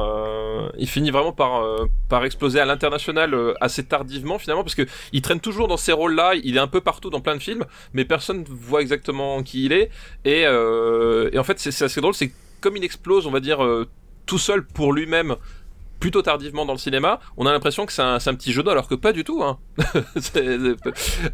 il finit vraiment par, par exploser à l'international assez tardivement finalement, parce que il traîne toujours dans ces rôles-là. Il est un peu partout dans plein de films, mais personne voit exactement qui il est. Et, et en fait, c'est assez drôle, c'est comme il explose, on va dire, euh, tout seul pour lui-même plutôt tardivement dans le cinéma, on a l'impression que c'est un, un, petit jeu d'eau, alors que pas du tout. Hein.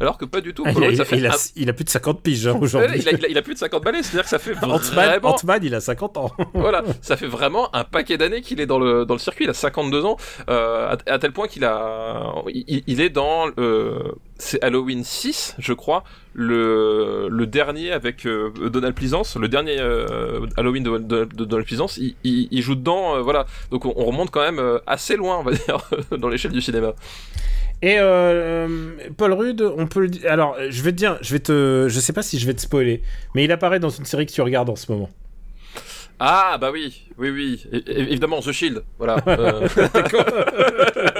alors que pas du tout. Ah, il, a, il, a, il, a, plus de 50 piges hein, aujourd'hui. il, a, plus de 50 balais, c'est-à-dire que ça fait vraiment... Ant-Man, il a 50 ans. voilà, ça fait vraiment un paquet d'années qu'il est dans le, dans le circuit, il a 52 ans, euh, à, tel point qu'il a... Il, est dans... Euh, c'est Halloween 6, je crois, le, le dernier avec euh, Donald Pleasance, le dernier euh, Halloween de, de, de, Donald Pleasance, il, il, joue dedans, euh, voilà. Donc on, remonte quand même assez loin, on va dire, dans l'échelle du cinéma. Et Paul Rudd, on peut le Alors, je vais te dire, je vais te, je sais pas si je vais te spoiler, mais il apparaît dans une série que tu regardes en ce moment. Ah bah oui, oui oui, évidemment The Shield, voilà.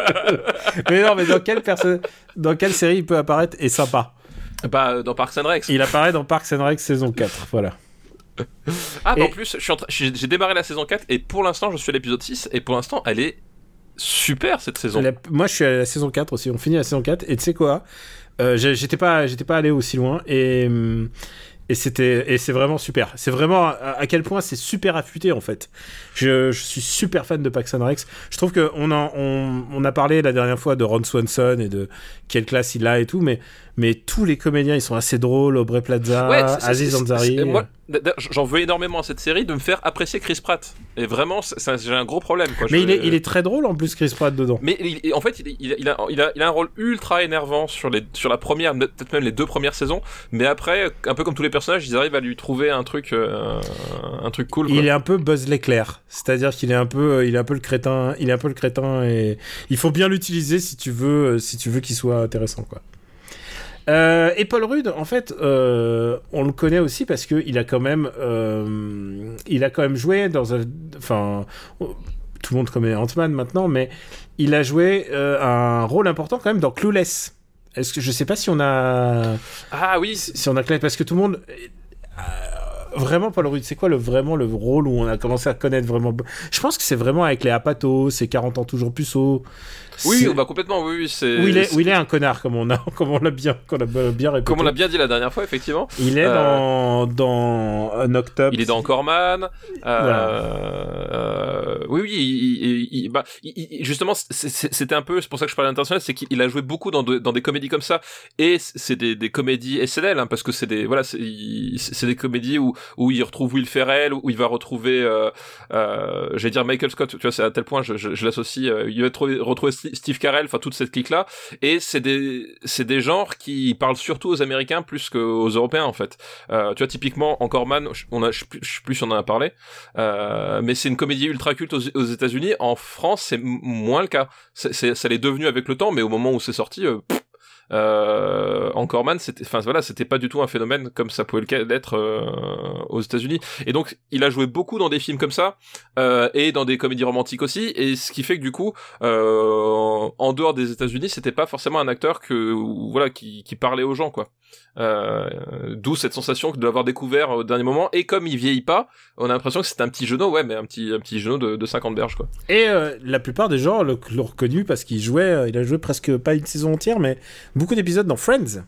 mais non, mais dans quelle dans quelle série il peut apparaître est sympa bah, dans Parks and Rec. Il apparaît dans Parks and Rec saison 4, voilà. ah, bah, en plus, j'ai démarré la saison 4 et pour l'instant, je suis à l'épisode 6 et pour l'instant, elle est super cette saison. Moi, je suis à la saison 4 aussi. On finit la saison 4 et tu sais quoi? Euh, J'étais pas, j'étais pas allé aussi loin et. Et c'était et c'est vraiment super. C'est vraiment à, quel point c'est super affûté en fait. Je, suis super fan de Pax and Rex. Je trouve que on, on, a parlé la dernière fois de Ron Swanson et de quelle classe il a et tout, mais mais tous les comédiens ils sont assez drôles. Aubrey Plaza, Aziz Ansari. Moi, j'en veux énormément à cette série de me faire apprécier Chris Pratt. Et vraiment, j'ai un gros problème. Quoi. Mais il, est, il est très drôle en plus, Chris Pratt dedans. Mais en fait, il, il, a, il, a, il a un rôle ultra énervant sur, les, sur la première, peut-être même les deux premières saisons. Mais après, un peu comme tous les personnages, ils arrivent à lui trouver un truc, euh, un truc cool. Quoi. Il est un peu Buzz l'éclair, c'est-à-dire qu'il est un peu, il est un peu le crétin, il est un peu le crétin et il faut bien l'utiliser si tu veux, si tu veux qu'il soit intéressant, quoi. Euh, et Paul Rudd, en fait, euh, on le connaît aussi parce que il a quand même, euh, il a quand même joué dans un, enfin, tout le monde connaît Ant-Man maintenant, mais il a joué un rôle important quand même dans Clueless. Est-ce que je sais pas si on a, ah oui, si on a parce que tout le monde vraiment Paul Rudd, c'est quoi le, vraiment le rôle où on a commencé à connaître vraiment Je pense que c'est vraiment avec les Apatos, c'est 40 ans toujours puceau. Oui, bah complètement, oui, oui c'est. Où il est, où il est un connard, comme on a, comme on l'a bien, qu'on a bien répété. Comme on l'a bien dit la dernière fois, effectivement. Il est euh, dans, dans un octobre. Il est dans Corman. Euh, euh, oui, oui, il, il, bah, justement, c'était un peu, c'est pour ça que je parlais d'intentionnel, c'est qu'il a joué beaucoup dans, dans des comédies comme ça, et c'est des, des comédies SNL, hein, parce que c'est des, voilà, c'est des comédies où, où il retrouve Will Ferrell, où il va retrouver, euh, euh, j'allais dire Michael Scott, tu vois, c'est à tel point, je, je, je l'associe, euh, il va retrouver, retrouver Steve Carell, enfin toute cette clique là, et c'est des c'est des genres qui parlent surtout aux Américains plus qu'aux Européens en fait. Euh, tu vois typiquement encore Man, on a je plus on en a parlé, euh, mais c'est une comédie ultra culte aux, aux États-Unis. En France, c'est moins le cas. C'est ça l'est devenu avec le temps, mais au moment où c'est sorti. Euh, euh, Man, c'était, enfin voilà, c'était pas du tout un phénomène comme ça pouvait l'être euh, aux États-Unis. Et donc, il a joué beaucoup dans des films comme ça euh, et dans des comédies romantiques aussi. Et ce qui fait que du coup, euh, en dehors des États-Unis, c'était pas forcément un acteur que voilà qui, parlait aux gens quoi. D'où cette sensation de l'avoir découvert au dernier moment. Et comme il vieillit pas, on a l'impression que c'est un petit genou, ouais, mais un petit, un petit genou de, de 50 berges, quoi. Et la plupart des gens l'ont reconnu parce qu'il jouait, il a joué presque pas une saison entière, mais beaucoup d'épisodes dans Friends.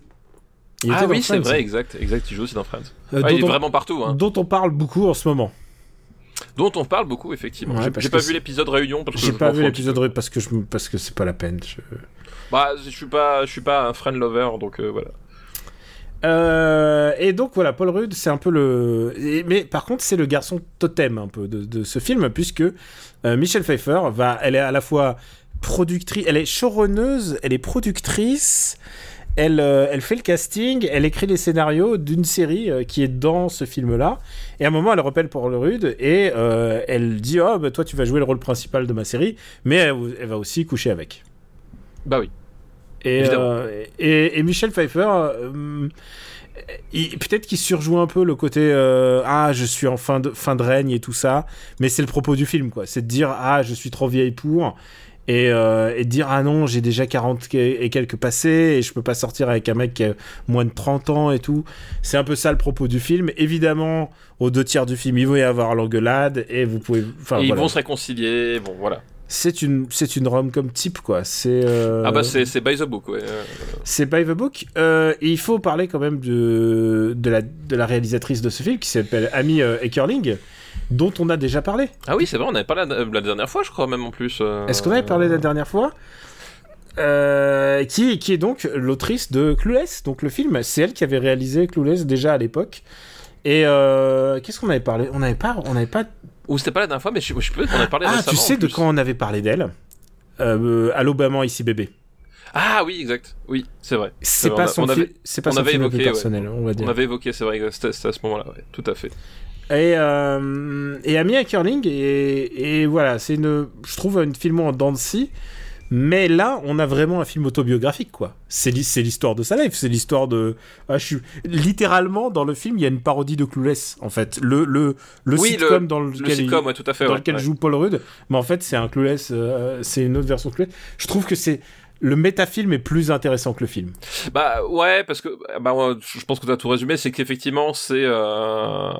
Il ah oui, c'est vrai, exact, exact, il joue aussi dans Friends. Ah, il est vraiment partout. Hein. Dont on parle beaucoup en ce moment dont on parle beaucoup effectivement. j'ai pas vu l'épisode réunion parce que j'ai pas vu l'épisode réunion parce que je parce que c'est pas la peine. Je... Bah je suis pas je suis pas un friend lover donc voilà. Euh, et donc voilà, Paul Rudd, c'est un peu le. Mais par contre, c'est le garçon totem un peu de, ce film, puisque euh, Michelle Pfeiffer va, elle est à la fois productrice, elle est showrunneuse, elle est productrice, elle, euh, elle fait le casting, elle écrit les scénarios d'une série qui est dans ce film-là. Et à un moment, elle repelle Paul Rudd et elle dit Oh, bah, toi, tu vas jouer le rôle principal de ma série, mais elle va aussi coucher avec. Bah oui. Euh, et, et, Michel Pfeiffer, euh, peut-être qu'il surjoue un peu le côté euh, ah je suis en fin de fin de règne et tout ça, mais c'est le propos du film quoi, c'est de dire ah je suis trop vieille pour et, et dire ah non j'ai déjà 40 et quelques passés et je peux pas sortir avec un mec qui a moins de 30 ans et tout. C'est un peu ça le propos du film. Évidemment aux deux tiers du film il va y avoir l'engueulade et vous pouvez. Enfin, ils vont se réconcilier, bon voilà c'est une c'est une rom comme type quoi c'est euh, ah bah c'est c'est by the book ouais c'est by the book euh, et il faut parler quand même de de la de la réalisatrice de ce film qui s'appelle Amy euh, Eckerling dont on a déjà parlé ah oui c'est vrai on avait parlé la, la, dernière fois je crois même en plus est-ce qu'on avait parlé la dernière fois qui, qui est donc l'autrice de Clueless, donc le film. C'est elle qui avait réalisé Clueless déjà à l'époque. Et qu'est-ce qu'on avait parlé? On n'avait pas, on n'avait pas ou c'était pas la dernière fois, mais je, je peux qu'on a parlé ah, tu sais de quand on avait parlé d'elle? Euh, À l'Obama ici bébé. Ah oui, exact. Oui, c'est vrai. C'est pas son, c'est pas son film évoqué, personnel, on va dire. On avait évoqué, c'est vrai, c'était à ce moment-là, ouais, tout à fait. Et, euh, et Amy Curling, et, et voilà, c'est une, je trouve, une film en dents mais là, on a vraiment un film autobiographique, quoi. C'est l'histoire de sa life, c'est l'histoire de. Ah, je suis... Littéralement, dans le film, il y a une parodie de Clueless, en fait. Le, le, le sitcom dans lequel, tout à fait, dans lequel joue Paul Rudd, mais en fait, c'est un Clueless, euh, c'est une autre version de Clueless. Je trouve que c'est le métafilm est plus intéressant que le film. Bah ouais, parce que bah, je pense que tu as tout résumé, c'est qu'effectivement c'est euh,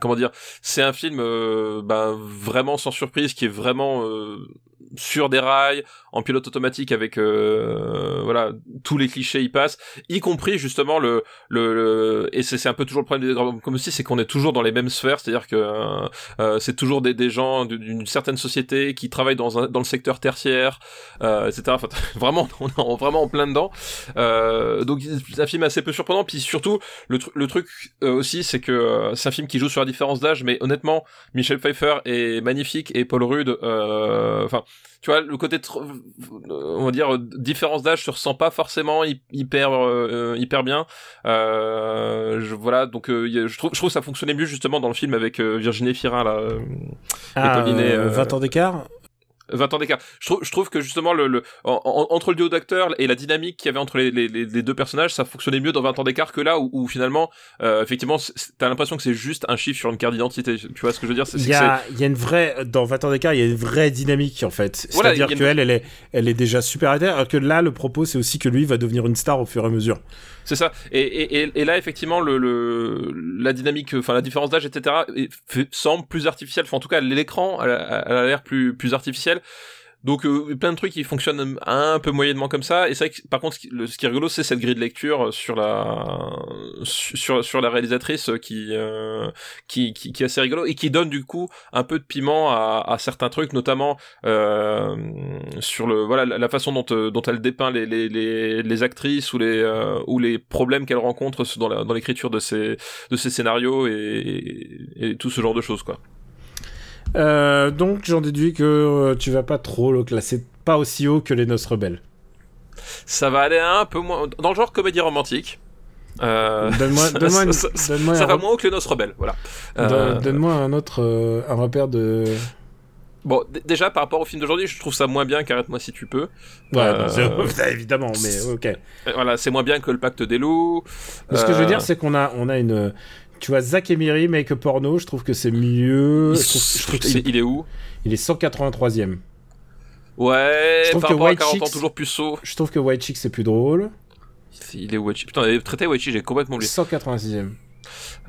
comment dire, c'est un film euh, bah, vraiment sans surprise qui est vraiment sur des rails, en pilote automatique avec euh, voilà tous les clichés y passent, y compris justement le le, et c'est un peu toujours le problème des grands comme aussi, c'est qu'on est toujours dans les mêmes sphères, c'est-à-dire que euh, c'est toujours des, des gens d'une certaine société qui travaillent dans un, dans le secteur tertiaire, euh, etc. Enfin, vraiment, on est vraiment en plein dedans. Euh, donc c'est un film assez peu surprenant, puis surtout le, le truc euh, aussi, c'est que c'est un film qui joue sur la différence d'âge, mais honnêtement, Michel Pfeiffer est magnifique et Paul Rudd, enfin tu vois le côté on va dire différence d'âge se ressent pas forcément hyper euh, hyper bien. Euh, je, voilà donc euh, je trouve je trouve que ça fonctionnait mieux justement dans le film avec Virginie Fira là ah, 20 ans d'écart 20 ans d'écart. Je trouve, je trouve que justement le, le entre le duo d'acteurs et la dynamique qu'il y avait entre les, les, les, deux personnages, ça fonctionnait mieux dans 20 ans d'écart que là où, où finalement, euh, effectivement, t'as l'impression que c'est juste un chiffre sur une carte d'identité. Tu vois ce que je veux dire? Il y a, il y a une vraie dans 20 ans d'écart, il y a une vraie dynamique en fait. C'est-à-dire qu'elle, elle est, elle est déjà super alors que là, le propos, c'est aussi que lui va devenir une star au fur et à mesure. C'est ça. Et, et, et, là, effectivement, le, le la dynamique, enfin la différence d'âge, etc., semble plus artificielle. Enfin, en tout cas, l'écran, elle, elle, a l'air plus plus artificielle. Donc euh, plein de trucs qui fonctionnent un peu moyennement comme ça. Et c'est vrai que par contre, ce qui, est rigolo, c'est cette grille de lecture sur la sur la réalisatrice qui, euh, qui, qui qui est assez rigolo et qui donne du coup un peu de piment à, certains trucs, notamment euh, sur le voilà la façon dont euh, elle dépeint les les actrices ou les euh, ou les problèmes qu'elle rencontre dans l'écriture de ces de scénarios et, et tout ce genre de choses quoi. Euh, donc j'en déduis que euh, tu vas pas trop le classer pas aussi haut que les Noces Rebelles. Ça va aller un peu moins dans le genre comédie romantique. Euh... Donne-moi, ça, donne ça va moins haut que les Noces Rebelles, voilà. Euh, donne-moi un autre, un repère de. Bon, déjà par rapport au film d'aujourd'hui, je trouve ça moins bien qu'Arrête-moi si tu peux. Ouais, évidemment, mais ok. Voilà, c'est moins bien que le Pacte des loups. Ce que je veux dire, c'est qu'on a, on a une, tu vois, Zach Emery, Make a Porno, je trouve que c'est mieux. il, est où? Il est 183ème. Ouais, je trouve par que White à 40 ans, toujours plus saut. Je trouve que White Chick c'est plus drôle. Il est White Chick. Putain, traité White Chick, j'ai complètement oublié. 186ème.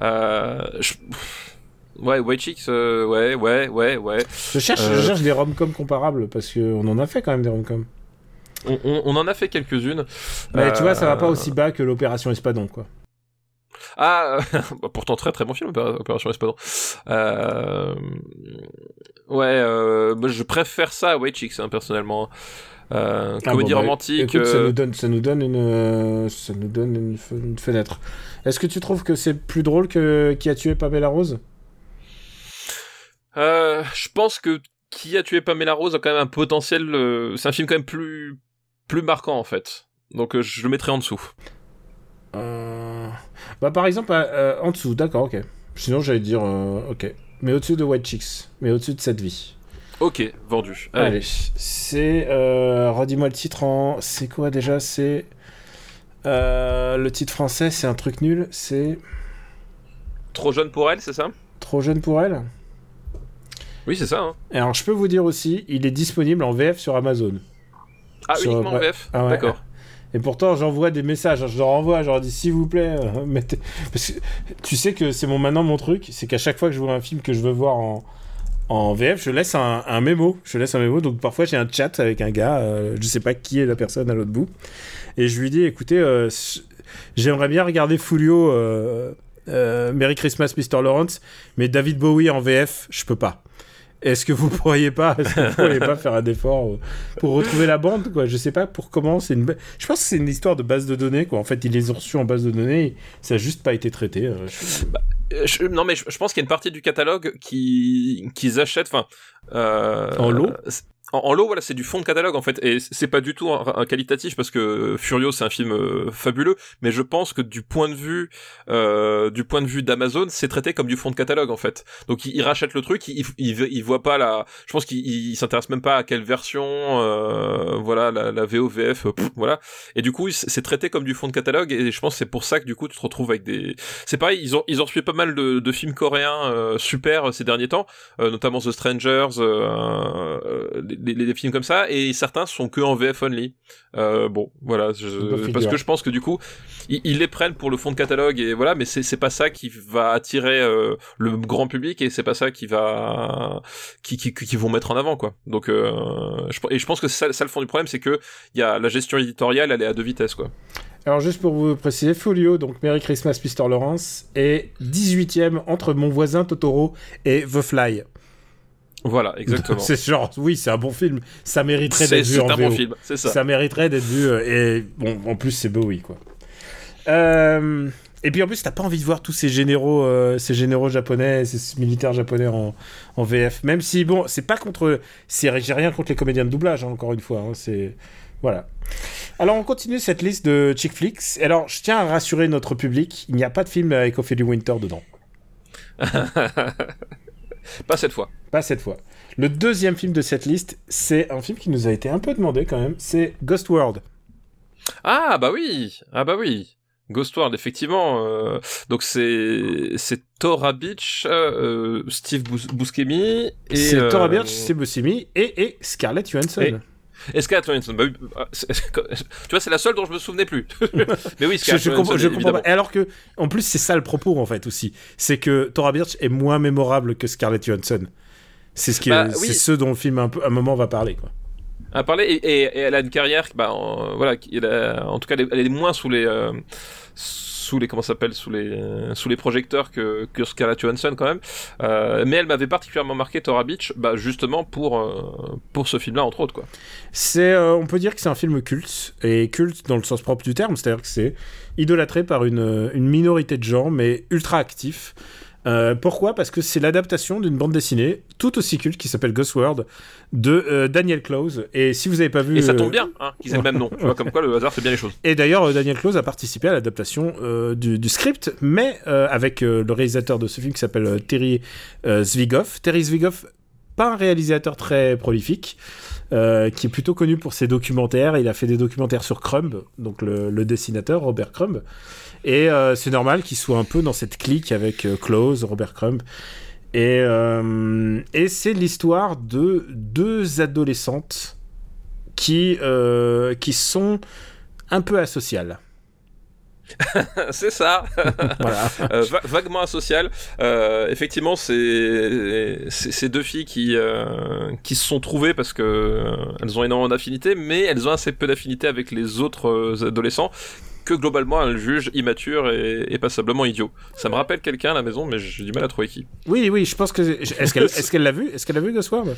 Euh. Ouais, White Chicks, euh, ouais, ouais, ouais, ouais. Je cherche, je euh, cherche des rom-coms comparables parce qu'on en a fait quand même des rom-coms. On, on, en a fait quelques-unes. Mais tu vois, ça va pas aussi bas que l'opération Espadon, quoi. Ah, bah, pourtant très très bon film, Opération Espadon. Euh... Ouais, euh... je préfère ça à White Chicks, hein, personnellement. Euh, ah, comédie bah, romantique. Écoute, ça, euh, nous donne, ça nous donne une, ça nous donne une, fenêtre. Est-ce que tu trouves que c'est plus drôle que Qui a tué Pamela Rose? Euh, Je pense que Qui a tué Pamela Rose a quand même un potentiel. Euh, c'est un film quand même plus plus marquant en fait. Donc je le mettrai en dessous. Euh... Bah, par exemple, euh, euh, en dessous, d'accord, ok. Sinon, j'allais dire, euh, ok. Mais au-dessus de White Chicks, mais au-dessus de cette vie. Ok, vendu. Allez, c'est. Redis-moi le titre en. C'est quoi déjà? C'est. le titre français, c'est un truc nul, c'est. Trop jeune pour elle, c'est ça? Trop jeune pour elle? Oui, c'est ça. Hein. Alors, je peux vous dire aussi, il est disponible en VF sur Amazon. Ah, uniquement en VF ah D'accord. Et pourtant, j'envoie des messages, hein, je leur envoie, je leur dis s'il vous plaît, euh, mettez. Parce que tu sais que c'est mon maintenant mon truc, c'est qu'à chaque fois que je vois un film que je veux voir en, en VF, je laisse un, un, mémo. Je laisse un mémo. Donc parfois j'ai un chat avec un gars, euh, je sais pas qui est la personne à l'autre bout, et je lui dis écoutez, euh, j'aimerais bien regarder Fulio, Merry Christmas, Mr. Lawrence, mais David Bowie en VF, je peux pas. Est-ce que vous pourriez pas, pourriez pas faire un effort pour retrouver la bande quoi? Je sais pas pour comment. C'est une. Je pense que c'est une histoire de base de données quoi. En fait, ils les ont reçus en base de données. Ça a juste pas été traité. Euh, bah, euh, non mais je, pense qu'il y a une partie du catalogue qui qu'ils achètent. Enfin. Euh, en lot? En, lot, voilà, c'est du fond de catalogue en fait, et c'est pas du tout un, qualitatif parce que Furio c'est un film euh, fabuleux, mais je pense que du point de vue, euh, du point de vue d'Amazon, c'est traité comme du fond de catalogue en fait. Donc il, rachète le truc, il, il, voit pas la, je pense qu'il s'intéresse même pas à quelle version, euh, voilà, la, VOVF, voilà. Et du coup, c'est traité comme du fond de catalogue, et je pense que c'est pour ça que du coup tu te retrouves avec des, c'est pareil, ils ont ils ont reçu pas mal de, de films coréens euh, super ces derniers temps, notamment The Strangers, les films comme ça, et certains sont que en VF only. Euh, bon, voilà, je, parce que je pense que du coup, ils, ils, les prennent pour le fond de catalogue et voilà, mais c'est c'est pas ça qui va attirer euh, le grand public et c'est pas ça qui va qui, qui, qui vont mettre en avant quoi. Donc euh, je, et je pense que ça, ça le fond du problème, c'est que il y a la gestion éditoriale, elle est à deux vitesses quoi. Alors juste pour vous préciser, Folio, donc Merry Christmas Mr. Lawrence, est 18ème entre Mon voisin Totoro et The Fly. Voilà, exactement. c'est genre, oui, c'est un bon film. Ça mériterait d'être vu en C'est un VO. bon film, c'est ça. Ça mériterait d'être vu. euh, et bon, en plus, c'est Bowie, quoi. Euh, et puis en plus, t'as pas envie de voir tous ces généraux, euh, ces généraux japonais, ces militaires japonais en, en VF. Même si, bon, c'est pas contre. J'ai rien contre les comédiens de doublage, hein, encore une fois. hein, c'est. Voilà. Alors, on continue cette liste de chick flicks. Alors, je tiens à rassurer notre public il n'y a pas de film avec Ophélie Winter dedans. Pas cette fois. Pas cette fois. Le deuxième film de cette liste, c'est un film qui nous a été un peu demandé quand même. C'est Ghost World. Ah bah oui, ah bah oui. Ghost World, effectivement. euh, donc c'est c'est Tora Beach, euh, Steve Bus- Buscemi et C'est euh, Tora Birch, c'est Buscemi et, et Scarlett Johansson. Et- et Scarlett Johansson. Bah ah, c'est- tu vois, c'est la seule dont je me souvenais plus. Mais oui, Je, Scarlett je comprends, Johansson, je comprends pas. Et alors que, en plus, c'est ça le propos en fait aussi. C'est que Tora Birch est moins mémorable que Scarlett Johansson. C'est ce qui, Bah, est- oui. c'est ce dont le film un, peu, un moment va parler quoi. à parler et, et- et elle a une carrière bah en, voilà qui- elle a- en tout cas elle est, elle est moins sous les euh, sous les comment s'appelle sous les euh, sous les projecteurs que que Scarlett Johansson quand même Euh, mais elle m'avait particulièrement marqué Tora Beach bah justement pour euh, pour ce film là entre autres quoi C'est, on peut dire que c'est un film culte et culte dans le sens propre du terme, c'est-à-dire que c'est idolâtré par une, une minorité de gens, mais ultra actifs. Euh, pourquoi? Parce que c'est l'adaptation d'une bande dessinée tout aussi culte qui s'appelle Ghost World de euh, Daniel Close. Et si vous n'avez pas vu, et ça euh, tombe bien hein, qu'ils aient le même nom tu vois comme quoi le hasard fait bien les choses Et d'ailleurs, euh, Daniel Close a participé à l'adaptation euh, du, du script, mais euh, avec euh, le réalisateur de ce film qui s'appelle euh, Terry euh, Zwigoff. Terry Zwigoff, pas un réalisateur très prolifique, euh, qui est plutôt connu pour ses documentaires. Il a fait des documentaires sur Crumb, donc le, le dessinateur Robert Crumb. Et euh, c'est normal qu'il soit un peu dans cette clique avec euh, Close, Robert Crumb. Et, euh, et c'est l'histoire de deux adolescentes qui, euh, qui sont un peu asociales. c'est ça Voilà. Euh, va- vaguement asocial. Euh, effectivement, c'est ces deux filles qui euh, qui se sont trouvées parce que elles ont énormément d'affinités, mais elles ont assez peu d'affinités avec les autres adolescents que globalement elles jugent immatures et, et passablement idiots. Ça me rappelle quelqu'un à la maison, mais j'ai du mal à trouver qui. Oui, oui, je pense que. Est-ce qu'elle est l'a vu? Est-ce qu'elle a vu Ghost World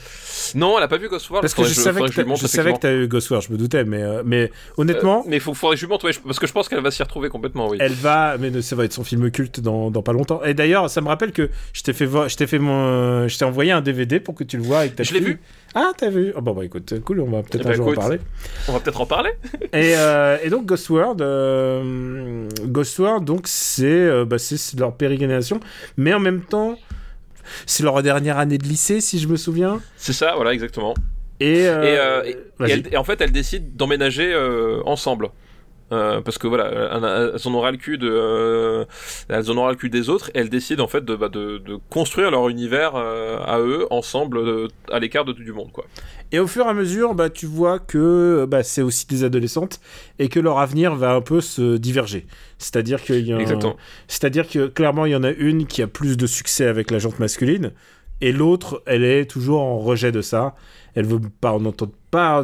Non, elle a pas vu Ghost World. Parce que je savais que, que t'as eu Ghost World, je me doutais, mais, euh, mais honnêtement, Euh, mais il faut, faudrait que je lui montre, ouais, parce que je pense qu'elle va s'y retrouver complètement, oui. elle va. Mais ça va être son film culte dans, dans pas longtemps. Et d'ailleurs, ça me rappelle que je t'ai fait, voir- je t'ai fait mon, je t'ai envoyé un DVD pour que tu le vois avec ta Je l'ai vu. Ah, t'as vu oh, Bon, bah écoute, cool, on va peut-être Eh un ben, jour en parler. On va peut-être en parler. Et, euh, et donc Ghost World, euh, Ghost World, donc c'est euh, bah, leur pérégrination, mais en même temps, c'est leur dernière année de lycée, si je me souviens. C'est ça, voilà, exactement. Et, euh, Et, euh, et- elle- en fait, elles décident d'emménager euh, ensemble. Euh, parce que voilà, elles- en aura le cul de, euh, elles en aura le cul des autres. Et elles décident en fait de, bah, de, de construire leur univers euh, à eux ensemble, à l'écart de tout du monde, quoi. Et au fur et à mesure, bah, tu vois que bah, c'est aussi des adolescentes et que leur avenir va un peu se diverger. C'est-à-dire qu'il y a un-. C'est-à-dire que clairement, il y en a une qui a plus de succès avec la jante masculine et l'autre, elle est toujours en rejet de ça. Elle veut pas en entendre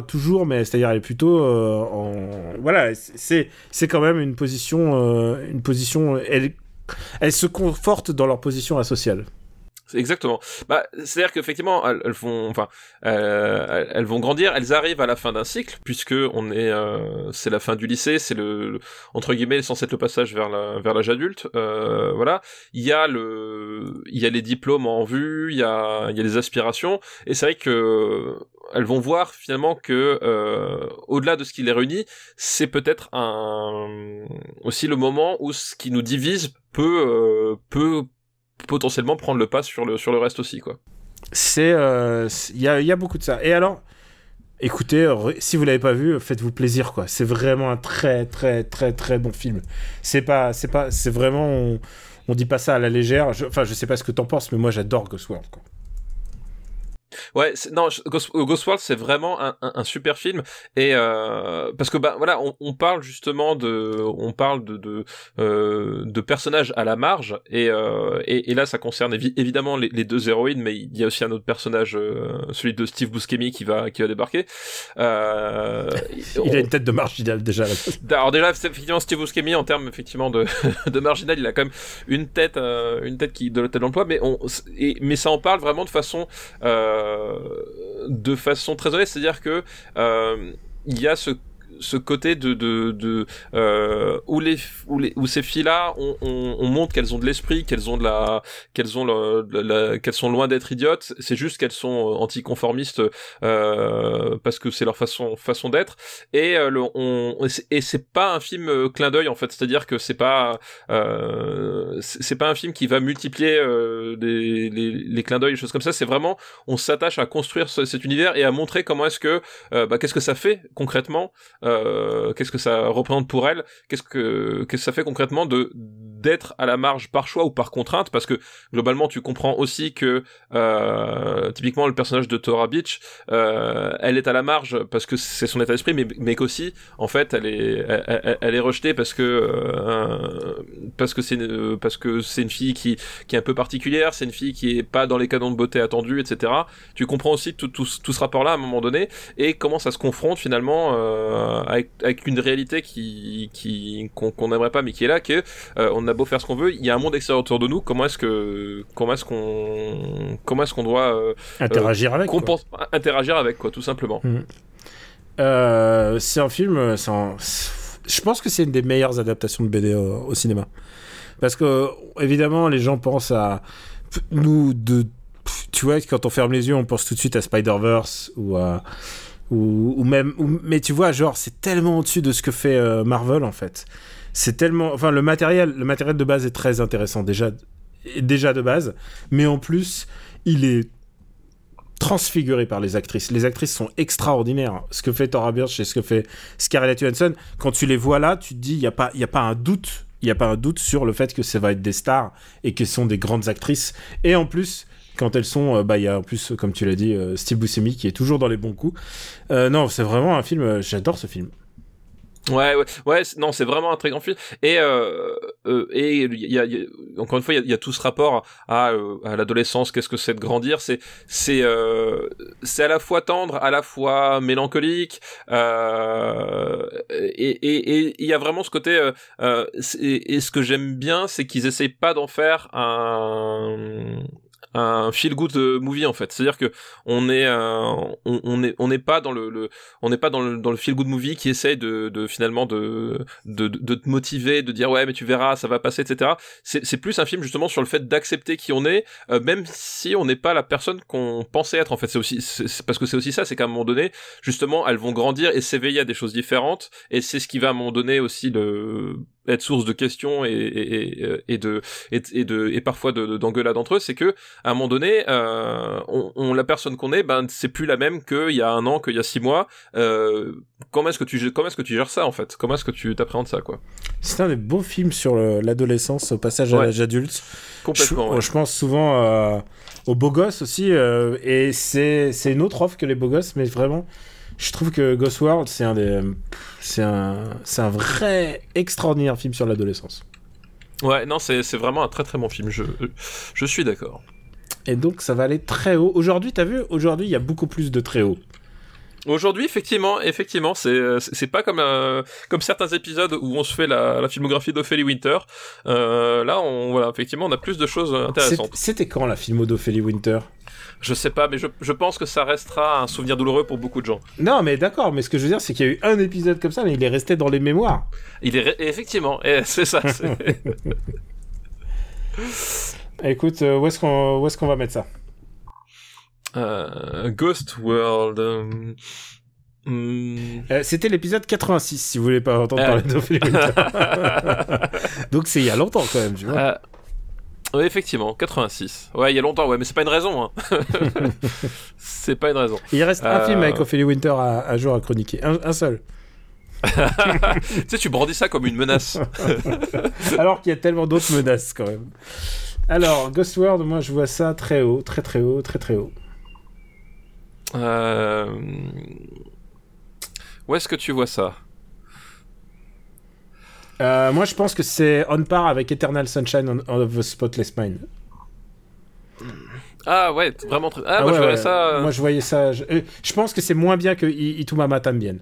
toujours, mais c'est-à-dire elle est plutôt euh, en voilà, c'est c'est quand même une position euh, une position elle elle se conforte dans leur position asociale. Exactement. Bah, c'est-à-dire qu'effectivement, elles, elles vont, enfin, euh, elles- vont grandir. Elles arrivent à la fin d'un cycle, puisque on est, c'est la fin du lycée, c'est le, entre guillemets, censé être le passage vers la, vers l'âge adulte. Voilà. Il y a le, il y a les diplômes en vue, il y a, il y a les aspirations, et c'est vrai que elles vont voir finalement que, euh, au-delà de ce qui les réunit, c'est peut-être aussi le moment où ce qui nous divise peut, euh, potentiellement prendre le pas sur le, reste aussi. C'est euh, il y, a, il y a beaucoup de ça. Et alors, écoutez, si vous l'avez pas vu, faites-vous plaisir. C'est vraiment un très très très très bon film. C'est pas c'est pas c'est vraiment on, on dit pas ça à la légère. Je- Enfin, je sais pas ce que t'en penses, mais moi j'adore Ghost World. Ouais, non, Ghost, euh, Ghost World c'est vraiment un, un, un super film et euh, parce que bah voilà, on, on parle justement de, on parle de de, euh, de personnages à la marge et, euh, et et là ça concerne évi- évidemment les, les deux héroïnes, mais il y a aussi un autre personnage, euh, celui de Steve Buscemi qui va qui va débarquer. Euh, Il a une tête de marginal déjà. là. alors déjà, effectivement Steve Buscemi en termes effectivement de, de marginal, il a quand même une tête, une tête qui de tête d'emploi, mais on, et, mais ça en parle vraiment de façon, euh, de façon très honnête, c'est-à-dire que euh, il y a ce ce côté de de, de euh, où les où les où ces filles là on, on, on montre qu'elles ont de l'esprit qu'elles ont de la qu'elles ont le, la- qu'elles sont loin d'être idiotes. C'est juste qu'elles sont anticonformistes euh, parce que c'est leur façon façon d'être. Et euh, le, on et c'est- pas un film euh, clin d'œil en fait. C'est-à-dire que c'est pas euh, c'est pas un film qui va multiplier euh, des, les, les clins d'œil des choses comme ça. C'est vraiment on s'attache à construire ce- cet univers et à montrer comment est-ce que euh, bah, qu'est-ce que ça fait concrètement euh, qu'est-ce que ça représente pour elle? Qu'est-ce que qu'est-ce que ça fait concrètement de d'être à la marge par choix ou par contrainte parce que globalement tu comprends aussi que euh, typiquement le personnage de Tora Beach euh, elle est à la marge parce que c'est son état d'esprit mais, mais qu'aussi en fait elle est elle, est rejetée parce que euh, parce que c'est une, fille qui qui est un peu particulière c'est une fille qui est pas dans les canons de beauté attendus etc tu comprends aussi tout tout, tout ce rapport là à un moment donné et comment ça se confronte finalement avec, une réalité qui qu'on n'aimerait pas mais qui est là que on a beau faire ce qu'on veut il y a un monde extérieur autour de nous comment est-ce que comment est-ce qu'on comment est-ce qu'on doit euh, Interagir avec. quoi. compen- interagir avec quoi tout simplement Euh, c'est un film. euh, un- Je pense que c'est une des meilleures adaptations de BD au, au cinéma. Parce que, évidemment, les gens pensent à. Nous, de. Tu vois, quand on ferme les yeux, on pense tout de suite à Spider-Verse ou à. Ou, ou même. ou- Mais tu vois, genre, c'est tellement au-dessus de ce que fait euh, Marvel, en fait. C'est tellement. Enfin, le matériel, le matériel de base est très intéressant, déjà, déjà de base. Mais en plus, il est transfiguré par les actrices. Les actrices sont extraordinaires. Ce que fait Tora Birch et ce que fait Scarlett Johansson, quand tu les vois là, tu te dis, il n'y a, pas- y a pas un doute. Il n'y a pas un doute sur le fait que ça va être des stars et qu'elles sont des grandes actrices. Et en plus, quand elles sont, euh, bah, il y a en plus, comme tu l'as dit, euh, Steve Buscemi qui est toujours dans les bons coups. Euh, non, c'est vraiment un film, j'adore ce film. Ouais, ouais, ouais, non, c'est vraiment un très grand film. Et euh, euh, et il y a, y a- encore une fois, il y a, tout ce rapport à, euh, à l'adolescence. Qu'est-ce que c'est de grandir C'est c'est euh, c'est à la fois tendre, à la fois mélancolique. Euh, et et et il y a vraiment ce côté. Euh, c'est- et, ce que j'aime bien, c'est qu'ils essayent pas d'en faire un un feel good movie en fait. C'est à dire que on est euh, on, on est on n'est pas dans le, le on n'est pas dans le dans le feel good movie qui essaye de, de finalement de, de de te motiver de dire ouais mais tu verras ça va passer etc c'est plus un film justement sur le fait d'accepter qui on est euh, même si on n'est pas la personne qu'on pensait être en fait. C'est aussi c'est- parce que c'est aussi ça c'est qu'à un moment donné justement elles vont grandir et s'éveiller à des choses différentes. Et c'est ce qui va à un moment donné aussi le être source de questions et, et, et, et de et, et de et parfois de de- d'engueulades entre eux c'est que à un moment donné euh, on, on la personne qu'on est ben c'est plus la même qu'il y a un an qu'il y a six mois euh, comment est-ce que tu comment est-ce que tu gères ça en fait? Comment est-ce que tu t'appréhendes ça quoi? C'est un des beaux films sur le- l'adolescence au passage à l'âge adulte. complètement Je, ouais. je pense souvent euh, aux beaux gosses aussi, euh, et c'est c'est une autre offre que les beaux gosses, mais vraiment, je trouve que Ghost World, c'est un des, c'est un, c'est un vrai extraordinaire film sur l'adolescence. ouais non c'est c'est vraiment un très très bon film je je suis d'accord Et donc ça va aller très haut. Aujourd'hui, t'as vu, aujourd'hui, il y a beaucoup plus de très haut. Aujourd'hui, effectivement, effectivement, c'est c'est c'est pas comme euh, comme certains épisodes où on se fait la, la filmographie d'Ophélie Winter. Euh, là, on voilà, effectivement, on a plus de choses intéressantes. C'était quand la filmo d'Ophélie Winter? Je sais pas, mais je, je pense que ça restera un souvenir douloureux pour beaucoup de gens. Non, mais d'accord, mais ce que je veux dire, c'est qu'il y a eu un épisode comme ça, mais il est resté dans les mémoires. Il est effectivement, et c'est ça. Écoute, euh, où est-ce qu'on où est-ce qu'on va mettre ça? Euh, Ghost World. euh, hmm. Euh, C'était l'épisode 86, si vous voulez pas entendre Euh. parler d'Ophélie Winter. donc c'est il y a longtemps quand même, tu vois. Euh, oui, effectivement, 86. Ouais, il y a longtemps, ouais, mais c'est pas une raison. Hein. c'est pas une raison. Il reste un film avec Ophélie Winter à, à jour à chroniquer. Un, un seul. tu sais, tu brandis ça comme une menace. Alors qu'il y a tellement d'autres menaces quand même. Alors, Ghost World, moi je vois ça très haut, très très haut, très très haut. Euh... Où est-ce que tu vois ça? Euh, moi, je pense que c'est on par avec Eternal Sunshine on- of the Spotless Mind. Ah ouais, vraiment très... Ah, Ah moi ouais, je ouais. ça... euh, Moi, je voyais ça. Je, je pense que c'est moins bien que I- Itumama Tambien.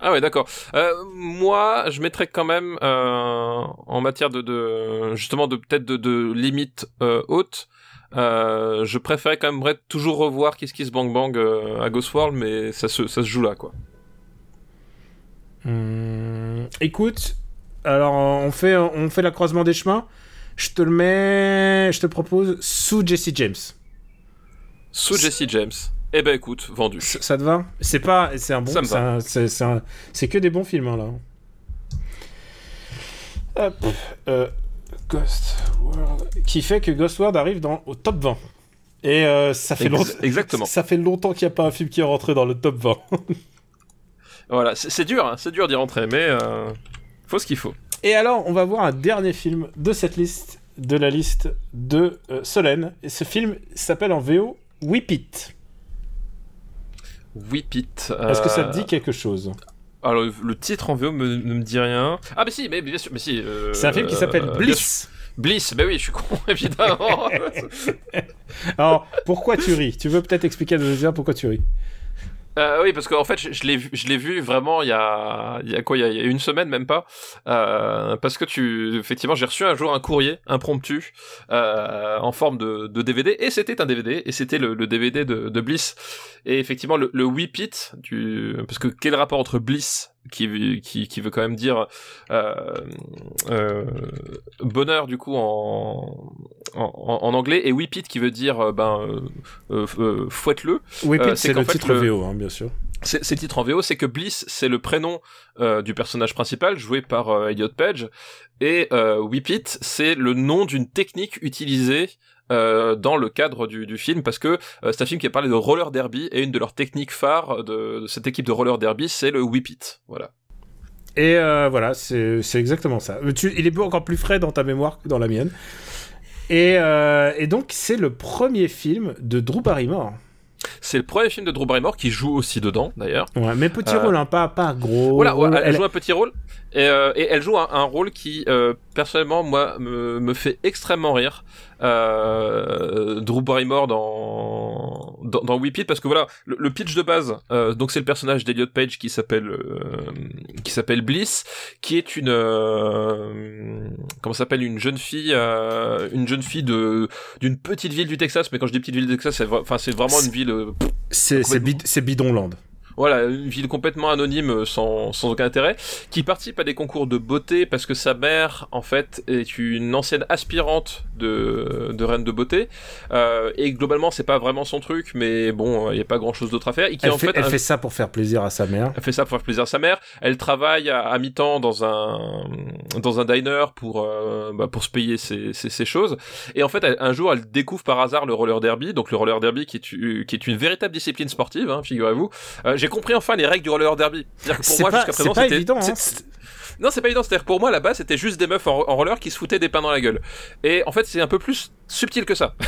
Ah ouais, d'accord. Euh, moi, je mettrais quand même euh, en matière de, de justement de peut-être de, de limite euh, haute. Euh, je préférais quand même toujours revoir Kiss Kiss Bang Bang euh, à Ghost World, mais ça se, ça se joue là, quoi. Hum, écoute, alors on fait, on fait la croisement des chemins. Je te le mets. Je te propose sous Jesse James. Sous Jesse James. Eh ben écoute, vendu. Ça ça te va? C'est pas. C'est un bon. C'est que des bons films hein, là. Hop. euh, Ghost World. Qui fait que Ghost World arrive dans, au top 20. Et euh, ça fait Ex- longtemps. exactement. Ça fait longtemps qu'il n'y a pas un film qui est rentré dans le top 20. Voilà, c'est dur, hein, c'est dur d'y rentrer, mais euh, faut ce qu'il faut. Et alors, on va voir un dernier film de cette liste, de la liste de euh, Solène. Et ce film s'appelle en VO Whip It. Whip It. Est-ce que ça te dit quelque chose? Alors le, titre en VO me, ne me dit rien. Ah mais si, mais bien sûr, mais si. euh, C'est un film qui s'appelle euh, Bliss. Bliss, bah oui, je suis con, évidemment. Alors, pourquoi tu ris? Tu veux peut-être expliquer à nos auditeurs pourquoi tu ris? Euh, oui, parce qu'en fait, je, l'ai vu, vraiment il y a, une semaine même pas, euh, parce que tu, effectivement, j'ai reçu un jour un courrier impromptu euh, en forme de, DVD, et c'était un DVD, et c'était le, DVD de, Bliss, et effectivement le, le parce que quel rapport entre Bliss qui, qui, qui veut quand même dire euh, euh, bonheur du coup en, en, en anglais. Et whip it qui veut dire euh, ben euh, fouette-le. Whip It, Euh, c'est le fait, titre le- VO, hein, bien sûr. c'est titre en VO, c'est que Bliss, c'est le prénom du personnage principal, joué par Elliot Page, et Whip It, c'est le nom d'une technique utilisée euh, dans le cadre du, du film, parce que euh, c'est un film qui a parlé de roller derby, et une de leurs techniques phares de, de cette équipe de roller derby, c'est le Whip It. Voilà. Et euh, voilà, c'est exactement ça. Tu- il est encore plus frais dans ta mémoire que dans la mienne. Et, et donc, c'est le premier film de Drew Barrymore. C'est le premier film de Drew Barrymore qui joue aussi dedans, d'ailleurs. Ouais, mais petit Euh, rôle, hein, pas, pas gros. Voilà, ouais, elle, Elle- joue un petit rôle et, euh, et elle joue un, un rôle qui euh, personnellement moi me, me fait extrêmement rire. Euh, Drew Barrymore dans dans, dans Whip It parce que voilà le, le pitch de base euh, donc c'est le personnage d'Eliot Page qui s'appelle euh, qui s'appelle Bliss qui est une euh, comment s'appelle une jeune fille euh, une jeune fille de d'une petite ville du Texas mais quand je dis petite ville du Texas c'est enfin c'est vraiment une ville euh, C'est c'est Bidonland. Voilà, une ville complètement anonyme euh, sans, sans aucun intérêt, qui participe à des concours de beauté parce que sa mère, en fait, est une ancienne aspirante de, de reine de beauté. Euh, et globalement, c'est pas vraiment son truc, mais bon, il n'y a pas grand chose d'autre à faire. Et qui Elle, en fait, fait, elle un- fait ça pour faire plaisir à sa mère. elle fait ça pour faire plaisir à sa mère. Elle travaille à, à mi-temps dans un dans un diner pour euh, bah, pour se payer ses, ses, ses choses. Et en fait, elle- un jour, elle découvre par hasard le roller derby. Donc le roller derby qui est u- qui est une véritable discipline sportive, hein, figurez-vous. Euh, J'ai compris enfin les règles du roller derby. C'est-à-dire que pour C'est moi pas, jusqu'à c'est présent, pas c'était évident. hein. non, c'est pas évident. C'est-à-dire que pour moi là-bas, c'était juste des meufs en, en roller qui se foutaient des pains dans la gueule. Et en fait, c'est un peu plus subtil que ça.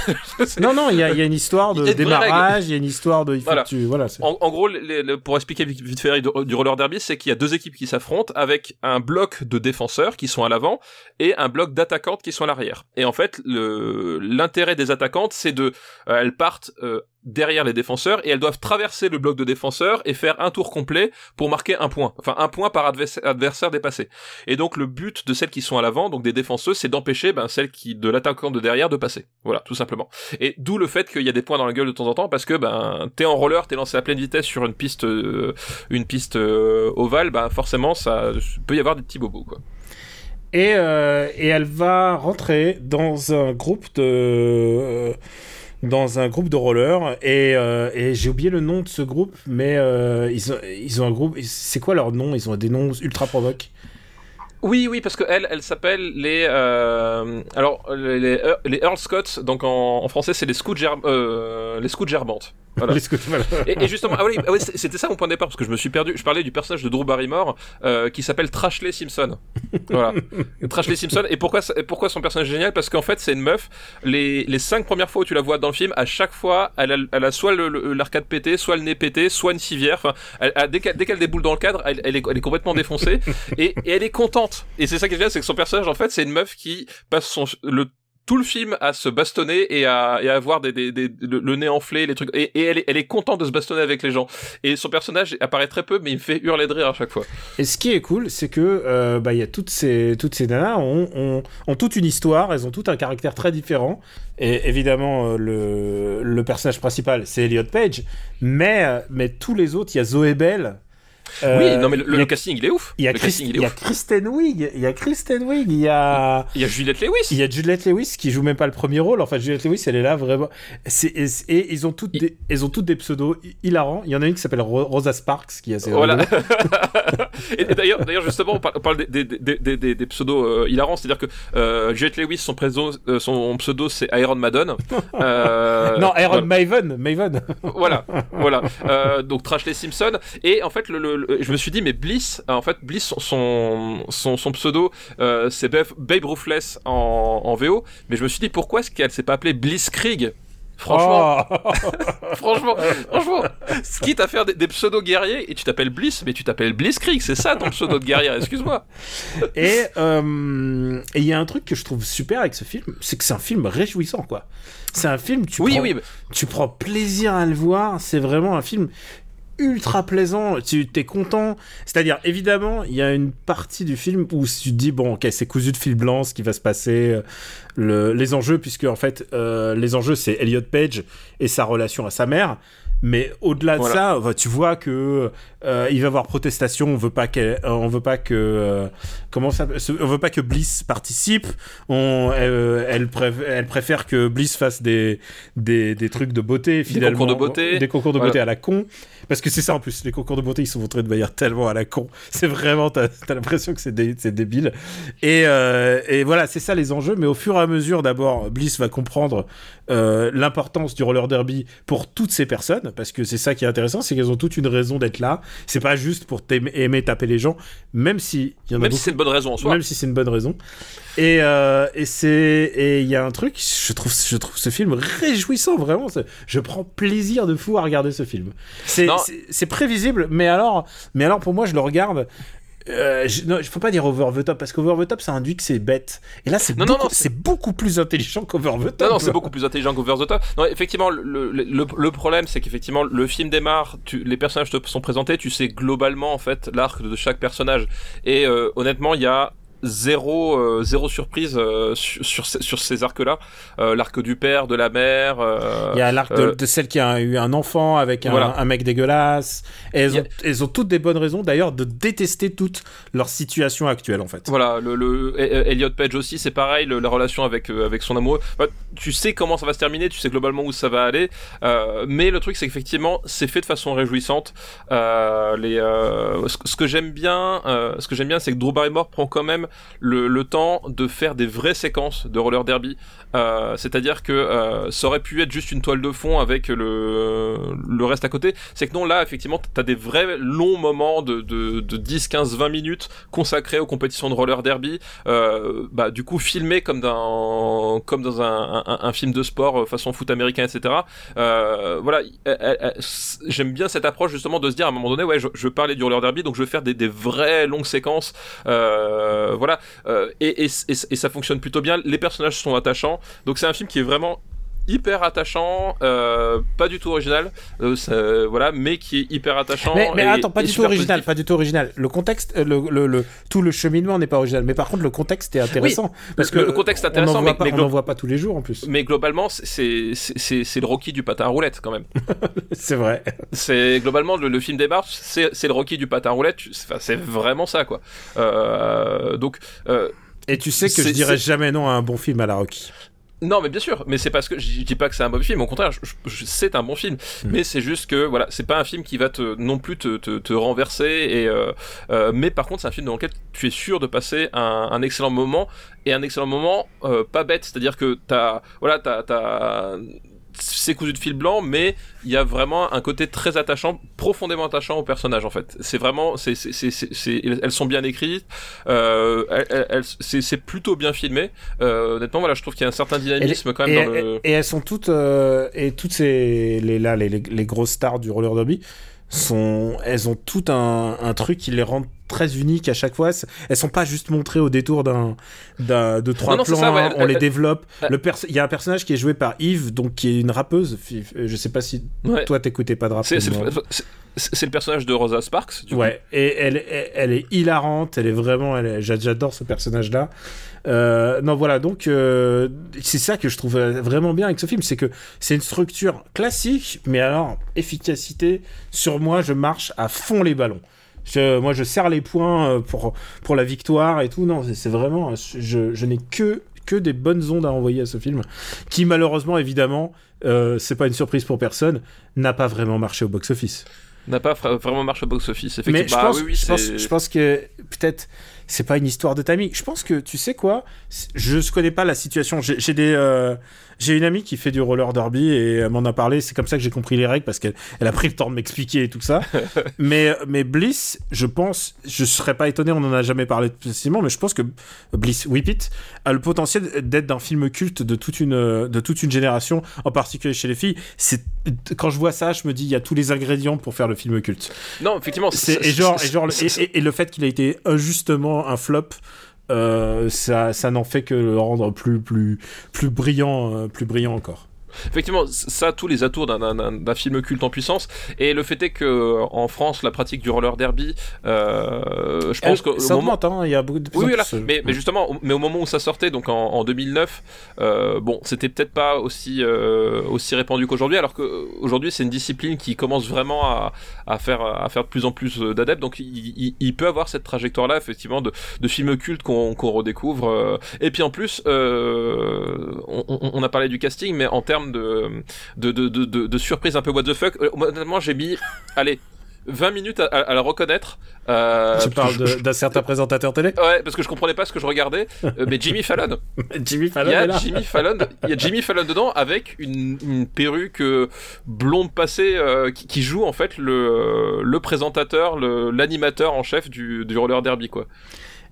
Non, non, il y, a- il y a une histoire de démarrage, il y a une histoire de. il faut Voilà. que tu- voilà, c'est- En, en gros, les- les- pour expliquer vite fait du du roller derby, c'est qu'il y a deux équipes qui s'affrontent avec un bloc de défenseurs qui sont à l'avant et un bloc d'attaquantes qui sont à l'arrière. Et en fait, l'intérêt des attaquantes, c'est de, euh, elles partent euh, derrière les défenseurs et elles doivent traverser le bloc de défenseurs et faire un tour complet pour marquer un point. Enfin, un point par adversaire, dépassé. Et donc, le but de celles qui sont à l'avant, donc des défenseuses, c'est d'empêcher ben, celles qui de l'attaquant de derrière de passer. Voilà, tout simplement. Et d'où le fait qu'il y a des points dans la gueule de temps en temps parce que ben t'es en roller, t'es lancé à pleine vitesse sur une piste, euh, une piste euh, ovale, ben forcément ça peut y avoir des petits bobos quoi. Et, euh, et elle va rentrer dans un groupe de. Dans un groupe de rollers et, euh, et j'ai oublié le nom de ce groupe mais euh, ils, ont, ils ont un groupe c'est quoi leur nom? Ils ont des noms ultra provoques Oui, oui, parce que elle, elle s'appelle les, euh, alors les, les, les Earl Scots, donc en, en français c'est les scouts euh, les scouts gerbantes. Voilà. Les scouts, voilà. Et, et justement, ah oui, ah oui, c'était ça mon point de départ parce que je me suis perdu. Je parlais du personnage de Drew Barrymore euh, qui s'appelle Trashley Simpson. Voilà, Trashley Simpson. Et pourquoi pourquoi son personnage est génial? Parce qu'en fait c'est une meuf. Les les cinq premières fois où tu la vois dans le film, à chaque fois, elle a, elle a soit l'arcade pété, soit le nez pété, soit une civière. Enfin, elle- elle- dès qu'elle dès qu'elle déboule dans le cadre, elle, elle est, elle est complètement défoncée et, et elle est contente. Et c'est ça qui est génial, c'est que son personnage en fait c'est une meuf qui passe tout le film à se bastonner et à, avoir le, nez enflé, les trucs. Et, elle, est, contente de se bastonner avec les gens. Et son personnage apparaît très peu, mais il me fait hurler de rire à chaque fois. Et ce qui est cool, c'est que euh, bah y a toutes ces toutes ces nanas ont, toute une histoire, elles ont tout un caractère très différent. Et évidemment, euh, le, le personnage principal, c'est Elliot Page, mais euh, mais tous les autres, il y a Zoé Bell. Euh, oui, non mais le, a- casting il est ouf. il y a, casting il y a. Kristen Wiig, il y a Kristen Wiig, il y a Il y a Juliette Lewis. il y a Juliette Lewis qui joue même pas le premier rôle. Enfin, Juliette Lewis, elle est là vraiment. Et, et ils ont toutes des, ils ont toutes des pseudos hi- hilarants. Il y en a une qui s'appelle Ro- Rosa Sparks, qui est assez Voilà. et et d'ailleurs, d'ailleurs justement, on parle, on parle des, des, des, des, pseudos euh, hilarants, c'est-à-dire que euh, Juliette Lewis, son, préso- son pseudo c'est Iron Maiden. Euh, non, Iron voilà. Maven, Maven. voilà, voilà. Donc Trashley Simpson. Et en fait, le, le- le- je me suis dit, mais Bliss, euh, en fait, Bliss, son, son, son, son pseudo, euh, c'est Babe, Ruthless en, en VO. Mais je me suis dit, pourquoi est-ce qu'elle s'est pas appelée Blitzkrieg Franchement, Oh. franchement, franchement, quitte à faire des, des pseudos guerriers et tu t'appelles Bliss, mais tu t'appelles Blitzkrieg, c'est ça ton pseudo de guerrier, excuse-moi. et euh, et il y a un truc que je trouve super avec ce film, c'est que c'est un film réjouissant, quoi. C'est un film, tu Oui, prends, oui, tu prends plaisir à le voir. C'est vraiment un film ultra plaisant. Tu t'es content. C'est-à-dire, évidemment, il y a une partie du film où tu te dis bon, ok, c'est cousu de fil blanc ce qui va se passer, euh, le- les enjeux, puisque en fait, euh, les enjeux c'est Elliot Page et sa relation à sa mère. Mais au-delà de ça, bah, tu vois que euh, il va y avoir protestation. On veut pas qu'elle- euh, on veut pas que euh, comment ça, on veut pas que Bliss participe. On, elle, préf- elle préfère que Bliss fasse des des, des trucs de beauté finalement, concours de beauté. des concours de Voilà. beauté à la con. Parce que c'est ça en plus, les concours de beauté ils sont montrés de manière tellement à la con. C'est vraiment, t'as as, l'impression que c'est dé- débile. Et, euh, et voilà, c'est ça les enjeux. Mais au fur et à mesure, d'abord, Bliss va comprendre l'importance du roller derby pour toutes ces personnes. Parce que c'est ça qui est intéressant, c'est qu'elles ont toute une raison d'être là. C'est pas juste pour aimer taper les gens, même si il y en a Même beaucoup- si c'est une bonne raison en soi. même si c'est une bonne raison. Et euh, et c'est et il y a un truc, je trouve je trouve ce film réjouissant vraiment. Je prends plaisir de fou à regarder ce film. C'est- c'est prévisible, mais alors mais alors pour moi je le regarde. Euh, je, je peux pas dire over the top parce qu'over the top ça induit que c'est bête. Et là c'est beaucoup, beaucoup plus intelligent qu'over the top. Non, non, c'est beaucoup plus intelligent qu'Over the Top. Non, effectivement, le, le, le, le problème, c'est qu'effectivement, le film démarre, tu, les personnages te sont présentés, tu sais globalement, en fait, l'arc de chaque personnage. Et euh, honnêtement, il y a zéro, euh, zéro surprise euh, sur, sur, ces- sur ces arcs-là. Euh, l'arc du père, de la mère. euh, Il y a l'arc de, euh, de celle qui a eu un enfant avec un, Voilà. un mec dégueulasse. Et elles, a- ont, elles ont toutes des bonnes raisons d'ailleurs de détester toute leur situation actuelle en fait. Voilà, le, le E- E- Elliot Page aussi, c'est pareil, le- la relation avec euh, avec son amoureux. Enfin, tu sais comment ça va se terminer, tu sais globalement où ça va aller, euh, mais le truc c'est qu'effectivement c'est fait de façon réjouissante. Euh, les euh, ce, ce que j'aime bien, euh, ce que j'aime bien, c'est que Drew Barrymore prend quand même le, temps de faire des vraies séquences de roller derby. Euh, C'est-à-dire que euh, ça aurait pu être juste une toile de fond avec le le reste à côté. C'est que non, là effectivement t'as des vrais longs moments de de, de 10, 15, 20 minutes consacrés aux compétitions de roller derby. Euh, bah du coup filmé comme dans comme dans un, un, film de sport façon foot américain, etc. Voilà, j'aime bien cette approche justement de se dire à un moment donné, ouais, je, je parler du roller derby, donc je veux faire des, des vraies longues séquences. Voilà, euh, et, ça fonctionne plutôt bien. Les personnages sont attachants, donc c'est un film qui est vraiment hyper attachant, euh, pas du tout original, euh, ça- voilà, mais qui est hyper attachant. Mais, mais et- attends, pas du tout original, positif. pas du tout original. Le contexte, euh, le, le, le- tout le cheminement n'est pas original. Mais par contre, le contexte est intéressant. parce que le- contexte est intéressant, on n'en voit, mais- pas- mais on voit pas tous les jours en plus. Mais globalement, c'est- c'est le Rocky du patin à roulette quand même. C'est vrai. C'est globalement le, film des marches, c'est c'est le Rocky du patin à roulette. C'est vraiment ça quoi. Euh, donc euh, Et tu sais que je dirais jamais non à un bon film à la Rocky. Non, mais bien sûr, mais c'est parce que je dis pas que c'est un mauvais film, au contraire, c'est un bon film, Mm. mais c'est juste que voilà, c'est pas un film qui va te non plus te, te, te renverser, et euh, euh, mais par contre, c'est un film dans lequel tu es sûr de passer un, un excellent moment, et un excellent moment euh, pas bête, c'est-à-dire que t'as voilà, t'as c'est cousu de fil blanc, mais il y a vraiment un côté très attachant, profondément attachant au personnage en fait. C'est vraiment, c'est, elles sont bien écrites, euh, c'est, c'est plutôt bien filmé. Euh, honnêtement, voilà, je trouve qu'il y a un certain dynamisme quand même et, dans le. et elles sont toutes euh, et toutes ces les là les, les, les grosses stars du roller derby sont elles ont tout un, un truc qui les rend très uniques à chaque fois. Elles sont pas juste montrées au détour d'un de trois Non, non, c'est plans. ça, ouais, on les développe. Le il y a un personnage qui est joué par Yves, donc qui est une rappeuse. Je sais pas si Ouais. toi t'écoutais pas de rap. C'est, le, personnage de Rosa Sparks. Du coup. Ouais, et elle, elle, elle est hilarante, elle est vraiment, j'adore ce personnage-là. Euh, non, voilà, donc euh, c'est ça que je trouve vraiment bien avec ce film, c'est que c'est une structure classique, mais alors efficacité. Sur moi, je marche à fond les ballons. Je- moi, je serre les poings euh, pour pour la victoire et tout. Non, c'est- vraiment, je, je n'ai que que des bonnes ondes à envoyer à ce film, qui malheureusement, évidemment, euh, c'est pas une surprise pour personne, n'a pas vraiment marché au box-office. N'a pas vraiment marché au box-office. Effectivement. Mais je, Bah pense, oui, oui, je, pense, c'est- je pense que peut-être c'est pas une histoire de timing. Je pense que tu sais quoi Je ne connais pas la situation. J'ai j'ai des euh, j'ai une amie qui fait du roller derby et elle m'en a parlé. C'est comme ça que j'ai compris les règles parce qu'elle elle a pris le temps de m'expliquer et tout ça. mais mais Bliss, je pense, je serais pas étonné. On en a jamais parlé précisément, mais je pense que Bliss Whip It a le potentiel d'être d'un film culte de toute une de toute une génération, en particulier chez les filles. C'est quand je vois ça, je me dis il y a tous les ingrédients pour faire le film culte. Non, effectivement. C'est, et, genre, et, genre, et, et- et le fait qu'il a été injustement un flop, euh, ça, ça n'en fait que le rendre plus, plus, plus brillant, euh, plus brillant encore. Effectivement, ça a tous les atours d'un- film culte en puissance. Et le fait est que en France, la pratique du roller derby, euh, je pense qu'au ça moment, augmente, hein, il y a beaucoup de Oui, voilà. plus, euh, mais, mais justement, au- mais au moment où ça sortait, donc en, en 2009, euh, bon, c'était peut-être pas aussi euh, aussi répandu qu'aujourd'hui, alors qu'aujourd'hui c'est une discipline qui commence vraiment à, à faire à faire de plus en plus euh, d'adeptes. Donc il, il- il peut avoir cette trajectoire-là, effectivement, de, de films cultes qu'on redécouvre. euh. Et puis en plus, euh, on a parlé du casting, mais en termes de de, de, de, de, de surprise un peu what the fuck, euh, honnêtement, j'ai mis, allez. 20 minutes à, à- à la reconnaître. Euh, tu parles d'un certain présentateur télé Ouais, parce que je comprenais pas ce que je regardais. Euh, mais Jimmy Fallon. Jimmy Il Fallon y est a là. Jimmy Fallon. Il y a Jimmy Fallon dedans avec une, une perruque euh, blonde passée euh, qui, qui joue en fait le, le présentateur, le- l'animateur en chef du, du roller derby quoi.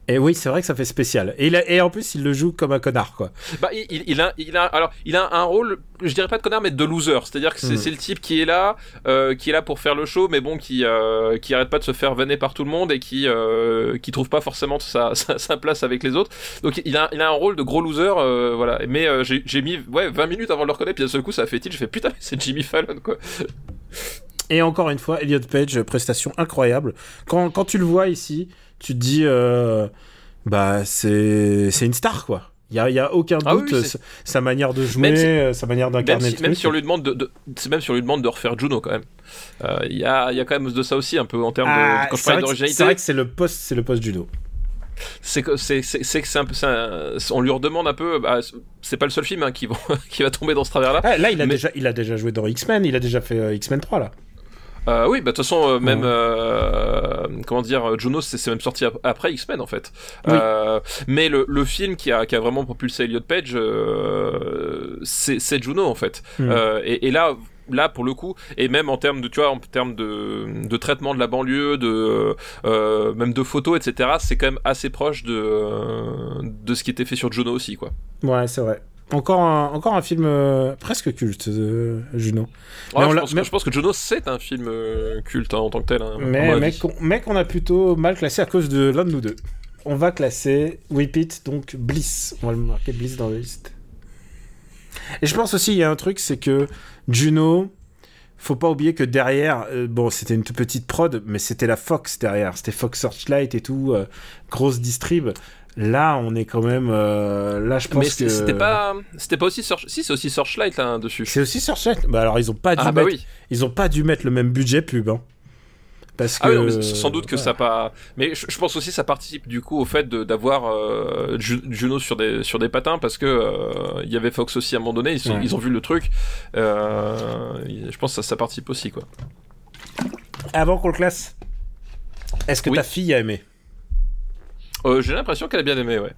Et oui, c'est vrai que ça fait spécial. Et, il a- et en plus, il le joue comme un connard, quoi. Bah, il, a, il a, alors, il a un rôle, je dirais pas de connard, mais de loser. C'est-à-dire que c'est Mm. c'est le type qui est là, euh, qui est là pour faire le show, mais bon, qui, euh, qui arrête pas de se faire vanner par tout le monde et qui, euh, qui trouve pas forcément sa, sa, sa place avec les autres. Donc, il a, il a un rôle de gros loser, euh, voilà. Mais euh, j'ai mis, ouais, 20 minutes avant de le reconnaître, puis d'un seul coup, ça fait tilt. Je fais putain, c'est Jimmy Fallon, quoi. Et encore une fois, Elliot Page, prestation incroyable. Quand, quand tu le vois ici, tu te dis, euh, bah, c'est c'est une star, quoi. Il y a, il y a aucun Ah oui, doute, sa, sa manière de jouer, Même si- euh, sa manière Même d'incarner si, le même si on lui demande de, de- c'est même si on lui demande de refaire Juno quand même. Euh, Il y, a, il y a quand même de ça aussi un peu en termes Ah, de quand je c'est parlais vrai que- c'est d'originalité. vrai que c'est le poste, c'est le poste judo. c'est que c'est c'est c'est que c'est un peu ça, on lui redemande un peu bah, c'est pas le seul film hein, qui va qui va tomber dans ce travers là Ah, là, il a Mais- déjà, il a déjà joué dans X-Men, il a déjà fait euh, X-Men 3 là. Euh, oui bah de toute façon euh, même euh, comment dire Juno c'est même sorti ap- après X-Men en fait Oui. Mais le, le film qui a qui a vraiment propulsé Elliot Page c'est Juno en fait. Euh, et, et là là pour le coup et même en termes de tu vois en termes de, de traitement de la banlieue de euh, même de photos etc c'est quand même assez proche de de ce qui était fait sur Juno aussi quoi Ouais, c'est vrai. Encore un, encore un film euh, presque culte, euh, Juno. Ouais, Mais on je, pense mais- que, je pense que Juno c'est un film euh, culte hein, en tant que tel hein, Mais, qu'on a plutôt mal classé à cause de l'un de nous deux. On va classer Whip It, donc Bliss. On va le marquer Bliss dans la liste. Et je pense aussi, il y a un truc, c'est que Juno, faut pas oublier que derrière, euh, bon, c'était une toute petite prod, mais c'était la Fox derrière. C'était Fox Searchlight et tout, euh, grosse distrib. Là, on est quand même. euh, là, je pense mais que. c'était pas c'était pas aussi Search... si c'est aussi Searchlight là dessus C'est aussi Searchlight. Bah alors, ils ont pas dû ah bah mettre oui ils ont pas dû mettre le même budget pub. hein. Parce que Ah oui, non, mais sans doute que voilà. ça pas. Mais je, je pense aussi que ça participe du coup au fait d'avoir euh, Ju- Juno sur des sur des patins parce que euh, il y avait Fox aussi à un moment donné. Ils, sont- Ouais. ils ont vu le truc. Je pense que ça, ça participe aussi quoi. Avant qu'on le classe, est-ce que Oui. ta fille a aimé? Euh, J'ai l'impression qu'elle a bien aimé, ouais.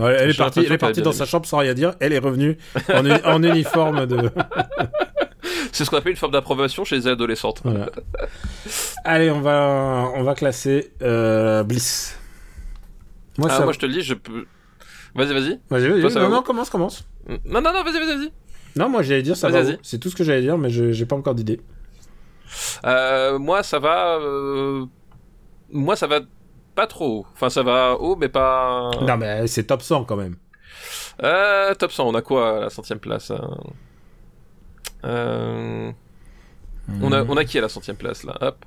Ouais, Elle est partie, elle est partie dans sa chambre sans rien dire. Elle est revenue en, uni- en uniforme de. C'est ce qu'on appelle une forme d'approbation chez les adolescentes. Voilà. Allez, on va, on va classer euh, Bliss. Moi, Ah, ça. moi je te le dis, je peux. Vas-y, vas-y. Vas-y, vas-y. Non, va non, commence, commence. Non, non, non, vas-y, vas-y, vas-y. Non, moi j'allais dire ça va. C'est tout ce que j'allais dire, mais je j'ai pas encore d'idée. Euh, moi, ça va. euh, Moi, ça va pas trop haut. Enfin, ça va haut, mais pas. Non, mais c'est top 100 quand même. Euh, top 100, on a quoi à la centième place hein Euh, on, a, on a qui à la centième place là Hop.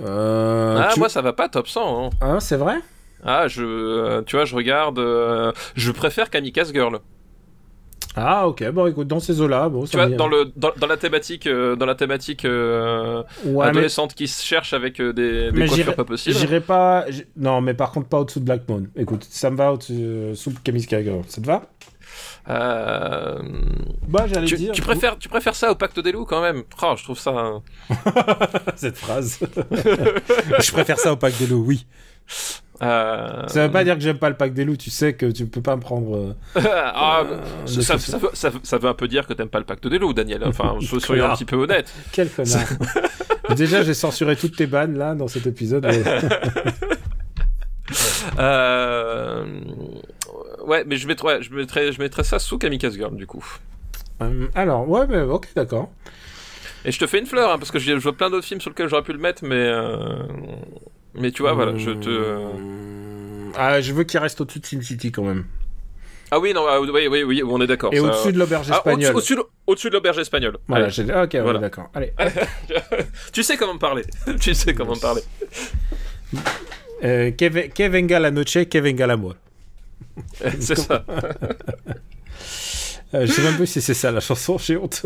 Euh, ah, tu- moi ça va pas top 100. hein. Ah, c'est vrai? Ah, je, tu vois, je regarde. je préfère Kamikaze Girl. Ah, ok. Bon, écoute, dans ces eaux-là, bon, Tu vois, dans, le, dans, dans la thématique, euh, dans la thématique euh, Ouais, mais adolescente qui se cherche avec euh, des, des Mais coiffures j'irai- pas possibles. j'irai pas. Non, mais par contre, pas au-dessous de Black Moon. Écoute, ça me va au-dessus euh, sous Camille. Ça te va? Euh, Bah, j'allais tu, dire. tu préfères, tu préfères ça au pacte des loups quand même? Oh, je trouve ça. cette phrase. je préfère ça au pack des loups, oui. Euh, Ça veut pas dire que j'aime pas le pack des loups. Tu sais que tu peux pas me prendre. ah, ça, veut, ça veut- ça veut un peu dire que t'aimes pas le pacte des loups, Daniel. Enfin, so- soyons un petit peu honnêtes. Quel connard. Déjà, j'ai censuré toutes tes bannes là dans cet épisode. mais- Euh... Ouais, mais je mettrais, je mettrais, je mettrais ça sous Kamikaze Girl du coup. Euh, alors, ouais, mais ok, d'accord. Et je te fais une fleur hein, parce que je je vois plein d'autres films sur lesquels j'aurais pu le mettre, mais euh, mais tu vois, voilà, je te. Mmh. Ah, je veux qu'il reste au-dessus de Sin City quand même. Ah oui, non, ah, oui, oui, oui, on est d'accord. Et ça- au-dessus de l'auberge Ah, au-dessus, espagnole. au-dessus de- l'auberge espagnole. Voilà, j'ai... ah, ok, Voilà. d'accord. Allez. tu sais comment me parler. tu sais comment me parler. Euh, que, ve- que venga la noche, que venga l'amour. C'est ça. Euh, je sais même plus si c'est ça la chanson, j'ai honte.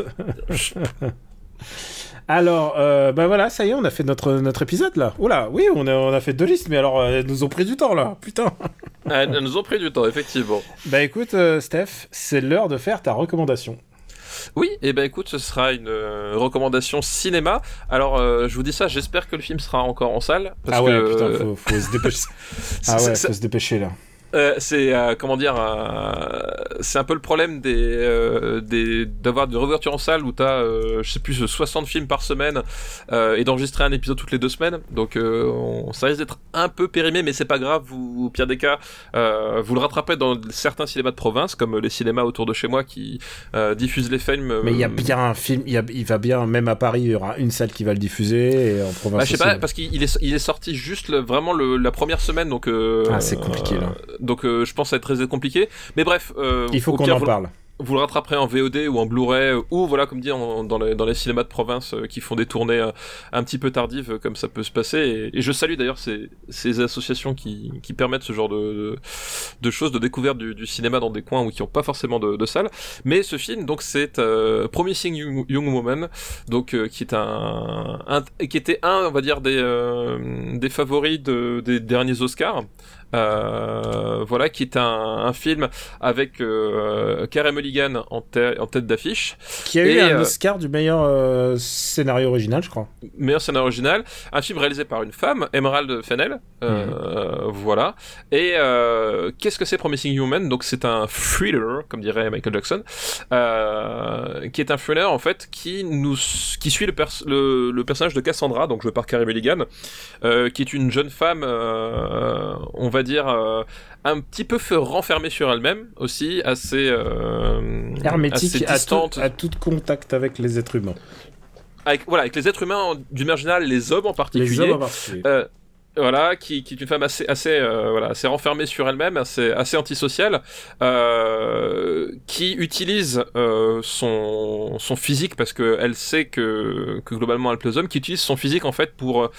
Alors, euh, bah voilà, ça y est, on a fait notre, notre épisode là. Oula, oui, on a, on a fait deux listes, mais alors, euh, elles nous ont pris du temps là, putain. Elles nous ont pris du temps, effectivement. Bah écoute, euh, Steph, c'est l'heure de faire ta recommandation. Oui, et ben écoute, ce sera une euh, recommandation cinéma. Alors, euh, je vous dis ça, j'espère que le film sera encore en salle. Parce ah ouais, que, putain, faut, faut se dépêcher. ah ouais, faut se dépêcher là. Euh, c'est euh, comment dire, euh, c'est un peu le problème des, des d'avoir de réouverture en salle où t'as, je sais plus, 60 films par semaine et d'enregistrer un épisode toutes les deux semaines. Donc on- ça risque d'être un peu périmé, mais c'est pas grave. Vous, au pire des cas, vous le rattrapez dans certains cinémas de province, comme les cinémas autour de chez moi qui diffusent les films. Mais il y a bien un film, il, y a- il va bien, même à Paris, il y aura une salle qui va le diffuser, et en province Bah, je sais pas, parce qu'il il est, il est sorti juste le- vraiment le- la première semaine, donc. Ah, c'est compliqué, là. Donc euh, je pense que ça va être très compliqué. Mais bref. euh, Il faut au qu'on en vous- parle. vous le rattraperez en VOD ou en Blu-ray ou voilà comme dit en- dans, les, dans les cinémas de province euh, qui font des tournées euh, un petit peu tardives euh, comme ça peut se passer et, et je salue d'ailleurs ces, ces associations qui, qui permettent ce genre de, de, de choses de découverte du, du cinéma dans des coins où qui n'ont pas forcément de, de salles mais ce film donc c'est Promising Young, Young Woman donc qui est un, un qui était un on va dire des des favoris de, des derniers Oscars voilà qui est un, un film avec euh, Carey Mulligan en, tê- en tête d'affiche, Qui a eu Et, un euh, Oscar du meilleur euh, scénario original, je crois. meilleur scénario original, un film réalisé par une femme, Emerald Fennell, euh, voilà. Et euh, qu'est-ce que c'est Promising Human? Donc c'est un thriller, comme dirait Michael Jackson, euh, qui est un thriller en fait qui nous qui suit le, pers- le, le personnage de Cassandra, donc joué par Carey Mulligan, euh, qui est une jeune femme, euh, on va dire. euh, un petit peu fe- renfermée sur elle-même aussi, assez euh, Hermétique assez à tout, distante, à tout contact avec les êtres humains. avec voilà avec les êtres humains d'une manière générale, les hommes en particulier. Les hommes en particulier. Euh, voilà, qui, qui est une femme assez, assez, euh, voilà, assez renfermée sur elle-même, assez, assez antisociale, euh, qui utilise son, son physique parce que elle sait que, que globalement elle plaît aux hommes, qui utilise son physique en fait pour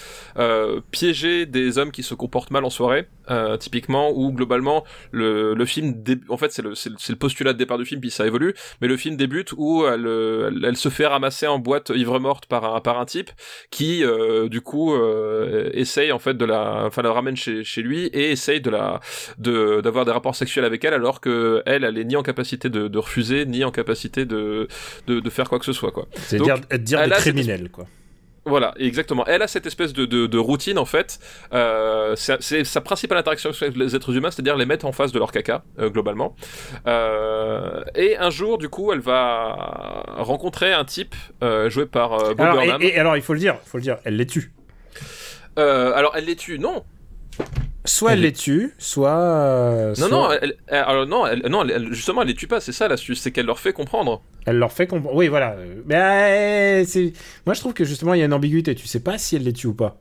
piéger des hommes qui se comportent mal en soirée, euh, typiquement, où globalement le, le film, dé- en fait c'est le, c'est le, c'est le postulat de départ du film, puis ça évolue, mais le film débute où elle, euh, elle, elle se fait ramasser en boîte ivre morte par un, par un type qui euh, du coup euh, essaye en fait de la, enfin la ramène chez, chez lui et essaye de la, de d'avoir des rapports sexuels avec elle alors que elle, elle est ni en capacité de, de refuser ni en capacité de, de, de faire quoi que ce soit quoi. C'est Donc, dire, être dire des cette criminels, quoi. Voilà, exactement. Elle a cette espèce de, de, de routine en fait. Euh, c'est sa principale interaction avec les êtres humains, c'est-à-dire les mettre en face de leur caca euh, globalement. Euh, et un jour, du coup, elle va rencontrer un type joué par Bob Alors, et, et alors, il faut le dire, faut le dire, elle les tue. Alors, elle les tue Non, Soit elle Elle les tue, soit. euh, non, soit non, elle, elle- alors non, non, justement, elle les tue pas. C'est ça l'astuce, c'est qu'elle leur fait comprendre. elle leur fait comprendre. Oui, voilà. Mais euh. Moi, je trouve que justement, il y a une ambiguïté. Tu sais pas si elle les tue ou pas.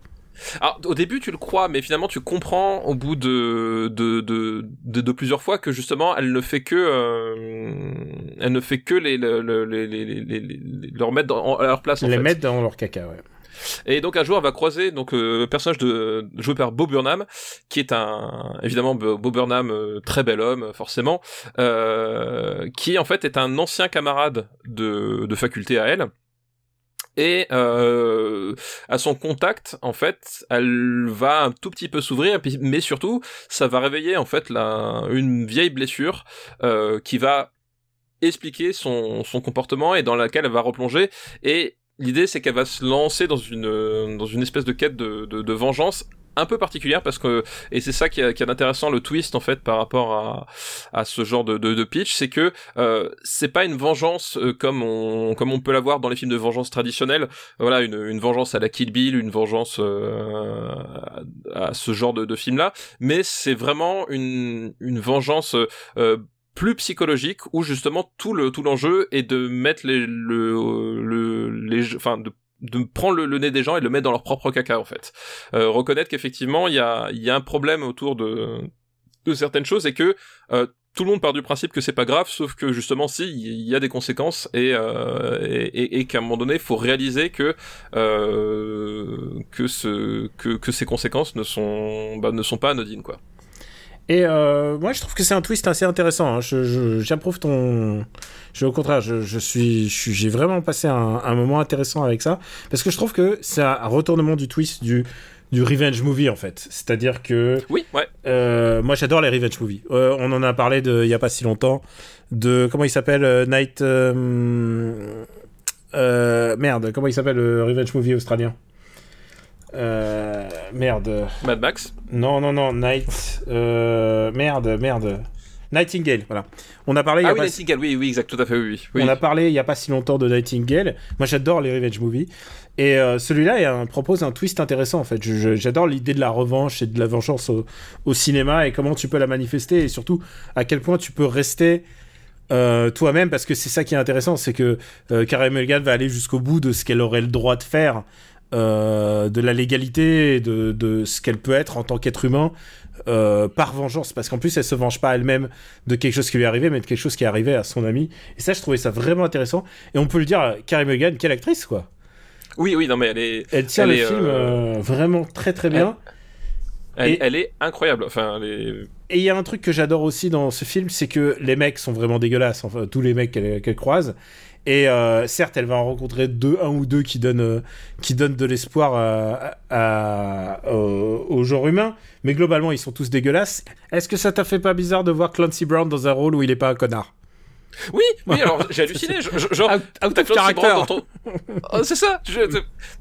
Alors, au début, tu le crois, mais finalement, tu comprends au bout de de, de, de, de plusieurs fois que justement, elle ne fait que euh, elle ne fait que les, les, les, les, les, les- les- leur mettre dans- à leur place. En les fait. mettre dans leur caca, ouais. Et donc un jour, elle va croiser donc euh, le personnage de joué par Bob Burnham, qui est un évidemment Bo- Bob Burnham, euh, très bel homme forcément, euh, qui en fait est un ancien camarade de, de faculté à elle. Et euh, à son contact, en fait, elle va un tout petit peu s'ouvrir, mais surtout, ça va réveiller en fait la, une vieille blessure euh, qui va expliquer son, son comportement et dans laquelle elle va replonger. Et l'idée, c'est qu'elle va se lancer dans une euh, dans une espèce de quête de, de, vengeance un peu particulière parce que et c'est ça qui est, qui est intéressant le twist en fait par rapport à, à ce genre de, de, pitch c'est que euh, c'est pas une vengeance euh, comme on comme on peut l'avoir dans les films de vengeance traditionnels. Voilà une, une vengeance à la Kill Bill une vengeance euh, à, à ce genre de, de film là mais c'est vraiment une une vengeance euh, plus psychologique où justement tout le tout l'enjeu est de mettre les le le les enfin de de prendre le, le nez des gens et de le mettre dans leur propre caca en fait. Euh, reconnaître qu'effectivement il y a y a un problème autour de de certaines choses et que euh, tout le monde part du principe que c'est pas grave, sauf que justement si il y a des conséquences et euh, et, et, qu'à un moment donné il faut réaliser que euh, que ce que que ces conséquences ne sont bah, ne sont pas anodines quoi. Et euh, moi, je trouve que c'est un twist assez intéressant. hein. Je- je- J'approuve ton. Je, au contraire, je, je suis, j'ai vraiment passé un, un moment intéressant avec ça parce que je trouve que c'est un retournement du twist du du revenge movie en fait. C'est-à-dire que Oui, ouais. euh, moi, j'adore les revenge movies. Euh, on en a parlé de, il y a pas si longtemps de comment il s'appelle Night. merde, comment il s'appelle le revenge movie australien? Euh, Merde. Mad Max. Non, non, non, Night. euh, merde, merde. Nightingale, voilà. On a parlé. il y Ah a oui, pas- Nightingale, oui, oui, exact, tout à fait, oui. oui. On a parlé il y a pas si longtemps de Nightingale. Moi, j'adore les revenge movies. Et euh, celui-là propose un twist intéressant en fait. J'adore l'idée de la revanche et de la vengeance au, au cinéma et comment tu peux la manifester et surtout à quel point tu peux rester euh, toi-même parce que c'est ça qui est intéressant, c'est que euh, Carey Mulligan va aller jusqu'au bout de ce qu'elle aurait le droit de faire, euh, de la légalité, et de, de ce qu'elle peut être en tant qu'être humain. euh, par vengeance, parce qu'en plus elle se venge pas elle-même de quelque chose qui lui est arrivé, mais de quelque chose qui est arrivé à son ami. Et ça, je trouvais ça vraiment intéressant. Et on peut le dire, Carey Mulligan, quelle actrice, quoi. Oui, oui, non, mais elle est, Elle tient Elle le est, film euh, vraiment très très bien. elle, Et- elle est incroyable. Enfin, elle est... Et il y a un truc que j'adore aussi dans ce film, c'est que les mecs sont vraiment dégueulasses, enfin tous les mecs qu'elle qu'elle croise. Et euh, certes, elle va en rencontrer deux, un ou deux qui donnent, euh, qui donnent de l'espoir à, à- au, au genre humain, mais globalement, ils sont tous dégueulasses. Est-ce que ça t'a fait pas bizarre de voir Clancy Brown dans un rôle où il est pas un connard? Oui, oui, alors j'ai halluciné. je- Genre, Out- out t'as of Clancy character. Brown dans ton. Oh, c'est ça.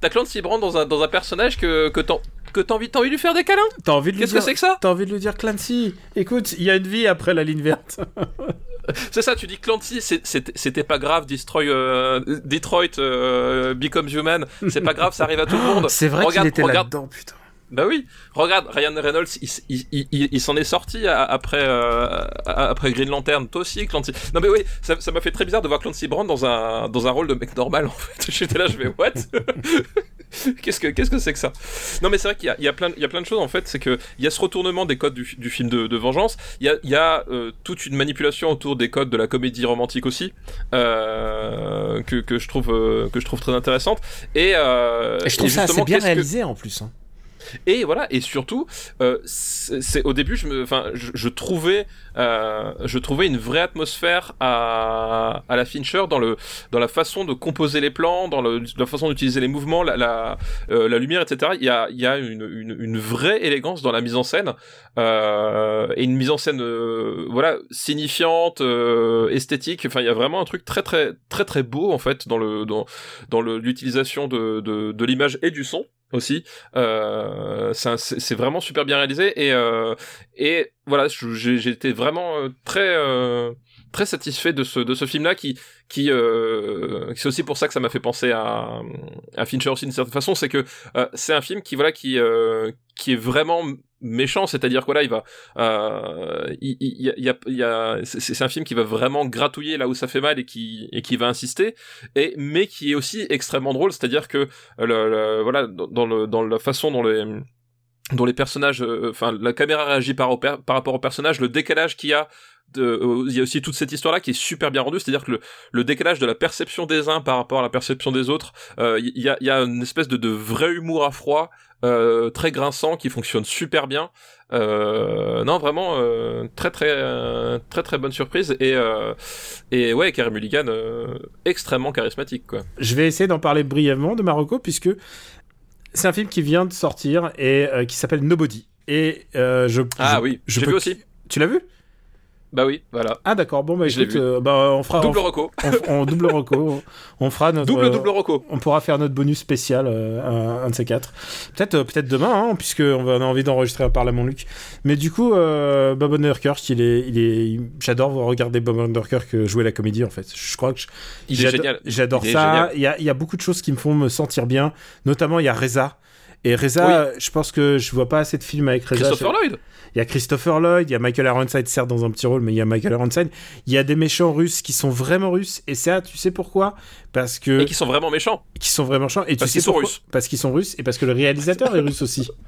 T'as Clancy Brown dans un, dans un personnage que, que t'as que t'as envie, t'as envie de lui faire des câlins? T'as envie de Qu'est-ce que c'est que ça? T'as envie de lui dire Clancy Écoute, il y a une vie après la ligne verte. C'est ça, tu dis Clancy, c'était pas grave, Destroy, euh, Detroit euh, Becomes Human, c'est pas grave, ça arrive à tout le monde. C'est vrai qu'il Regarde- était regarde- là-dedans, putain. Bah oui, regarde, Ryan Reynolds, il, s- il, il, il- il s'en est sorti à- après, euh, après Green Lantern. Toi aussi, Clancy. Non mais oui, ça ça m'a fait très bizarre de voir Clancy Brown dans un, dans un rôle de mec normal en fait. J'étais là, je vais what? Qu'est-ce que qu'est-ce que c'est que ça? Non mais c'est vrai qu'il y y a plein il y a plein de choses en fait. C'est que il y a ce retournement des codes du, du film de, de vengeance. Il y a il y a euh, toute une manipulation autour des codes de la comédie romantique aussi euh, que que je trouve euh, que je trouve très intéressante. Et, Et je trouve et ça assez bien que- réalisé en plus. hein. Et voilà, et surtout, euh, c'est au début, je me, enfin, je, je trouvais, euh, je trouvais une vraie atmosphère à, à la Fincher dans le, dans la façon de composer les plans, dans le, la façon d'utiliser les mouvements, la, la, euh, la, lumière, etc. Il y a, il y a une, une, une, vraie élégance dans la mise en scène euh, et une mise en scène, euh, voilà, signifiante, euh, esthétique. Enfin, il y a vraiment un truc très, très, très, très beau en fait dans le, dans, dans l'utilisation de, de, de l'image et du son aussi. Euh, c'est vraiment super bien réalisé et euh, et voilà, j'ai été vraiment euh, très euh, très satisfait de ce de ce film là qui qui euh, c'est aussi pour ça que ça m'a fait penser à à Fincher aussi d'une certaine façon, c'est que c'est un film qui voilà qui qui est vraiment méchant, c'est-à-dire quoi là il va, euh, il, il, y a, il c'est un film qui va vraiment gratouiller là où ça fait mal et qui et qui va insister, et mais qui est aussi extrêmement drôle, c'est-à-dire que le, voilà dans le dans la façon dont les dont les personnages, euh, enfin la caméra réagit par, par rapport aux personnages, le décalage qu'il y a euh, il y a aussi toute cette histoire là qui est super bien rendue c'est à dire que le, le, décalage de la perception des uns par rapport à la perception des autres euh, il y, a, y a une espèce de, de vrai humour à froid euh, très grinçant qui fonctionne super bien. Euh, non vraiment euh, très très très très bonne surprise et et ouais Carey Mulligan extrêmement charismatique quoi. Je vais essayer d'en parler brièvement de Marocco puisque c'est un film qui vient de sortir et qui s'appelle Nobody. Et je ah je, oui j'ai vu aussi. Tu l'as vu? Bah oui, voilà. Ah d'accord. Bon bah écoute, euh, bah on fera double reco. On, double reco. On fera notre double double reco. on pourra faire notre bonus spécial euh, un, de ces quatre. Peut-être euh, peut-être demain, hein, puisque on, a envie d'enregistrer un Parlement Luc. Mais du coup, euh, Bob Underkirk, il est, il est, j'adore regarder Bob Underkirk jouer la comédie en fait. Je crois que il est génial. J'adore ça. Il y a, il y a beaucoup de choses qui me font me sentir bien. Notamment, il y a Reza. Et Reza, je pense que je vois pas assez de films avec Reza. Christopher Lloyd il y a Christopher Lloyd, il y a Michael Ironside, certes dans un petit rôle, mais il y a Michael Ironside. Il y a des méchants russes qui sont vraiment russes, et ça, tu sais pourquoi? Parce que. Et qui sont vraiment méchants. Qui sont vraiment méchants, et parce tu sais sont russes. Parce qu'ils sont russes, et parce que le réalisateur est russe aussi.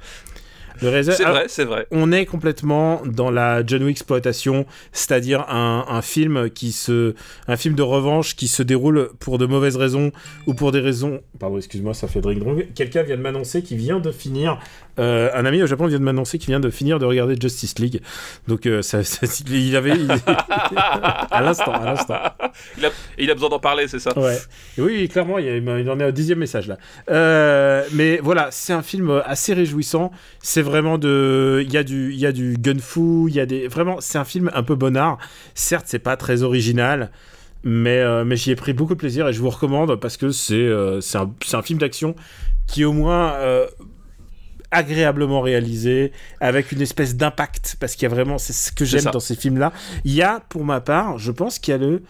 C'est vrai, c'est vrai. On est complètement dans la John Wick exploitation, c'est-à-dire un, un, film qui se, un film de revanche qui se déroule pour de mauvaises raisons ou pour des raisons. Pardon, excuse-moi, ça fait drink drong. Quelqu'un vient de m'annoncer qu'il vient de finir. Euh, un ami au Japon vient de m'annoncer qu'il vient de finir de regarder Justice League. Donc euh, ça, ça, il avait à l'instant, à l'instant. Il a, il a besoin d'en parler, c'est ça? Ouais. Oui, clairement, il, il, en est au dixième message là. Euh, mais voilà, c'est un film assez réjouissant. C'est vraiment de, il y a du, il y a du gun-fu, il y a des, vraiment, c'est un film un peu bonnard. Certes, c'est pas très original, mais euh, mais j'y ai pris beaucoup de plaisir et je vous recommande parce que c'est euh, c'est un, un, film d'action qui au moins euh, agréablement réalisé, avec une espèce d'impact, parce qu'il y a vraiment, c'est ce que j'aime dans ces films-là. Il y a, pour ma part, je pense qu'il y a le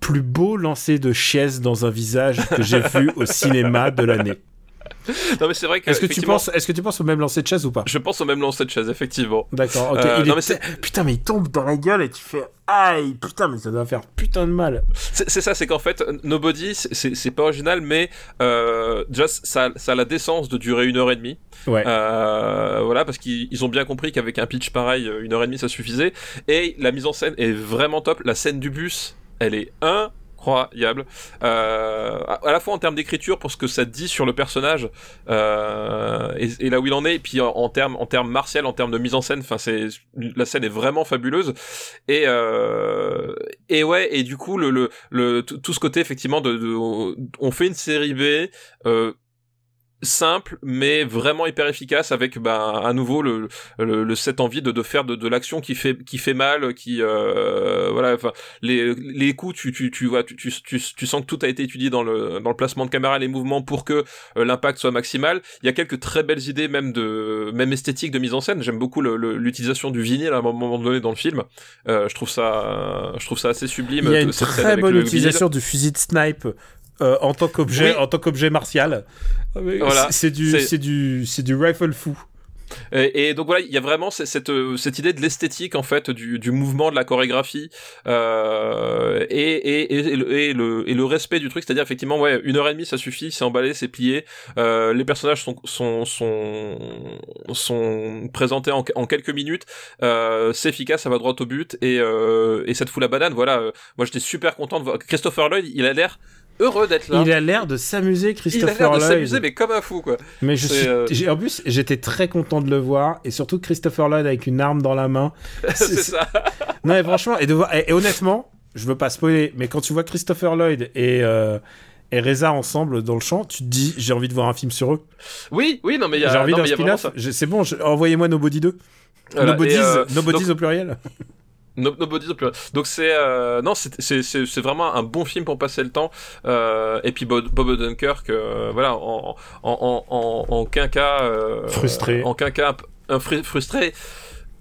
plus beau lancer de chaise dans un visage que j'ai vu au cinéma de l'année. non mais c'est vrai que est-ce que tu penses est-ce que tu penses au même lancer de chaise ou pas? Je pense au même lancer de chaise effectivement. D'accord ok euh, non, mais putain mais il tombe dans la gueule et tu fais aïe putain mais ça doit faire putain de mal. C'est ça c'est qu'en fait Nobody c'est pas original mais euh, just ça, ça a la décence de durer une heure et demie. Ouais. Euh, voilà parce qu'ils ont bien compris qu'avec un pitch pareil une heure et demie ça suffisait. Et la mise en scène est vraiment top. La scène du bus elle est un incroyable. Euh, à la fois en termes d'écriture pour ce que ça dit sur le personnage euh, et, là où il en est, et puis en, termes en termes martial, en termes de mise en scène. Enfin, la scène est vraiment fabuleuse. Et euh, et ouais, et du coup le le, tout ce côté effectivement de, de on fait une série B. Euh, simple mais vraiment hyper efficace avec bah, à nouveau le, le, le cette envie de, de faire de, de l'action qui fait qui fait mal qui euh, voilà enfin les les coups tu tu tu vois tu, tu, tu, sens que tout a été étudié dans le dans le placement de caméra les mouvements pour que euh, l'impact soit maximal. Il y a quelques très belles idées même de même esthétique de mise en scène. J'aime beaucoup l'utilisation du vinyle à un moment donné dans le film. Euh, je trouve ça je trouve ça assez sublime il y a une très bonne utilisation du fusil de snipe euh, en tant qu'objet oui. en tant qu'objet martial. Voilà. C'est du c'est du c'est du rifle fou. Et, et, donc voilà, il y a vraiment cette, cette, cette idée de l'esthétique en fait, du, du, mouvement, de la chorégraphie, euh, et, et, et, le, et, le, et le respect du truc, c'est-à-dire effectivement, ouais, une heure et demie, ça suffit, c'est emballé, c'est plié. Euh, les personnages sont sont sont, sont présentés en, en quelques minutes, euh, c'est efficace, ça va droit au but, et, euh, et ça te fout la banane. Voilà, moi j'étais super content de voir Christopher Lloyd, il a l'air heureux d'être là. Il a l'air de s'amuser, Il a Christopher l'air de Lloyd. s'amuser, mais comme un fou, quoi. Mais je C'est, suis, euh, en plus, j'étais très content de le voir, et surtout Christopher Lloyd avec une arme dans la main. c'est ça. Non, mais franchement, et, de voir, et, et honnêtement, je veux pas spoiler, mais quand tu vois Christopher Lloyd et, euh, et Reza ensemble dans le champ, tu te dis, j'ai envie de voir un film sur eux. Oui, oui, non, mais il y a, J'ai envie d'un spin-off. C'est bon, je- envoyez-moi Nobody 2. Voilà, Nobodies, euh, Nobodies donc- au pluriel. No- Nobody the Pluriel. Donc c'est euh, non c'est c'est c'est vraiment un bon film pour passer le temps euh, et puis Bob, Bob Odenkirk euh, voilà en en en en, en aucun cas euh, Frustré. en aucun cas un fru- frustré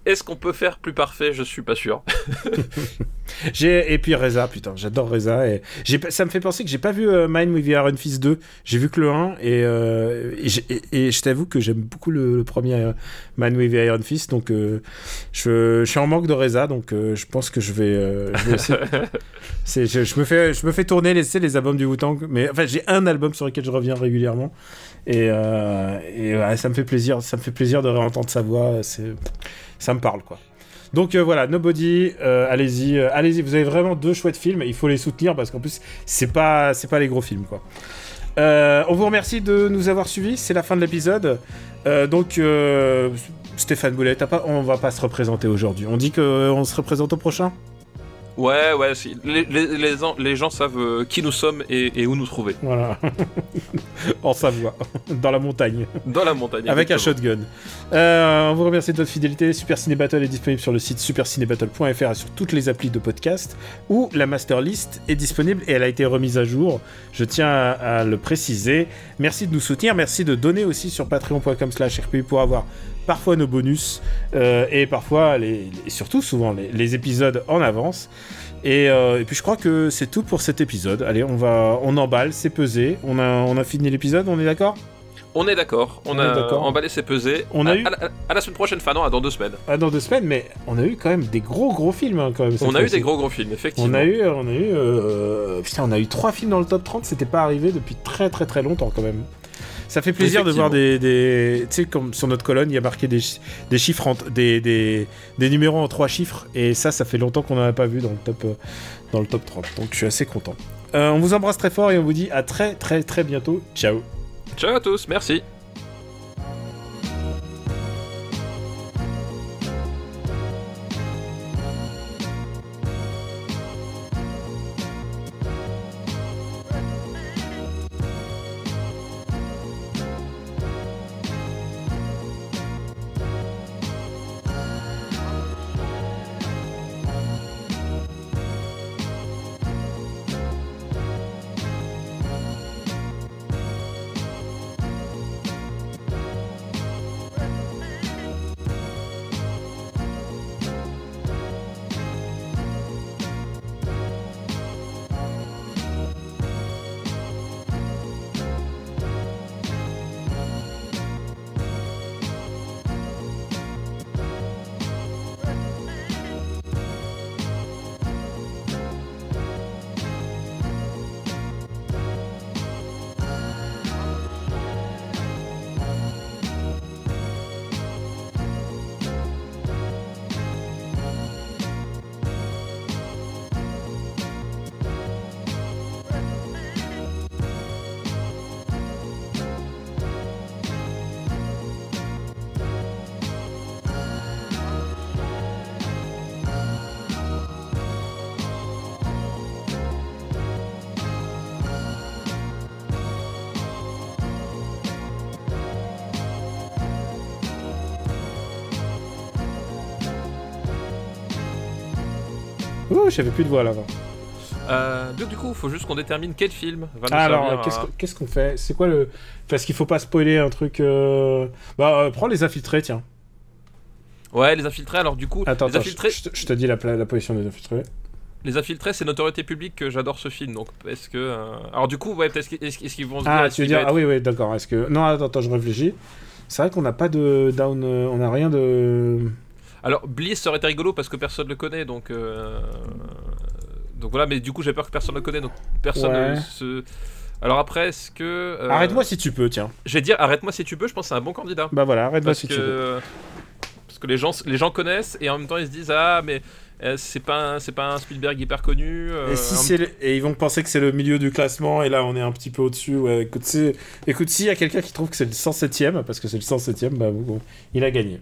est-ce qu'on peut faire plus parfait? Je suis pas sûr J'ai et puis Reza, putain, j'adore Reza et j'ai ça me fait penser que j'ai pas vu euh, Mine with the Iron Fist 2. J'ai vu que le 1 et euh, et, et- et je t'avoue que j'aime beaucoup le, le premier euh, Mine with the Iron Fist donc euh, je, je suis en manque de Reza donc euh, je pense que je vais, je vais essayer. C'est je, je me fais je me fais tourner les les albums du Wu-Tang mais enfin j'ai un album sur lequel je reviens régulièrement et, et ouais, ça me fait plaisir ça me fait plaisir de réentendre sa voix, c'est ça me parle quoi. Donc euh, voilà, Nobody, euh, allez-y, euh, allez-y. Vous avez vraiment deux chouettes films. Il faut les soutenir parce qu'en plus, c'est pas, c'est pas les gros films quoi. On vous remercie de nous avoir suivis. C'est la fin de l'épisode. Donc Stéphane Boulet, pas, on va pas se représenter aujourd'hui. On dit que euh, on se représente au prochain? Ouais ouais si. les, les, les, gens- les gens savent euh, qui nous sommes et, et où nous trouver Voilà. en Savoie, dans la montagne. dans la montagne Avec un shotgun. Euh, on vous remercie de votre fidélité. Super Ciné Battle est disponible sur le site supercinébattle.fr et sur toutes les applis de podcast. Où la master list est disponible et elle a été remise à jour. Je tiens à, à le préciser. Merci de nous soutenir. Merci de donner aussi sur patreon.com/slash RPU pour avoir parfois nos bonus euh, et parfois les, et surtout souvent les, les épisodes en avance. Et, euh, et puis je crois que c'est tout pour cet épisode. Allez, on va, on emballe, c'est pesé. On a, on a fini l'épisode, on est d'accord? On est d'accord on, On a emballé c'est pesé On a à, eu- à la, à la semaine prochaine enfin non à dans deux semaines Ah, dans deux semaines, mais on a eu quand même des gros gros films hein, quand même. on a eu des gros gros films effectivement On a eu, on a eu, euh, putain, on a eu trois films dans le top 30. C'était pas arrivé depuis très très très longtemps quand même. Ça fait plaisir de voir des, des tu sais, comme sur notre colonne, il y a marqué des, chi- des chiffres, en- des, des, des numéros en trois chiffres, et ça, ça fait longtemps qu'on n'en a pas vu dans le top, euh, dans le top 30. Donc je suis assez content. Euh, on vous embrasse très fort et on vous dit à très très très bientôt. Ciao. ciao à tous merci j'avais plus de voix là avant. Euh, donc du coup, faut juste qu'on détermine quel film va nous alors, euh, qu'est-ce à- qu'on- fait? C'est quoi le. Parce qu'il faut pas spoiler un truc. euh, Bah, euh, prends les infiltrés, tiens. Ouais, les infiltrés. Alors du coup, Attends, les attends, infiltrés, je, je te- dis la, position des infiltrés. les infiltrés, c'est notoriété publique que j'adore ce film. Donc est-ce que, alors du coup, ouais, est-ce qu'ils est-ce qu'ils vont se dire, Ah, tu veux dire. Ah oui, oui, d'accord. Est-ce que. Non, attends, attends, je réfléchis. C'est vrai qu'on n'a pas de down. On n'a rien de. Alors Bliss ça aurait été rigolo parce que personne le connaît, donc euh, donc voilà. Mais du coup, j'ai peur que personne le connaît, donc personne Ouais. se. Alors après, est-ce que euh, Arrête-moi si tu peux, tiens. Je vais dire, arrête-moi si tu peux. Je pense que c'est un bon candidat. Bah voilà, arrête-moi si que tu veux. parce que les gens les gens connaissent et en même temps ils se disent ah mais euh, c'est pas un- c'est pas un Spielberg hyper connu. euh, Et, si un- c'est le- et ils vont penser que c'est le milieu du classement, et là on est un petit peu au-dessus. Ouais, écoute, écoute, s'il y a quelqu'un qui trouve que c'est le 107ème, parce que c'est le 107ème, bah bon, il a gagné.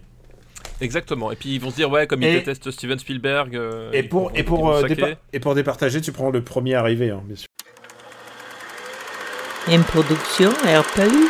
Exactement. Et puis ils vont se dire ouais comme ils détestent Steven Spielberg. euh, Et pour, vont- et, pour, euh, dépa- et pour départager, tu prends le premier arrivé, hein, bien sûr. Une production RPU.